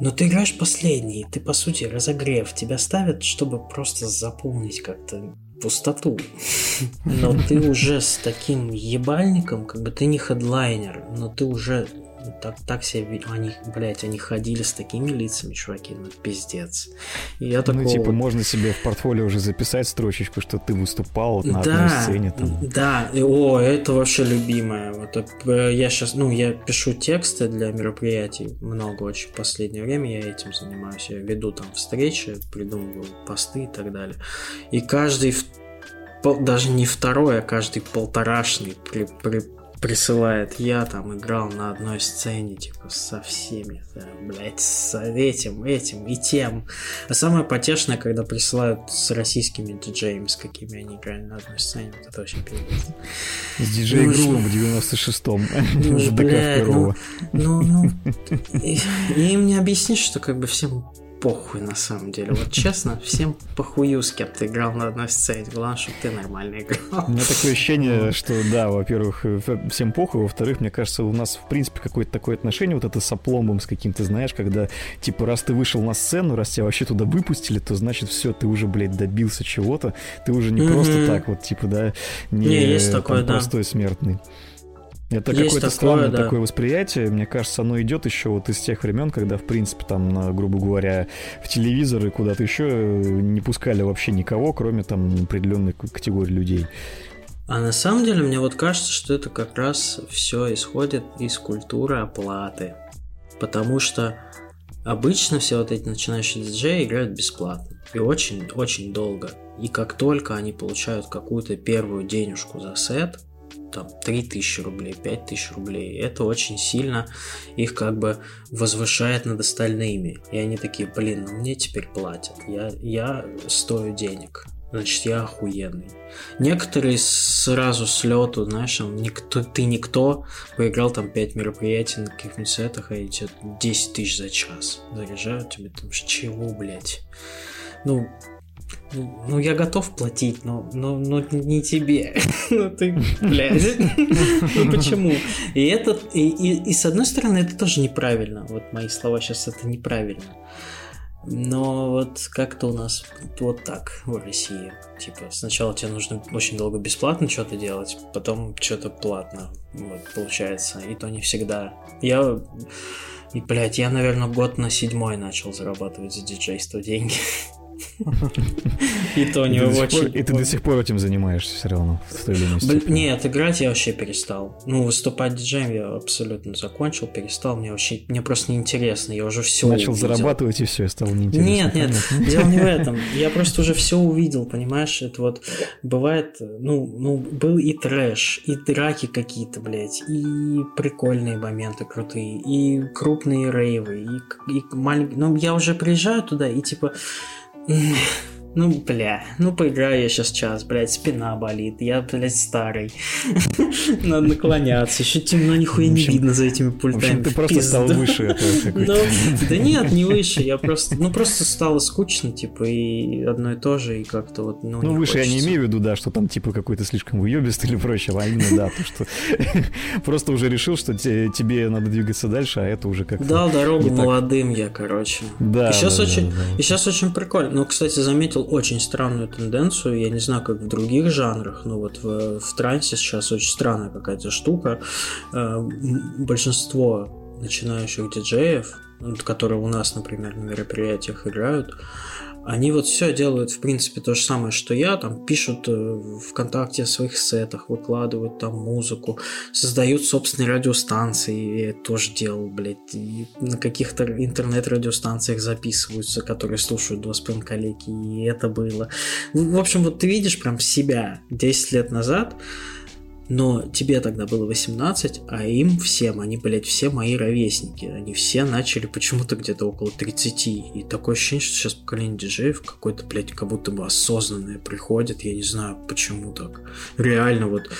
Но ты играешь последний, ты по сути разогрев, тебя ставят, чтобы просто заполнить как-то пустоту. Но ты уже с таким ебальником, как бы ты не хедлайнер, но ты уже так, так себе, они, блядь, они ходили с такими лицами, чуваки, ну пиздец. И я такого... Ну, типа, можно себе в портфолио уже записать строчечку, что ты выступал на да, одной сцене. Там. Да, и, о, это вообще любимое. Вот, э, я сейчас, ну, я пишу тексты для мероприятий, много очень в последнее время я этим занимаюсь. Я веду там встречи, придумываю посты и так далее. И каждый даже не второй, а каждый полторашный при, при, присылает, я там играл на одной сцене, типа, со всеми, да, блядь, с этим, этим и тем. А самое потешное, когда присылают с российскими диджеями, с какими они играли на одной сцене, вот это очень пиздец. С диджей ну, Грувом в 96-м. Ну, блядь, ну, ну, ну, и, и им не объяснишь, что как бы всем похуй на самом деле. Вот честно, всем похую, с кем ты играл на одной сцене. Главное, чтобы ты нормально играл. У меня такое ощущение, что да, во-первых, э, всем похуй, во-вторых, мне кажется, у нас в принципе какое-то такое отношение вот это с опломбом, с каким-то, знаешь, когда типа раз ты вышел на сцену, раз тебя вообще туда выпустили, то значит все, ты уже, блядь, добился чего-то, ты уже не просто так вот, типа, да, не, не есть такое, да. простой смертный. Это какое-то странное да. такое восприятие. Мне кажется, оно идет еще вот из тех времен, когда, в принципе, там, грубо говоря, в телевизоры куда-то еще не пускали вообще никого, кроме там определенной категории людей. А на самом деле, мне вот кажется, что это как раз все исходит из культуры оплаты. Потому что обычно все вот эти начинающие диджеи играют бесплатно. И очень-очень долго. И как только они получают какую-то первую денежку за сет, там 3000 рублей, 5000 рублей. Это очень сильно их как бы возвышает над остальными. И они такие, блин, ну мне теперь платят. Я, я стою денег. Значит, я охуенный. Некоторые сразу с лету, знаешь, никто, ты никто, поиграл там 5 мероприятий на каких-нибудь сетах, а эти 10 тысяч за час заряжают тебе, там, чего, блядь? Ну, ну, я готов платить, но, но, но не тебе. ну, ты, блядь. ну, почему? И это, и, и, и с одной стороны, это тоже неправильно. Вот мои слова сейчас это неправильно. Но вот как-то у нас вот так в России. Типа, сначала тебе нужно очень долго бесплатно что-то делать, потом что-то платно. Вот, получается. И то не всегда. Я... И, блядь, я, наверное, год на седьмой начал зарабатывать за диджейство деньги. И то не очень. И ты до сих пор этим занимаешься все равно в той Нет, играть я вообще перестал. Ну, выступать диджеем я абсолютно закончил, перестал. Мне вообще, мне просто неинтересно, я уже все Начал зарабатывать и все, и стало неинтересно. Нет, нет, дело не в этом. Я просто уже все увидел, понимаешь? Это вот бывает, ну, ну, был и трэш, и драки какие-то, блядь, и прикольные моменты крутые, и крупные рейвы, и, и маленькие... Ну, я уже приезжаю туда, и типа Mm. ну, бля, ну поиграю я сейчас час, блядь, спина болит, я, блядь, старый. Надо наклоняться, еще темно, нихуя не видно за этими пультами. ты просто стал выше ну, Да нет, не выше, я просто, ну просто стало скучно, типа, и одно и то же, и как-то вот, ну, Ну, выше я не имею в виду, да, что там, типа, какой-то слишком уебист или прочее, а именно, да, то, что просто уже решил, что тебе надо двигаться дальше, а это уже как-то... Дал дорогу молодым я, короче. Да, И сейчас очень, и сейчас очень прикольно. Ну, кстати, заметил, очень странную тенденцию. Я не знаю, как в других жанрах, но вот в, в трансе сейчас очень странная какая-то штука. Э, большинство начинающих диджеев, которые у нас, например, на мероприятиях играют, они вот все делают, в принципе, то же самое, что я, там пишут э, ВКонтакте о своих сетах, выкладывают там музыку, создают собственные радиостанции, я тоже делал, блядь, и на каких-то интернет-радиостанциях записываются, которые слушают два коллеги, и это было. В общем, вот ты видишь прям себя 10 лет назад, но тебе тогда было 18, а им всем, они, блядь, все мои ровесники. Они все начали почему-то где-то около 30. И такое ощущение, что сейчас поколение диджеев какое-то, блядь, как будто бы осознанное приходит. Я не знаю, почему так. Реально вот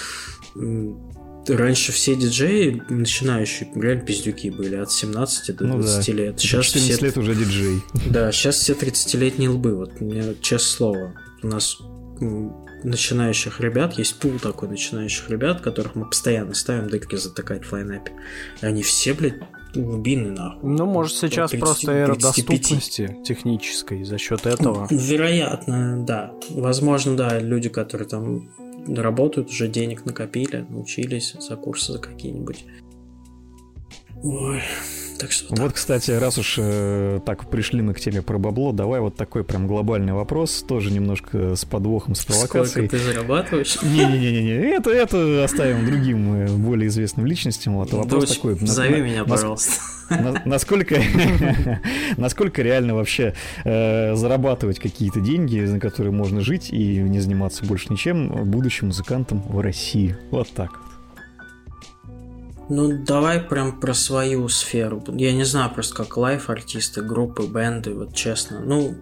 раньше все диджеи, начинающие, реально пиздюки были от 17 до ну 20 да. лет. Сейчас 14 все... лет уже диджей. Да, сейчас все 30-летние лбы. Вот мне, честное слово, у нас начинающих ребят, есть пул такой начинающих ребят, которых мы постоянно ставим дырки затыкать в лайнапе. И они все, блядь, глубины нахуй. Ну, может, сейчас 30, просто эра 35. доступности технической за счет этого. Вероятно, да. Возможно, да, люди, которые там работают, уже денег накопили, научились за курсы за какие-нибудь. Ой, так что вот, кстати, раз уж э, так пришли мы к теме про бабло, давай вот такой прям глобальный вопрос, тоже немножко с подвохом, с провокацией. Сколько ты зарабатываешь? Не-не-не, это, это оставим другим э, более известным личностям. Вот вопрос Дочь, такой. Зови на, меня, на, пожалуйста. На, насколько, насколько реально вообще э, зарабатывать какие-то деньги, на которые можно жить и не заниматься больше ничем, будущим музыкантом в России? Вот так. Ну, давай прям про свою сферу. Я не знаю просто как лайф артисты, группы, бенды, вот честно. Ну,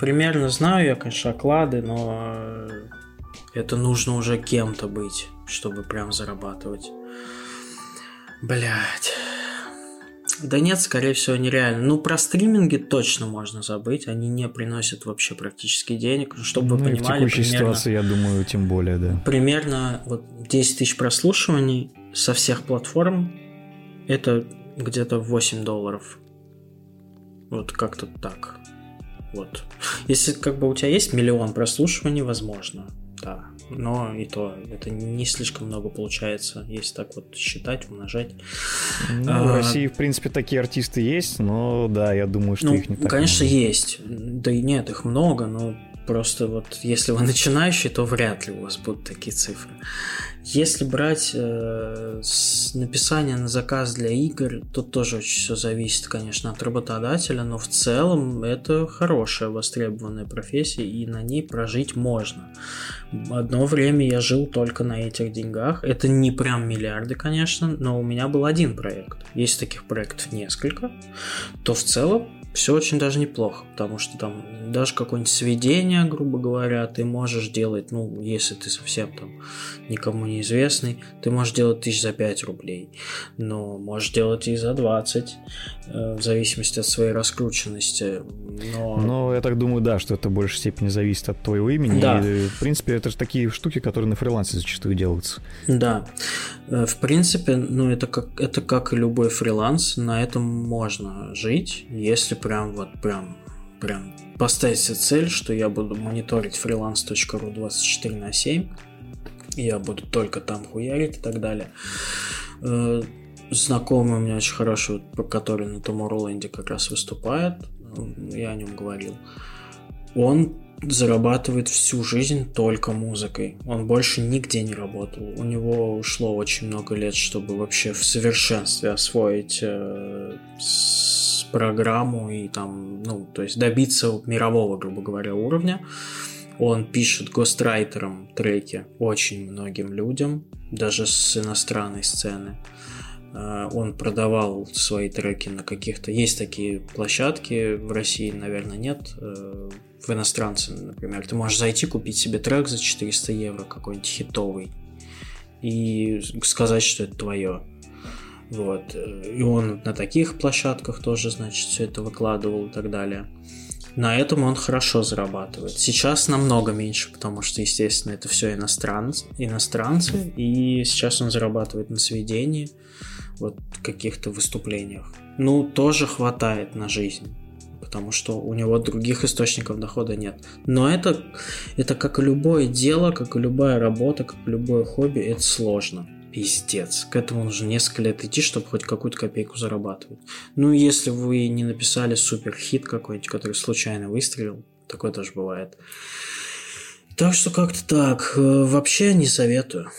примерно знаю я, конечно, оклады, но это нужно уже кем-то быть, чтобы прям зарабатывать. Блять. Да нет, скорее всего, нереально. Ну, про стриминги точно можно забыть. Они не приносят вообще практически денег. Чтобы ну, вы понимали, в текущей примерно, ситуации, я думаю, тем более, да. Примерно вот 10 тысяч прослушиваний со всех платформ это где-то 8 долларов. Вот как-то так. Вот. Если как бы у тебя есть миллион прослушиваний, возможно, да. Но и то, это не слишком много получается, если так вот считать, умножать. Ну, а, в России, в принципе, такие артисты есть, но да, я думаю, что ну, их не так Конечно, много. есть. Да и нет, их много, но просто вот если вы начинающий, то вряд ли у вас будут такие цифры. Если брать э, с написания на заказ для игр, то тоже очень все зависит, конечно, от работодателя, но в целом это хорошая востребованная профессия, и на ней прожить можно. Одно время я жил только на этих деньгах. Это не прям миллиарды, конечно, но у меня был один проект. Есть таких проектов несколько, то в целом все очень даже неплохо, потому что там даже какое-нибудь сведение, грубо говоря, ты можешь делать, ну, если ты совсем там никому не известный, ты можешь делать тысяч за 5 рублей, но можешь делать и за 20, э, в зависимости от своей раскрученности. Но... но я так думаю, да, что это в большей степени зависит от твоего имени. Да. И, в принципе, это же такие штуки, которые на фрилансе зачастую делаются. Да. Э, в принципе, ну, это как, это как и любой фриланс, на этом можно жить, если прям вот прям прям поставить себе цель, что я буду мониторить freelance.ru 24 на 7, я буду только там хуярить и так далее. Э, знакомый у меня очень хороший, который на Tomorrowland как раз выступает, я о нем говорил. Он зарабатывает всю жизнь только музыкой. Он больше нигде не работал. У него ушло очень много лет, чтобы вообще в совершенстве освоить э, программу и там, ну, то есть добиться мирового, грубо говоря, уровня. Он пишет гострайтером треки очень многим людям, даже с иностранной сцены. Э, он продавал свои треки на каких-то... Есть такие площадки, в России, наверное, нет, э, в иностранцы, например, ты можешь зайти, купить себе трек за 400 евро, какой-нибудь хитовый, и сказать, что это твое. Вот. И он на таких площадках тоже, значит, все это выкладывал и так далее. На этом он хорошо зарабатывает. Сейчас намного меньше, потому что, естественно, это все иностранцы, иностранцы, и сейчас он зарабатывает на сведении, вот каких-то выступлениях. Ну, тоже хватает на жизнь потому что у него других источников дохода нет. Но это, это как любое дело, как любая работа, как любое хобби, это сложно. Пиздец. К этому нужно несколько лет идти, чтобы хоть какую-то копейку зарабатывать. Ну, если вы не написали супер хит какой-нибудь, который случайно выстрелил, такое тоже бывает. Так что как-то так. Э, вообще не советую.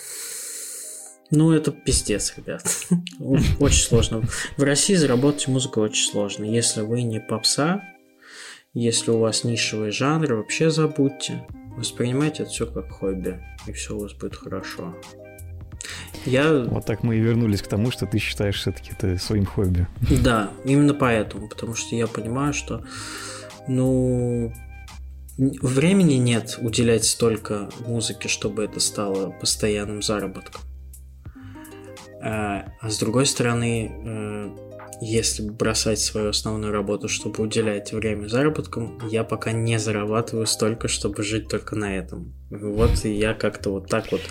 Ну, это пиздец, ребят. Очень сложно. В России заработать музыку очень сложно. Если вы не попса, если у вас нишевые жанры, вообще забудьте. Воспринимайте это все как хобби, и все у вас будет хорошо. Я... Вот так мы и вернулись к тому, что ты считаешь все-таки это своим хобби. Да, именно поэтому, потому что я понимаю, что, ну, времени нет уделять столько музыке, чтобы это стало постоянным заработком. А, а с другой стороны, э, если бросать свою основную работу, чтобы уделять время заработкам, я пока не зарабатываю столько, чтобы жить только на этом. Вот и я как-то вот так вот...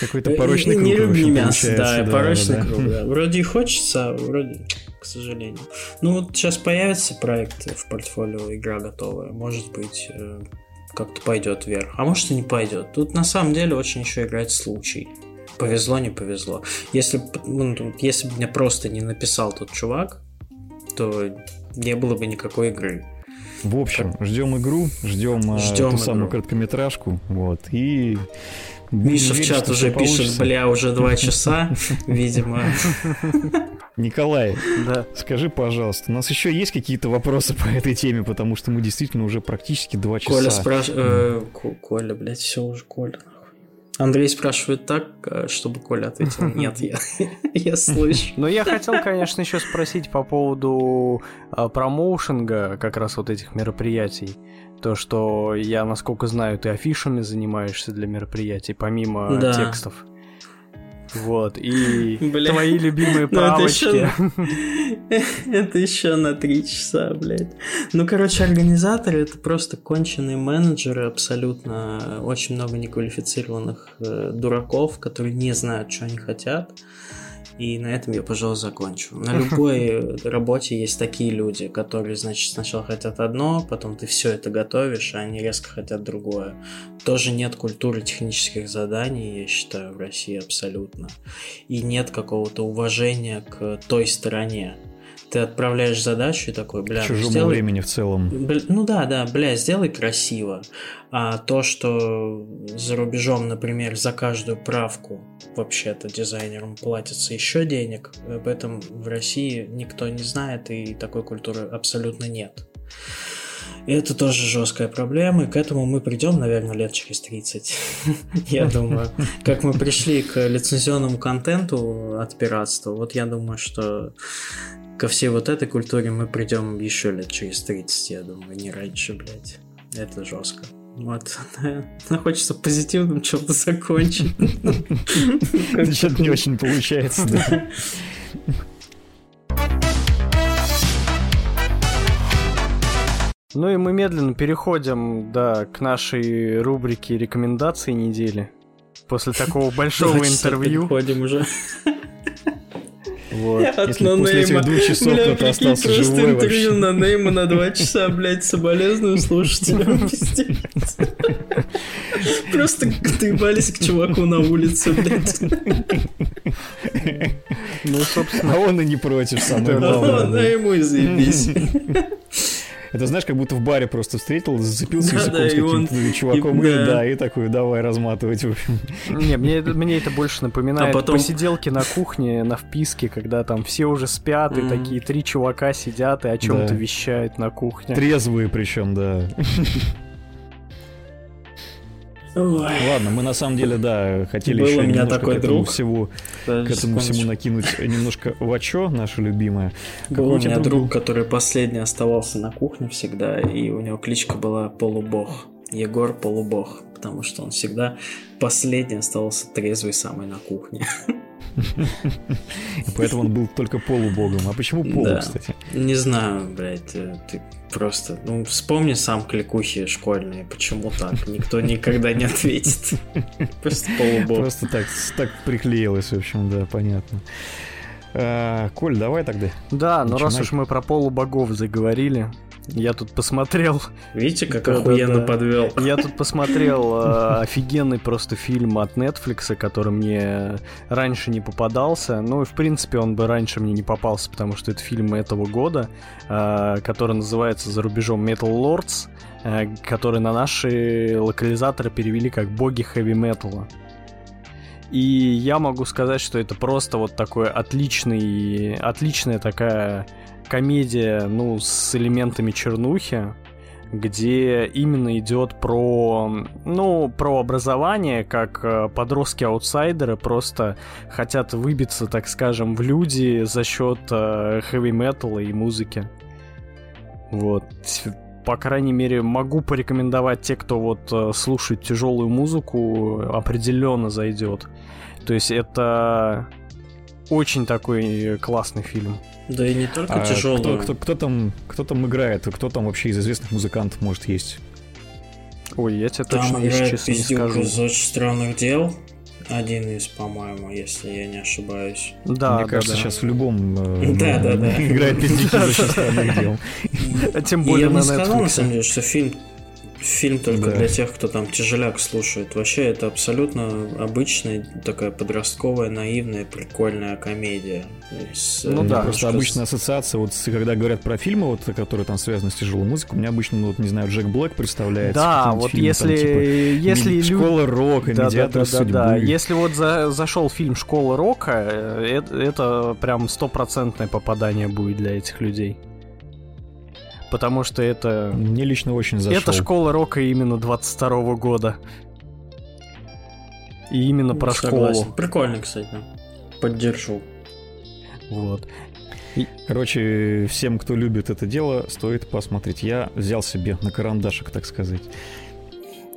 Какой-то порочный круг. Не люблю мясо, да, да, порочный да, круг, да. Вроде и хочется, а вроде, к сожалению. Ну вот сейчас появится проект в портфолио, игра готовая. Может быть, э, как-то пойдет вверх. А может и не пойдет. Тут на самом деле очень еще играть случай. Повезло, не повезло. Если, ну, если бы мне просто не написал тот чувак, то не было бы никакой игры. В общем, ждем игру, ждем, ждем ту игру. самую короткометражку, вот, и Миша в чат уже пишет, бля, уже два часа, видимо. Николай, да. скажи, пожалуйста, у нас еще есть какие-то вопросы по этой теме, потому что мы действительно уже практически два часа. Коля спрашивает... Э, Коля, блядь, все уже Коля. Андрей спрашивает так, э, чтобы Коля ответил «нет, я, я слышу». Но я хотел, конечно, еще спросить по поводу а, промоушенга как раз вот этих мероприятий. То, что я, насколько знаю, ты афишами занимаешься для мероприятий, помимо да. текстов. Вот, и Бля. твои любимые правочки. Это еще на три часа, блядь. Ну, короче, организаторы это просто конченые менеджеры, абсолютно очень много неквалифицированных э, дураков, которые не знают, что они хотят. И на этом я, пожалуй, закончу. На любой работе есть такие люди, которые, значит, сначала хотят одно, потом ты все это готовишь, а они резко хотят другое. Тоже нет культуры технических заданий, я считаю, в России абсолютно. И нет какого-то уважения к той стороне ты отправляешь задачу и такой, бля, чужому сделай... времени в целом. Бля, ну да, да, бля, сделай красиво. А то, что за рубежом, например, за каждую правку вообще-то дизайнерам платится еще денег, об этом в России никто не знает, и такой культуры абсолютно нет. И это тоже жесткая проблема, и к этому мы придем, наверное, лет через 30. Я думаю, как мы пришли к лицензионному контенту от пиратства, вот я думаю, что ко всей вот этой культуре мы придем еще лет через 30, я думаю, не раньше, блядь. Это жестко. Вот. Но хочется позитивным чем-то закончить. Что-то не очень получается, да. Ну и мы медленно переходим, да, к нашей рубрике рекомендации недели. После такого большого интервью. Переходим уже. Вот. От Если после этих двух часов Бля, кто-то остался просто живой интервью вообще. на Нейма на два часа, блядь, соболезную слушателям, Просто доебались к чуваку на улице, блядь. Ну, собственно. А он и не против, самое главное. Да, ему и заебись. Это знаешь, как будто в баре просто встретил, зацепился да, языком да, с каким-то он... чуваком, и, и, да. да, и такой, давай разматывать, в общем. Не, мне, мне это больше напоминает а потом... посиделки на кухне, на вписке, когда там все уже спят, mm-hmm. и такие три чувака сидят и о чем-то да. вещают на кухне. Трезвые причем, да. Ой. Ладно, мы на самом деле, да, хотели Был еще у меня такой к этому друг. всего, Подожди, к этому всему накинуть немножко вачо, наше любимое. Был у меня друг, был? который последний оставался на кухне всегда, и у него кличка была Полубог. Егор Полубог, потому что он всегда последний оставался трезвый самый на кухне. Поэтому он был только полубогом. А почему полу, кстати? Не знаю, блядь, э, ты просто... Ну, вспомни сам кликухи школьные. Почему так? Никто никогда не ответит. Просто полубог. Просто так, так приклеилось, в общем, да, понятно. А, Коль, давай тогда. Да, но раз уж мы про полубогов заговорили, я тут посмотрел. Видите, как да, охуенно да, подвел. Я тут посмотрел э, офигенный просто фильм от Netflix, который мне раньше не попадался. Ну, и в принципе, он бы раньше мне не попался, потому что это фильм этого года, э, который называется за рубежом Metal Lords, э, который на наши локализаторы перевели как боги хэви-металла. И я могу сказать, что это просто вот такой отличный, отличная такая комедия, ну, с элементами чернухи, где именно идет про, ну, про образование, как э, подростки-аутсайдеры просто хотят выбиться, так скажем, в люди за счет э, хэви-металла и музыки. Вот. По крайней мере, могу порекомендовать те, кто вот э, слушает тяжелую музыку, определенно зайдет. То есть это очень такой классный фильм. Да и не только а тяжелый. Кто, кто, кто, там, кто там играет? Кто там вообще из известных музыкантов может есть? Ой, я тебе там точно, если честно, не скажу. из очень странных дел. Один из, по-моему, если я не ошибаюсь. Да, Мне да, кажется, да. сейчас в любом э, да, да, да. играет пиздюки странных дел. Тем более на Netflix. Я бы сказал, на самом деле, что фильм Фильм только да. для тех, кто там тяжеляк слушает. Вообще это абсолютно обычная такая подростковая, наивная, прикольная комедия. С, ну да, просто обычная ассоциация, вот когда говорят про фильмы, вот, которые там связаны с тяжелой музыкой, у меня обычно, ну, вот, не знаю, Джек Блэк представляется. Да, вот фильм, если... Там, типа, если Школа рока, да, медиатор да, да, судьбы. Да, да. Если вот за, зашел фильм Школа рока, это, это прям стопроцентное попадание будет для этих людей потому что это... Мне лично очень зашел. Это школа рока именно 22 -го года. И именно про Согласен. школу. Прикольно, кстати. Поддержу. Вот. Короче, всем, кто любит это дело, стоит посмотреть. Я взял себе на карандашик, так сказать.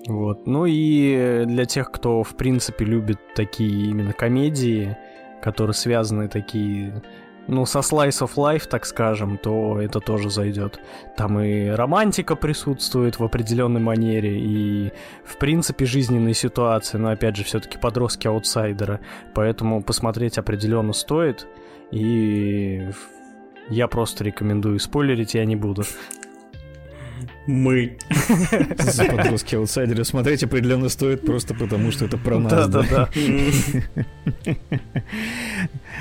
Вот. Ну и для тех, кто, в принципе, любит такие именно комедии, которые связаны такие ну, со Slice of Life, так скажем, то это тоже зайдет. Там и романтика присутствует в определенной манере, и, в принципе, жизненные ситуации, но, опять же, все-таки подростки аутсайдера, поэтому посмотреть определенно стоит, и я просто рекомендую, спойлерить я не буду. Мы. За подростки аутсайдеры смотреть определенно стоит просто потому, что это про нас. Да-да-да.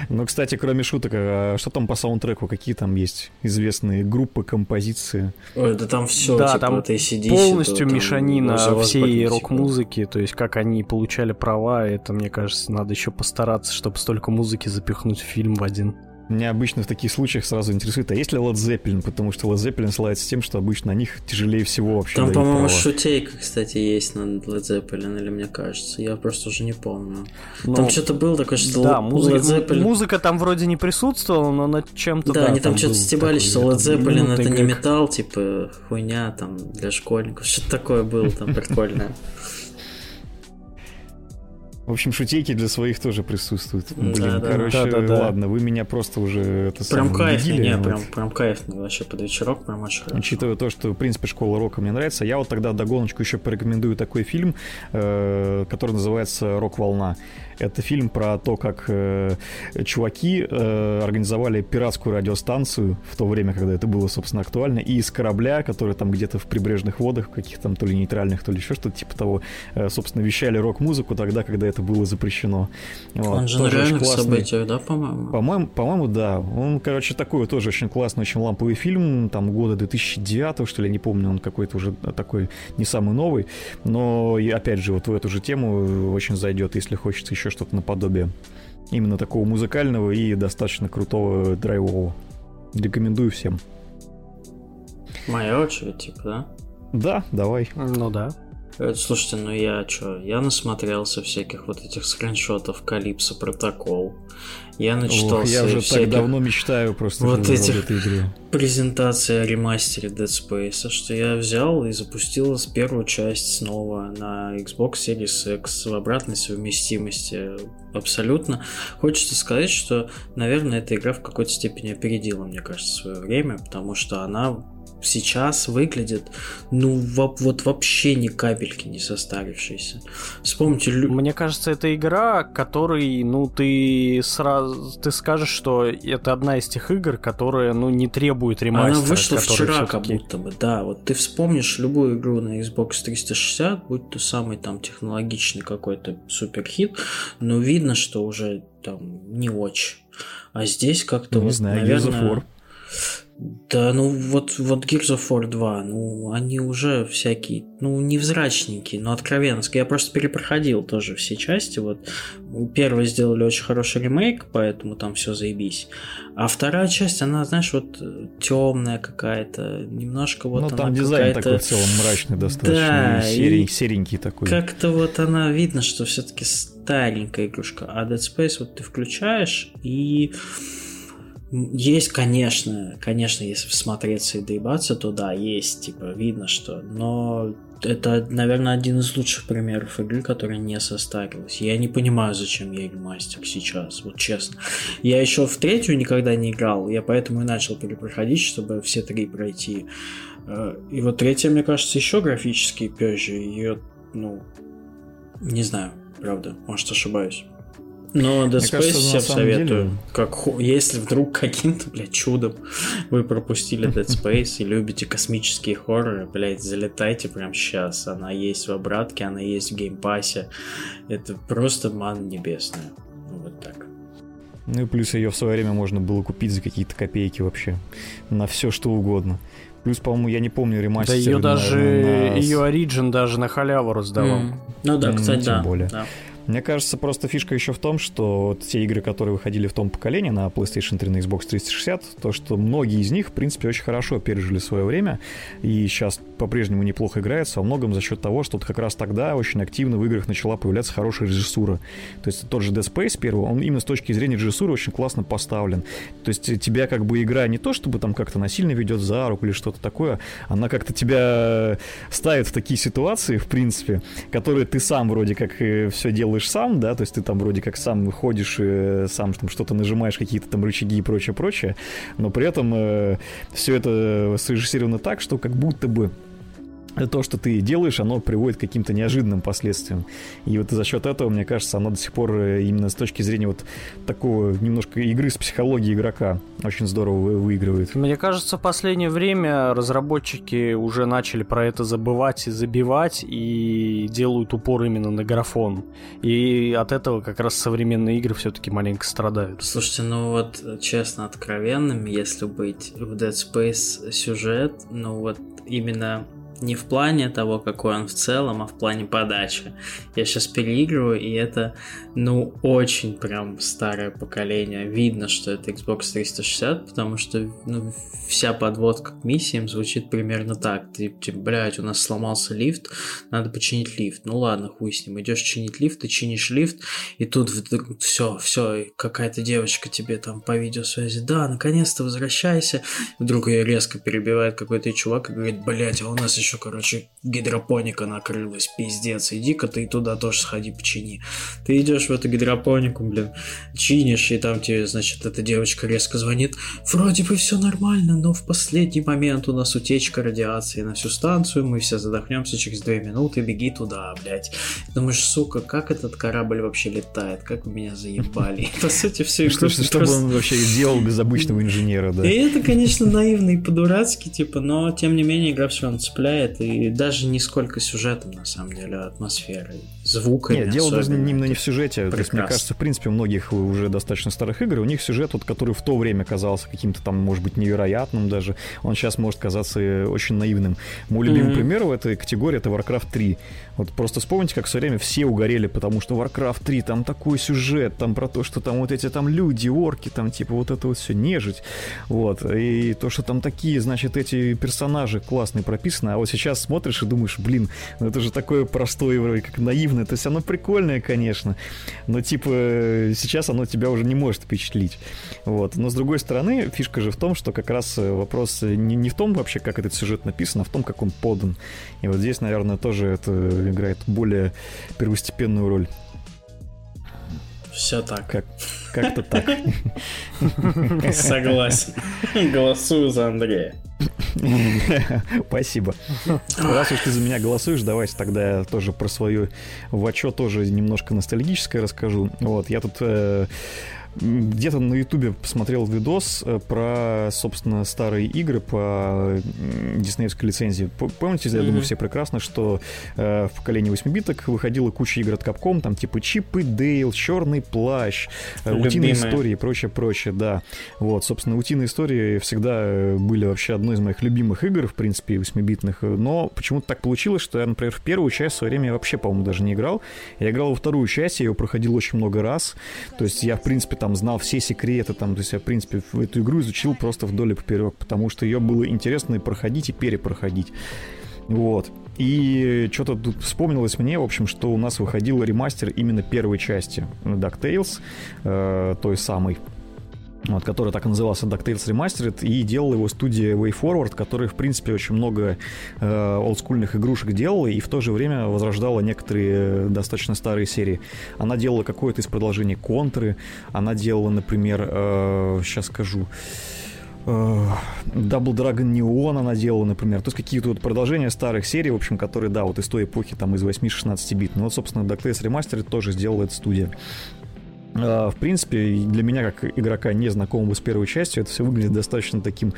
Ну, кстати, кроме шуток, а что там по саундтреку? Какие там есть известные группы, композиции? Ой, да там все, да, типа, там ACDC, полностью то, мешанина там, всей рок-музыки, то есть как они получали права, это, мне кажется, надо еще постараться, чтобы столько музыки запихнуть в фильм в один. Меня обычно в таких случаях сразу интересует, а есть ли Led Zeppelin, потому что Led Zeppelin славится тем, что обычно на них тяжелее всего вообще. Там, по-моему, шутейка, кстати, есть на Led Zeppelin, или мне кажется, я просто уже не помню. Но... Там ну, что-то было такое, что да, музыка, Led Zeppelin... музыка там вроде не присутствовала, но над чем-то да, да они там, там что-то стебались, что Led Zeppelin это не металл, типа хуйня там для школьников, что-то такое было там прикольное. В общем, шутейки для своих тоже присутствуют. Блин, да, да, короче, да, да, да. ладно, вы меня просто уже это Прям кайф, не, вот. прям, прям кайф, вообще под вечерок прям очень хорошо. Учитывая то, что, в принципе, школа рока мне нравится, я вот тогда догоночку еще порекомендую такой фильм, э, который называется «Рок-волна». Это фильм про то, как э, чуваки э, организовали пиратскую радиостанцию в то время, когда это было, собственно, актуально, и из корабля, который там где-то в прибрежных водах, каких там то ли нейтральных, то ли еще что-то типа того, э, собственно, вещали рок-музыку тогда, когда это было запрещено. Вот. Он же тоже на реальных событиях, да, по-моему? По-моему, по-моему, да. Он, короче, такой тоже очень классный, очень ламповый фильм, там года 2009, что ли, не помню, он какой-то уже такой не самый новый, но, и, опять же, вот в эту же тему очень зайдет, если хочется еще еще что-то наподобие именно такого музыкального и достаточно крутого драйвового. Рекомендую всем. Моя очередь, типа, да? Да, давай. Ну да. Э, слушайте, ну я что, я насмотрелся всяких вот этих скриншотов Калипсо Протокол. Я начитался Ох, Я уже всяких... так давно мечтаю просто вот этих этой игре. презентации о ремастере Dead Space, что я взял и запустил первую часть снова на Xbox Series X в обратной совместимости. Абсолютно. Хочется сказать, что, наверное, эта игра в какой-то степени опередила, мне кажется, свое время, потому что она сейчас выглядит, ну, вот вообще ни капельки не состарившийся. Вспомните... Мне кажется, это игра, которой, ну, ты сразу, ты скажешь, что это одна из тех игр, которая, ну, не требует ремастера. Она вышла вчера как будто бы, да. Вот ты вспомнишь любую игру на Xbox 360, будь то самый там технологичный какой-то суперхит, но видно, что уже там не очень. А здесь как-то ну, вот, не знаю, наверное... Да, ну вот, вот Gears of War 2, ну они уже всякие, ну невзрачненькие, но откровенно. Я просто перепроходил тоже все части. Вот первые сделали очень хороший ремейк, поэтому там все заебись. А вторая часть, она, знаешь, вот темная какая-то, немножко вот. Ну она там дизайн такой в целом мрачный достаточно, да, серенький, серенький такой. Как-то вот она видно, что все-таки старенькая игрушка. А Dead Space вот ты включаешь и есть, конечно, конечно, если всмотреться и доебаться, то да, есть, типа, видно, что, но это, наверное, один из лучших примеров игры, которая не состарилась. Я не понимаю, зачем ей ремастер сейчас, вот честно. Я еще в третью никогда не играл, я поэтому и начал перепроходить, чтобы все три пройти. Э, и вот третья, мне кажется, еще графически позже. Ее, ну, не знаю, правда, может ошибаюсь. Но Dead Space кажется, всем советую. Деле... Как, если вдруг каким-то, блядь, чудом вы пропустили Dead Space и любите космические хорроры, блядь, залетайте прямо сейчас. Она есть в обратке, она есть в Game Pass е. Это просто манна небесная. Ну, вот так. Ну и плюс ее в свое время можно было купить за какие-то копейки вообще. На все что угодно. Плюс, по-моему, я не помню ремастер. Да ее даже, на... ее Origin даже на халяву раздавал. Мм. Ну да, кстати, mm, да. Более. да. Мне кажется, просто фишка еще в том, что те игры, которые выходили в том поколении на PlayStation 3, на Xbox 360, то, что многие из них, в принципе, очень хорошо пережили свое время и сейчас по-прежнему неплохо играется, во многом за счет того, что вот как раз тогда очень активно в играх начала появляться хорошая режиссура. То есть тот же Dead Space первый, он именно с точки зрения режиссуры очень классно поставлен. То есть тебя как бы игра не то, чтобы там как-то насильно ведет за руку или что-то такое, она как-то тебя ставит в такие ситуации, в принципе, которые ты сам вроде как все делаешь делаешь сам, да, то есть ты там вроде как сам ходишь, э, сам там что-то нажимаешь, какие-то там рычаги и прочее, прочее, но при этом э, все это срежиссировано так, что как будто бы то, что ты делаешь, оно приводит к каким-то неожиданным последствиям. И вот за счет этого, мне кажется, оно до сих пор э, именно с точки зрения вот такого немножко игры с психологией игрока очень здорово выигрывает. Мне кажется, в последнее время разработчики уже начали про это забывать и забивать и делают упор именно на графон. И от этого как раз современные игры все-таки маленько страдают. Слушайте, ну вот честно, откровенным, если быть в Dead Space сюжет, ну вот именно не в плане того, какой он в целом, а в плане подачи. Я сейчас переигрываю, и это, ну, очень прям старое поколение. Видно, что это Xbox 360, потому что ну, вся подводка к миссиям звучит примерно так. Ты, ты, блядь, у нас сломался лифт, надо починить лифт. Ну ладно, хуй с ним. Идешь чинить лифт, ты чинишь лифт, и тут все, все, какая-то девочка тебе там по видеосвязи, да, наконец-то возвращайся. Вдруг ее резко перебивает какой-то чувак и говорит, блядь, а у нас короче, гидропоника накрылась, пиздец, иди-ка ты туда тоже сходи почини. Ты идешь в эту гидропонику, блин, чинишь, и там тебе, значит, эта девочка резко звонит, вроде бы все нормально, но в последний момент у нас утечка радиации на всю станцию, мы все задохнемся через две минуты, беги туда, блядь. Думаешь, сука, как этот корабль вообще летает, как меня заебали. По сути, все Что, что бы он вообще делал без обычного инженера, да? И это, конечно, наивно и по-дурацки, типа, но, тем не менее, игра все равно цепляет цепляет, и даже не сколько сюжетом, на самом деле, а атмосферой, звуками. Нет, дело даже именно не в сюжете. То есть, мне кажется, в принципе, у многих уже достаточно старых игр, у них сюжет, вот, который в то время казался каким-то там, может быть, невероятным даже, он сейчас может казаться очень наивным. Мой любимый mm-hmm. пример в этой категории это Warcraft 3. Вот просто вспомните, как все время все угорели, потому что Warcraft 3, там такой сюжет, там про то, что там вот эти там люди, орки, там типа вот это вот все нежить, вот, и то, что там такие, значит, эти персонажи классные прописаны, а вот сейчас смотришь и думаешь, блин, ну это же такое простое, вроде как наивное, то есть оно прикольное, конечно, но типа сейчас оно тебя уже не может впечатлить, вот, но с другой стороны, фишка же в том, что как раз вопрос не, не в том вообще, как этот сюжет написан, а в том, как он подан, и вот здесь, наверное, тоже это играет более первостепенную роль. Все так. Как, как-то так. Согласен. Голосую за Андрея. Спасибо. Раз уж ты за меня голосуешь, давайте тогда я тоже про свою вачо тоже немножко ностальгическое расскажу. Вот, я тут э, где-то на Ютубе посмотрел видос э, про, собственно, старые игры по диснеевской лицензии. Помните, я mm-hmm. думаю, все прекрасно, что э, в поколении 8-биток выходила куча игр от Capcom, там типа Чип и Дейл, Черный плащ, э, Утиные истории и прочее, прочее, да. Вот, собственно, Утиные истории всегда были вообще одной из моих любимых игр, в принципе, 8-битных, но почему-то так получилось, что я, например, в первую часть в свое время вообще, по-моему, даже не играл. Я играл во вторую часть, я ее проходил очень много раз, то есть я, в принципе, там знал все секреты, там, то есть я, в принципе, эту игру изучил просто вдоль и поперек, потому что ее было интересно и проходить, и перепроходить. Вот. И что-то тут вспомнилось мне, в общем, что у нас выходил ремастер именно первой части DuckTales, э, той самой. Вот, который так и назывался DuckTales Remastered, и делала его студия WayForward, которая, в принципе, очень много э, олдскульных игрушек делала, и в то же время возрождала некоторые достаточно старые серии. Она делала какое-то из продолжений Контры, она делала, например, э, сейчас скажу, э, Double Dragon Neon она делала, например. То есть какие-то вот продолжения старых серий, в общем, которые, да, вот из той эпохи, там, из 8-16 бит. Ну вот, собственно, DuckTales Remastered тоже сделала эта студия. А, в принципе, для меня, как игрока, не знакомого с первой частью, это все выглядит достаточно таким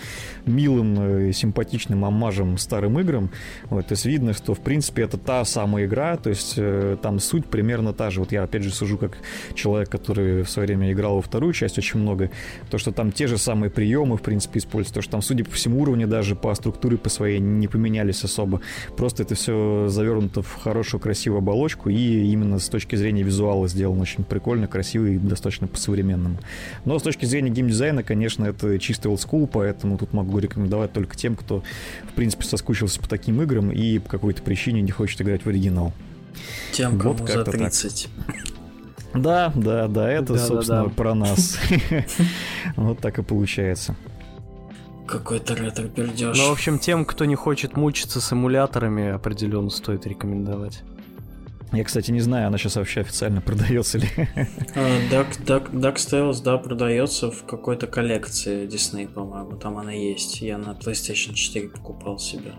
милым, э, симпатичным аммажем старым играм. Вот, то есть видно, что, в принципе, это та самая игра, то есть э, там суть примерно та же. Вот я, опять же, сужу как человек, который в свое время играл во вторую часть очень много, то, что там те же самые приемы, в принципе, используются, то, что там, судя по всему, уровню даже по структуре по своей не поменялись особо. Просто это все завернуто в хорошую, красивую оболочку, и именно с точки зрения визуала сделано очень прикольно, красиво и достаточно по-современному. Но с точки зрения геймдизайна, конечно, это чистый олдскул, поэтому тут могу рекомендовать только тем, кто, в принципе, соскучился по таким играм и по какой-то причине не хочет играть в оригинал. Тем, кому вот за 30. Так. Да, да, да, это, да, собственно, да, да. про нас. Вот так и получается. Какой-то ретро-пердеж. Ну, в общем, тем, кто не хочет мучиться с эмуляторами, определенно стоит рекомендовать. Я, кстати, не знаю, она сейчас вообще официально продается ли. Duck, Duck, Duck да, продается в какой-то коллекции Disney, по-моему. Там она есть. Я на PlayStation 4 покупал себе.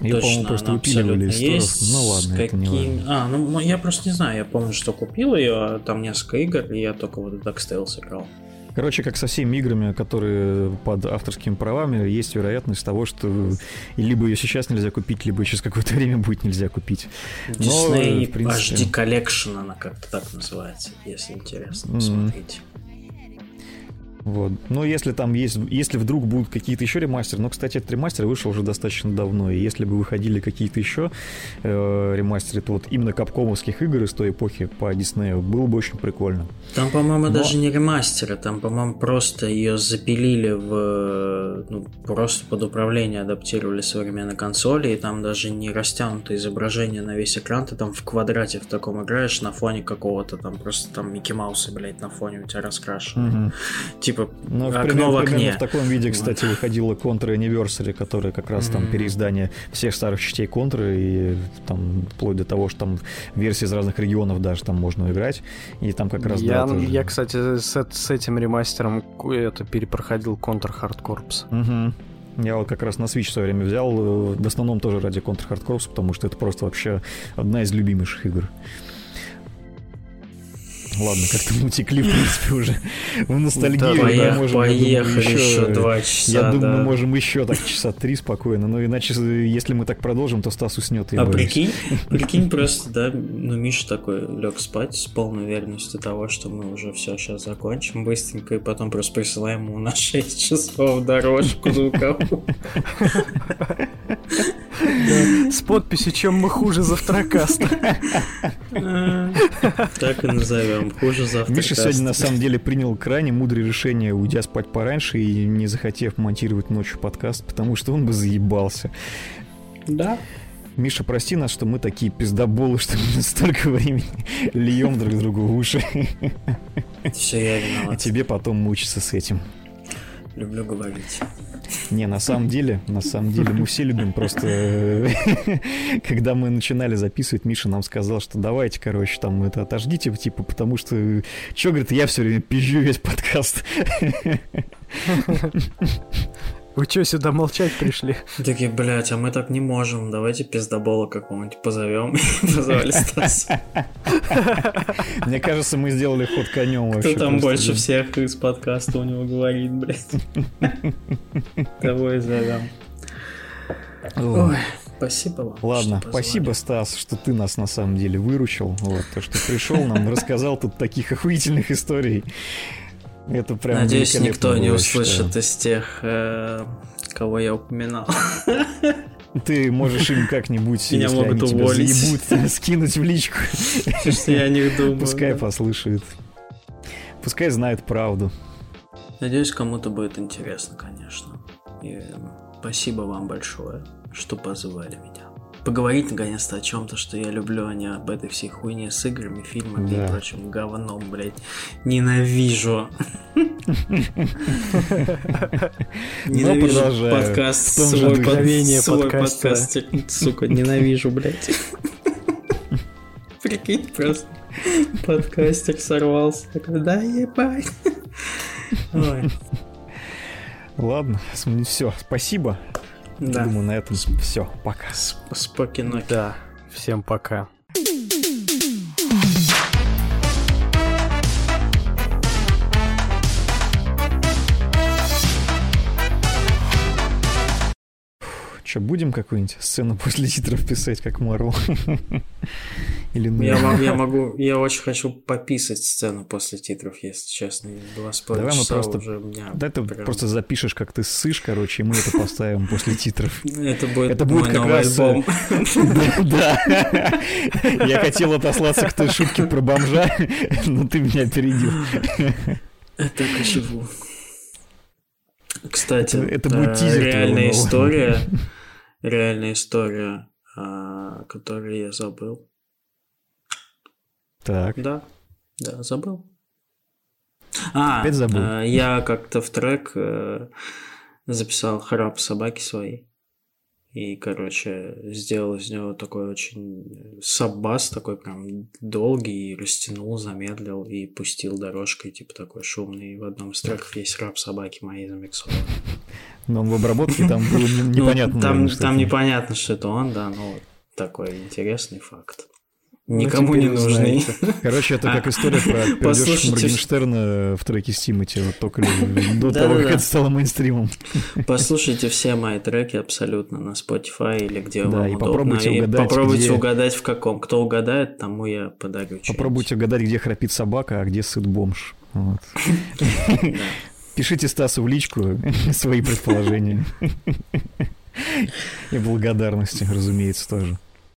Ее, по-моему, просто выпиливали из есть. Ну ладно, каким... это не важно. А, ну я просто не знаю. Я помню, что купил ее, а там несколько игр, и я только вот DuckTales играл. Короче, как со всеми играми, которые под авторскими правами, есть вероятность того, что либо ее сейчас нельзя купить, либо через какое-то время будет нельзя купить. Disney Но, принципе... HD Collection, она как-то так называется, если интересно посмотреть. Mm-hmm. Вот. Но если там есть, если вдруг будут какие-то еще ремастеры, но, кстати, этот ремастер вышел уже достаточно давно, и если бы выходили какие-то еще э, ремастеры, то вот именно капкомовских игр из той эпохи по Диснею было бы очень прикольно. Там, по-моему, но... даже не ремастеры, там, по-моему, просто ее запилили в, ну, просто под управление адаптировали современные консоли, и там даже не растянуто изображение на весь экран, ты там в квадрате в таком играешь на фоне какого-то там, просто там Микки Мауса, блядь, на фоне у тебя раскрашено. Угу типа ну, окно примерно, в окне. в таком виде, кстати, выходила Contra Anniversary, которая как раз там переиздание всех старых частей Contra, и там вплоть до того, что там версии из разных регионов даже там можно играть, и там как раз... Я, да, тоже... я кстати, с, с этим ремастером это перепроходил Contra Hard Corps. Угу. Я вот как раз на Switch в свое время взял, э, в основном тоже ради Contra Hard Corps, потому что это просто вообще одна из любимейших игр. Ладно, как-то мы утекли, в принципе, уже в ностальгию. Да, поех, можем, поехали думаю, еще, еще два часа. Я думаю, да. мы можем еще так часа три спокойно. Но иначе, если мы так продолжим, то Стас уснет. А прикинь, прикинь просто, да, ну Миша такой лег спать с полной уверенностью того, что мы уже все сейчас закончим быстренько, и потом просто присылаем ему на 6 часов дорожку звуковую. С подписью «Чем мы хуже завтракаста». Так и назовем. Хуже завтракаста. Миша сегодня на самом деле принял крайне мудрое решение, уйдя спать пораньше и не захотев монтировать ночью подкаст, потому что он бы заебался. Да. Миша, прости нас, что мы такие пиздоболы, что мы столько времени льем друг другу в уши. Все, я виноват. А тебе потом мучиться с этим. Люблю говорить. Не, на самом деле, на самом деле мы все любим. Просто когда мы начинали записывать, Миша нам сказал, что давайте, короче, там это отождите, типа, потому что, что, говорит, я все время пизжу весь подкаст. Вы что, сюда молчать пришли? Такие, блядь, а мы так не можем. Давайте пиздобола какого-нибудь позовем. Позвали Стаса. Мне кажется, мы сделали ход конем вообще. Кто там больше всех из подкаста у него говорит, блядь? Того и зовем. Ой, спасибо вам. Ладно, спасибо, Стас, что ты нас на самом деле выручил. Вот, то, что пришел нам, рассказал тут таких охуительных историй. Это прям Надеюсь, никто не услышит из тех, э, кого я упоминал. Ты можешь им как-нибудь, Меня если могут они уволить. тебя заебут, скинуть в личку. Что я о них думаю. Пускай послушают. Пускай знают правду. Надеюсь, кому-то будет интересно, конечно. И спасибо вам большое, что позвали меня. Поговорить наконец-то о чем-то, что я люблю, а не об этой всей хуйне с играми, фильмами Да. и прочим говном, блядь. Ненавижу. Ненавижу продолжаю. подкаст, свой, подкаст. Сука, ненавижу, блядь. Прикинь, просто подкастер сорвался. Такой, да ебать. Ладно, все, спасибо. Да. Думаю, на этом все. Пока. Спокойно. Да, всем пока. Че, будем какую-нибудь сцену после титров писать, как Марвел? Или ну? Я могу, я могу, я очень хочу пописать сцену после титров, если честно. Два с половиной Давай мы часа просто- уже у меня Да ты прям- просто запишешь, как ты ссышь, короче, и мы это поставим после титров. Это будет, Это будет как раз, э. Да. Я хотел отослаться к той шутке про бомжа, но ты меня опередил. И живу. Кстати, Это- это будет э, тизер твоего реальная история, реальная история, а, которую я забыл. Так, Да, да, забыл. А, Опять забыл? э, я как-то в трек э, записал храп собаки своей. И, короче, сделал из него такой очень саббас, такой прям долгий, и растянул, замедлил и пустил дорожкой, типа такой шумный. И в одном из треков есть рап собаки моей замиксован. но он в обработке там было Ну, непонятно. там, наверное, что там непонятно, что это он, да, но вот такой интересный факт. Ну, Никому теперь не знаете. Короче, это как история про пердеж. Моргенштерна в треке с Тимати, вот только до того, да, как да. это стало мейнстримом. Послушайте все мои треки абсолютно на Spotify или где Да, вам и удобно. попробуйте и угадать, попробуйте где- угадать в каком. Кто угадает, тому я подарю. Попробуйте угадать, где храпит собака, а где сыт бомж. Пишите Стасу в личку свои предположения. И благодарности, разумеется, тоже.